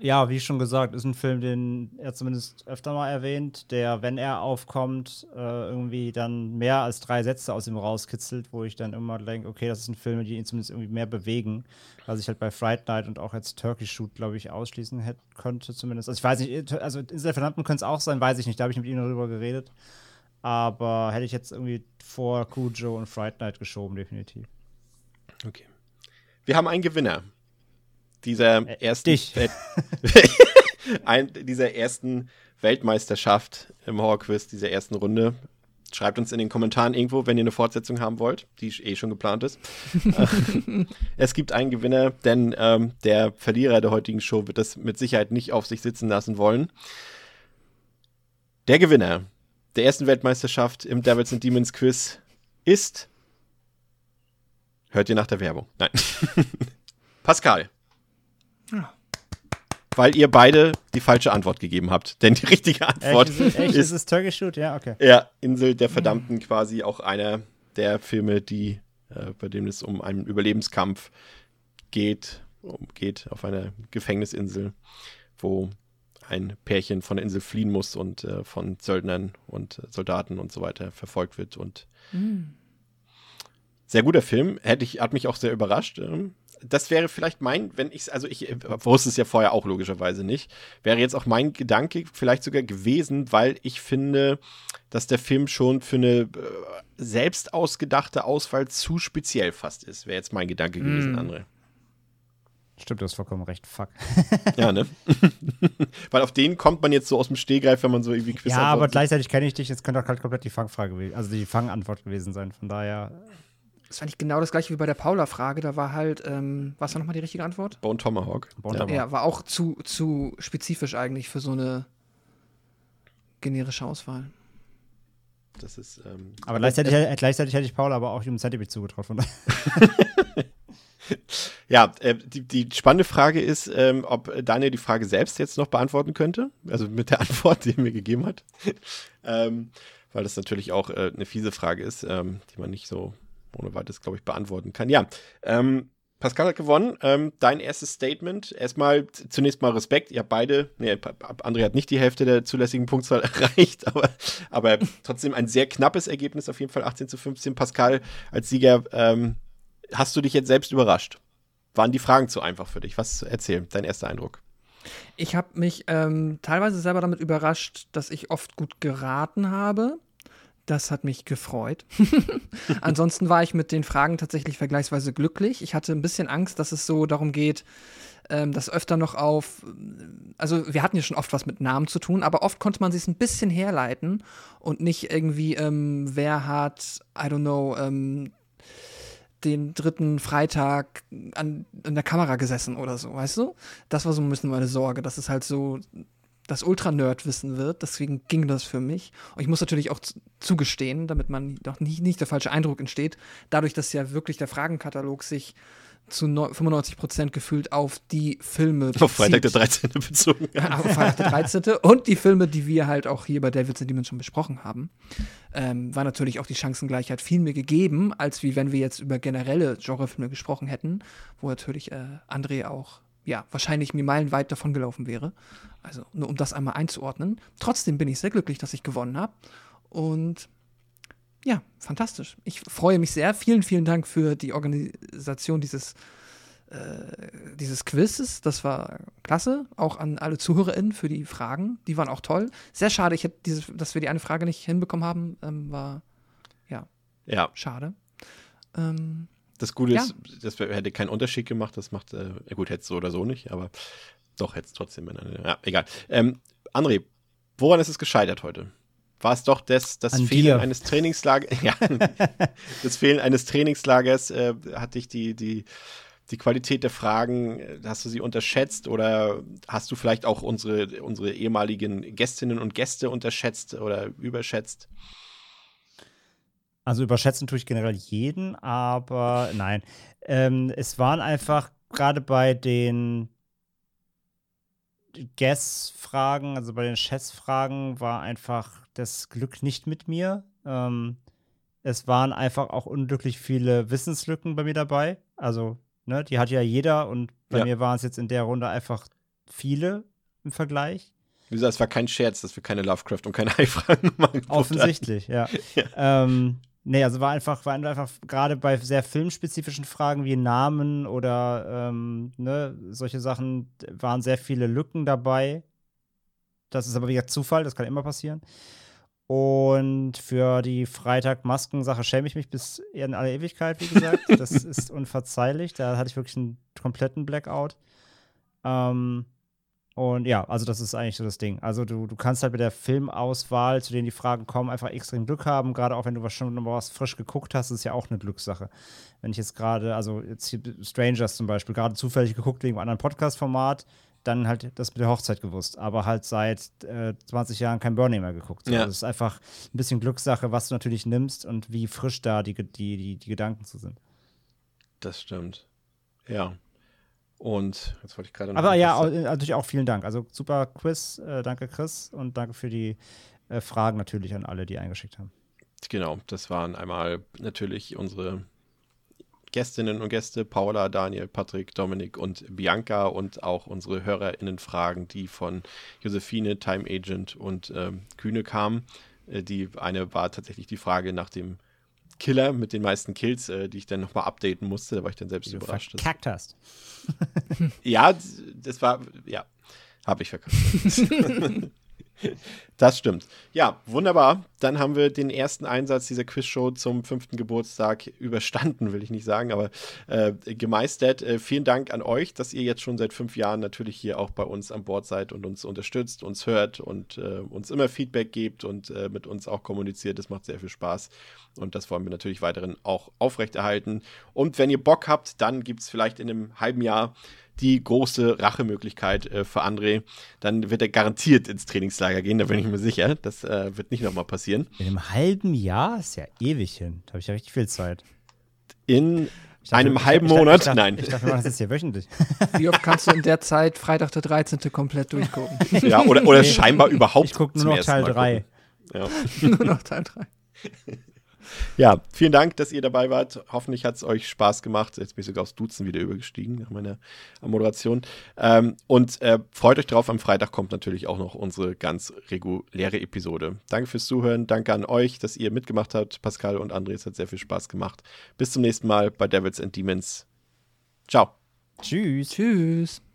Ja, wie schon gesagt, ist ein Film, den er zumindest öfter mal erwähnt, der, wenn er aufkommt, äh, irgendwie dann mehr als drei Sätze aus ihm rauskitzelt, wo ich dann immer denke, okay, das ist ein Film, die ihn zumindest irgendwie mehr bewegen, was ich halt bei Fright Night und auch jetzt Turkey Shoot, glaube ich, ausschließen hätte, könnte zumindest. Also ich weiß nicht, also Insel Verdammten könnte es auch sein, weiß ich nicht, da habe ich mit ihm darüber geredet. Aber hätte ich jetzt irgendwie vor Cujo und Fright Night geschoben, definitiv. Okay. Wir haben einen Gewinner dieser ersten dich. Welt ein, dieser ersten Weltmeisterschaft im Horrorquiz, dieser ersten Runde. Schreibt uns in den Kommentaren irgendwo, wenn ihr eine Fortsetzung haben wollt, die eh schon geplant ist. es gibt einen Gewinner, denn ähm, der Verlierer der heutigen Show wird das mit Sicherheit nicht auf sich sitzen lassen wollen. Der Gewinner der ersten Weltmeisterschaft im Devils and Demons Quiz ist Hört ihr nach der Werbung? Nein. Pascal. Ja. Weil ihr beide die falsche Antwort gegeben habt. Denn die richtige Antwort Echt, ist, echt, ist ist es Turkish Shoot? Ja, okay. ja, Insel der Verdammten quasi auch einer der Filme, die, äh, bei dem es um einen Überlebenskampf geht, um, geht auf einer Gefängnisinsel, wo ein Pärchen von der Insel fliehen muss und äh, von Söldnern und äh, Soldaten und so weiter verfolgt wird. Und sehr guter Film. Hätte ich, hat mich auch sehr überrascht. Ähm, Das wäre vielleicht mein, wenn ich also ich äh, wusste es ja vorher auch logischerweise nicht, wäre jetzt auch mein Gedanke vielleicht sogar gewesen, weil ich finde, dass der Film schon für eine äh, selbst ausgedachte Auswahl zu speziell fast ist. Wäre jetzt mein Gedanke gewesen, Mm. André. Stimmt, du hast vollkommen recht. Fuck. Ja, ne? weil auf den kommt man jetzt so aus dem Stehgreif, wenn man so irgendwie Quiz ja, aber gleichzeitig kenne ich dich. Jetzt könnte auch halt komplett die Fangfrage, gewesen- also die Fangantwort gewesen sein. Von daher. Das war nicht genau das gleiche wie bei der Paula-Frage. Da war halt, ähm, was war nochmal die richtige Antwort? Bone Tomahawk. Bone ja. Tomahawk. Ja, war auch zu, zu spezifisch eigentlich für so eine generische Auswahl. Das ist. Ähm, Aber gleichzeitig, äh, gleichzeitig hätte ich Paula aber auch Human Centipede daher. Ja, äh, die, die spannende Frage ist, ähm, ob Daniel die Frage selbst jetzt noch beantworten könnte. Also mit der Antwort, die er mir gegeben hat. ähm, weil das natürlich auch äh, eine fiese Frage ist, ähm, die man nicht so ohne weiteres, glaube ich, beantworten kann. Ja, ähm, Pascal hat gewonnen. Ähm, dein erstes Statement. Erstmal zunächst mal Respekt. Ihr habt beide, nee, André hat nicht die Hälfte der zulässigen Punktzahl erreicht, aber, aber trotzdem ein sehr knappes Ergebnis, auf jeden Fall 18 zu 15. Pascal als Sieger. Ähm, hast du dich jetzt selbst überrascht? Waren die Fragen zu einfach für dich? Was erzähl, dein erster Eindruck? Ich habe mich ähm, teilweise selber damit überrascht, dass ich oft gut geraten habe. Das hat mich gefreut. Ansonsten war ich mit den Fragen tatsächlich vergleichsweise glücklich. Ich hatte ein bisschen Angst, dass es so darum geht, ähm, dass öfter noch auf, also wir hatten ja schon oft was mit Namen zu tun, aber oft konnte man sich ein bisschen herleiten und nicht irgendwie, ähm, wer hat, I don't know, ähm, den dritten Freitag an, an der Kamera gesessen oder so, weißt du? Das war so ein bisschen meine Sorge, dass es halt so das Ultra-Nerd-Wissen wird. Deswegen ging das für mich. Und ich muss natürlich auch zu- zugestehen, damit man doch nicht, nicht der falsche Eindruck entsteht, dadurch, dass ja wirklich der Fragenkatalog sich zu neu- 95 Prozent gefühlt auf die Filme Auf Freitag der bezieht. 13. bezogen. Auf Freitag der 13. und die Filme, die wir halt auch hier bei Devils and Demons schon besprochen haben, ähm, war natürlich auch die Chancengleichheit viel mehr gegeben, als wie wenn wir jetzt über generelle Genrefilme gesprochen hätten, wo natürlich äh, André auch ja, wahrscheinlich mir meilenweit davon gelaufen wäre. Also nur um das einmal einzuordnen. Trotzdem bin ich sehr glücklich, dass ich gewonnen habe. Und ja, fantastisch. Ich freue mich sehr. Vielen, vielen Dank für die Organisation dieses, äh, dieses Quizzes. Das war klasse. Auch an alle ZuhörerInnen für die Fragen. Die waren auch toll. Sehr schade, ich hätte diese, dass wir die eine Frage nicht hinbekommen haben. Ähm, war Ja, schade. Ähm, das Gute Ja. ist, das hätte keinen Unterschied gemacht. Das macht, äh, ja gut, hätte es so oder so nicht, aber doch, hätte es trotzdem. Ja, egal. Ähm, André, woran ist es gescheitert heute? War es doch das, das Fehlen dir. eines Trainingslagers? Ja, das Fehlen eines Trainingslagers äh, hat dich die, die, die Qualität der Fragen, äh, hast du sie unterschätzt oder hast du vielleicht auch unsere, unsere ehemaligen Gästinnen und Gäste unterschätzt oder überschätzt? Also überschätzen tue ich generell jeden, aber nein. Ähm, es waren einfach gerade bei den Guess-Fragen, also bei den Chess-Fragen, war einfach das Glück nicht mit mir. Ähm, es waren einfach auch unglücklich viele Wissenslücken bei mir dabei. Also, ne, die hat ja jeder und bei Ja. mir waren es jetzt in der Runde einfach viele im Vergleich. Wie gesagt, es war kein Scherz, dass wir keine Lovecraft und keine Hai-Fragen machen. Offensichtlich, ja. Ähm, nee, also war einfach, war einfach gerade bei sehr filmspezifischen Fragen wie Namen oder ähm, ne, solche Sachen waren sehr viele Lücken dabei. Das ist aber wieder Zufall, das kann immer passieren. Und für die Freitag-Masken-Sache schäme ich mich bis in alle Ewigkeit, wie gesagt. Das ist unverzeihlich. Da hatte ich wirklich einen kompletten Blackout. Ähm, und ja, also das ist eigentlich so das Ding. Also du, du kannst halt mit der Filmauswahl, zu denen die Fragen kommen, einfach extrem Glück haben. Gerade auch wenn du was schon noch was frisch geguckt hast, ist ja auch eine Glückssache. Wenn ich jetzt gerade, also jetzt hier Strangers zum Beispiel, gerade zufällig geguckt wegen einem anderen Podcast-Format, dann halt das mit der Hochzeit gewusst. Aber halt seit äh, 20 Jahren kein Burning mehr geguckt. So, Ja. Das ist einfach ein bisschen Glückssache, was du natürlich nimmst und wie frisch da die, die, die, die Gedanken zu sind. Das stimmt. Ja. Und jetzt wollte ich gerade noch. Aber ja, äh, natürlich auch vielen Dank. Also super Quiz. Äh, danke, Chris. Und danke für die äh, Fragen natürlich an alle, die eingeschickt haben. Genau, das waren einmal natürlich unsere Gästinnen und Gäste, Paula, Daniel, Patrick, Dominik und Bianca und auch unsere HörerInnen-Fragen, die von Josephine, Time Agent und ähm, Kühne kamen. Äh, die eine war tatsächlich die Frage nach dem Killer mit den meisten Kills, äh, die ich dann nochmal updaten musste. Da war ich dann selbst Die du überrascht. dass- verkackt hast. Ja, das war, ja, habe ich verkackt. das stimmt. Ja, wunderbar. Dann haben wir den ersten Einsatz dieser Quizshow zum fünften Geburtstag überstanden, will ich nicht sagen, aber äh, gemeistert. Äh, vielen Dank an euch, dass ihr jetzt schon seit fünf Jahren natürlich hier auch bei uns an Bord seid und uns unterstützt, uns hört und äh, uns immer Feedback gebt und äh, mit uns auch kommuniziert. Das macht sehr viel Spaß. Und das wollen wir natürlich weiterhin auch aufrechterhalten. Und wenn ihr Bock habt, dann gibt es vielleicht in einem halben Jahr die große Rachemöglichkeit äh, für André. Dann wird er garantiert ins Trainingslager gehen, da bin ich mir sicher. Das äh, wird nicht nochmal passieren. In einem halben Jahr ist ja ewig hin. Da habe ich ja richtig viel Zeit. In Ich dachte, einem ich- halben ich dachte- Monat? Ich dachte, Nein. Ich dachte, wir machen das jetzt hier wöchentlich. Wie oft kannst du in der Zeit Freitag der 13. komplett durchgucken? Ja, oder, oder Nee, scheinbar überhaupt. Ich gucke nur noch Teil Mal 3. gucken. Ja. Nur noch Teil 3. Ja, vielen Dank, dass ihr dabei wart. Hoffentlich hat es euch Spaß gemacht. Jetzt bin ich sogar aufs Duzen wieder übergestiegen nach meiner Moderation. Ähm, und äh, freut euch drauf, am Freitag kommt natürlich auch noch unsere ganz reguläre Episode. Danke fürs Zuhören. Danke an euch, dass ihr mitgemacht habt. Pascal und André, es hat sehr viel Spaß gemacht. Bis zum nächsten Mal bei Devils and Demons. Ciao. Tschüss. Tschüss.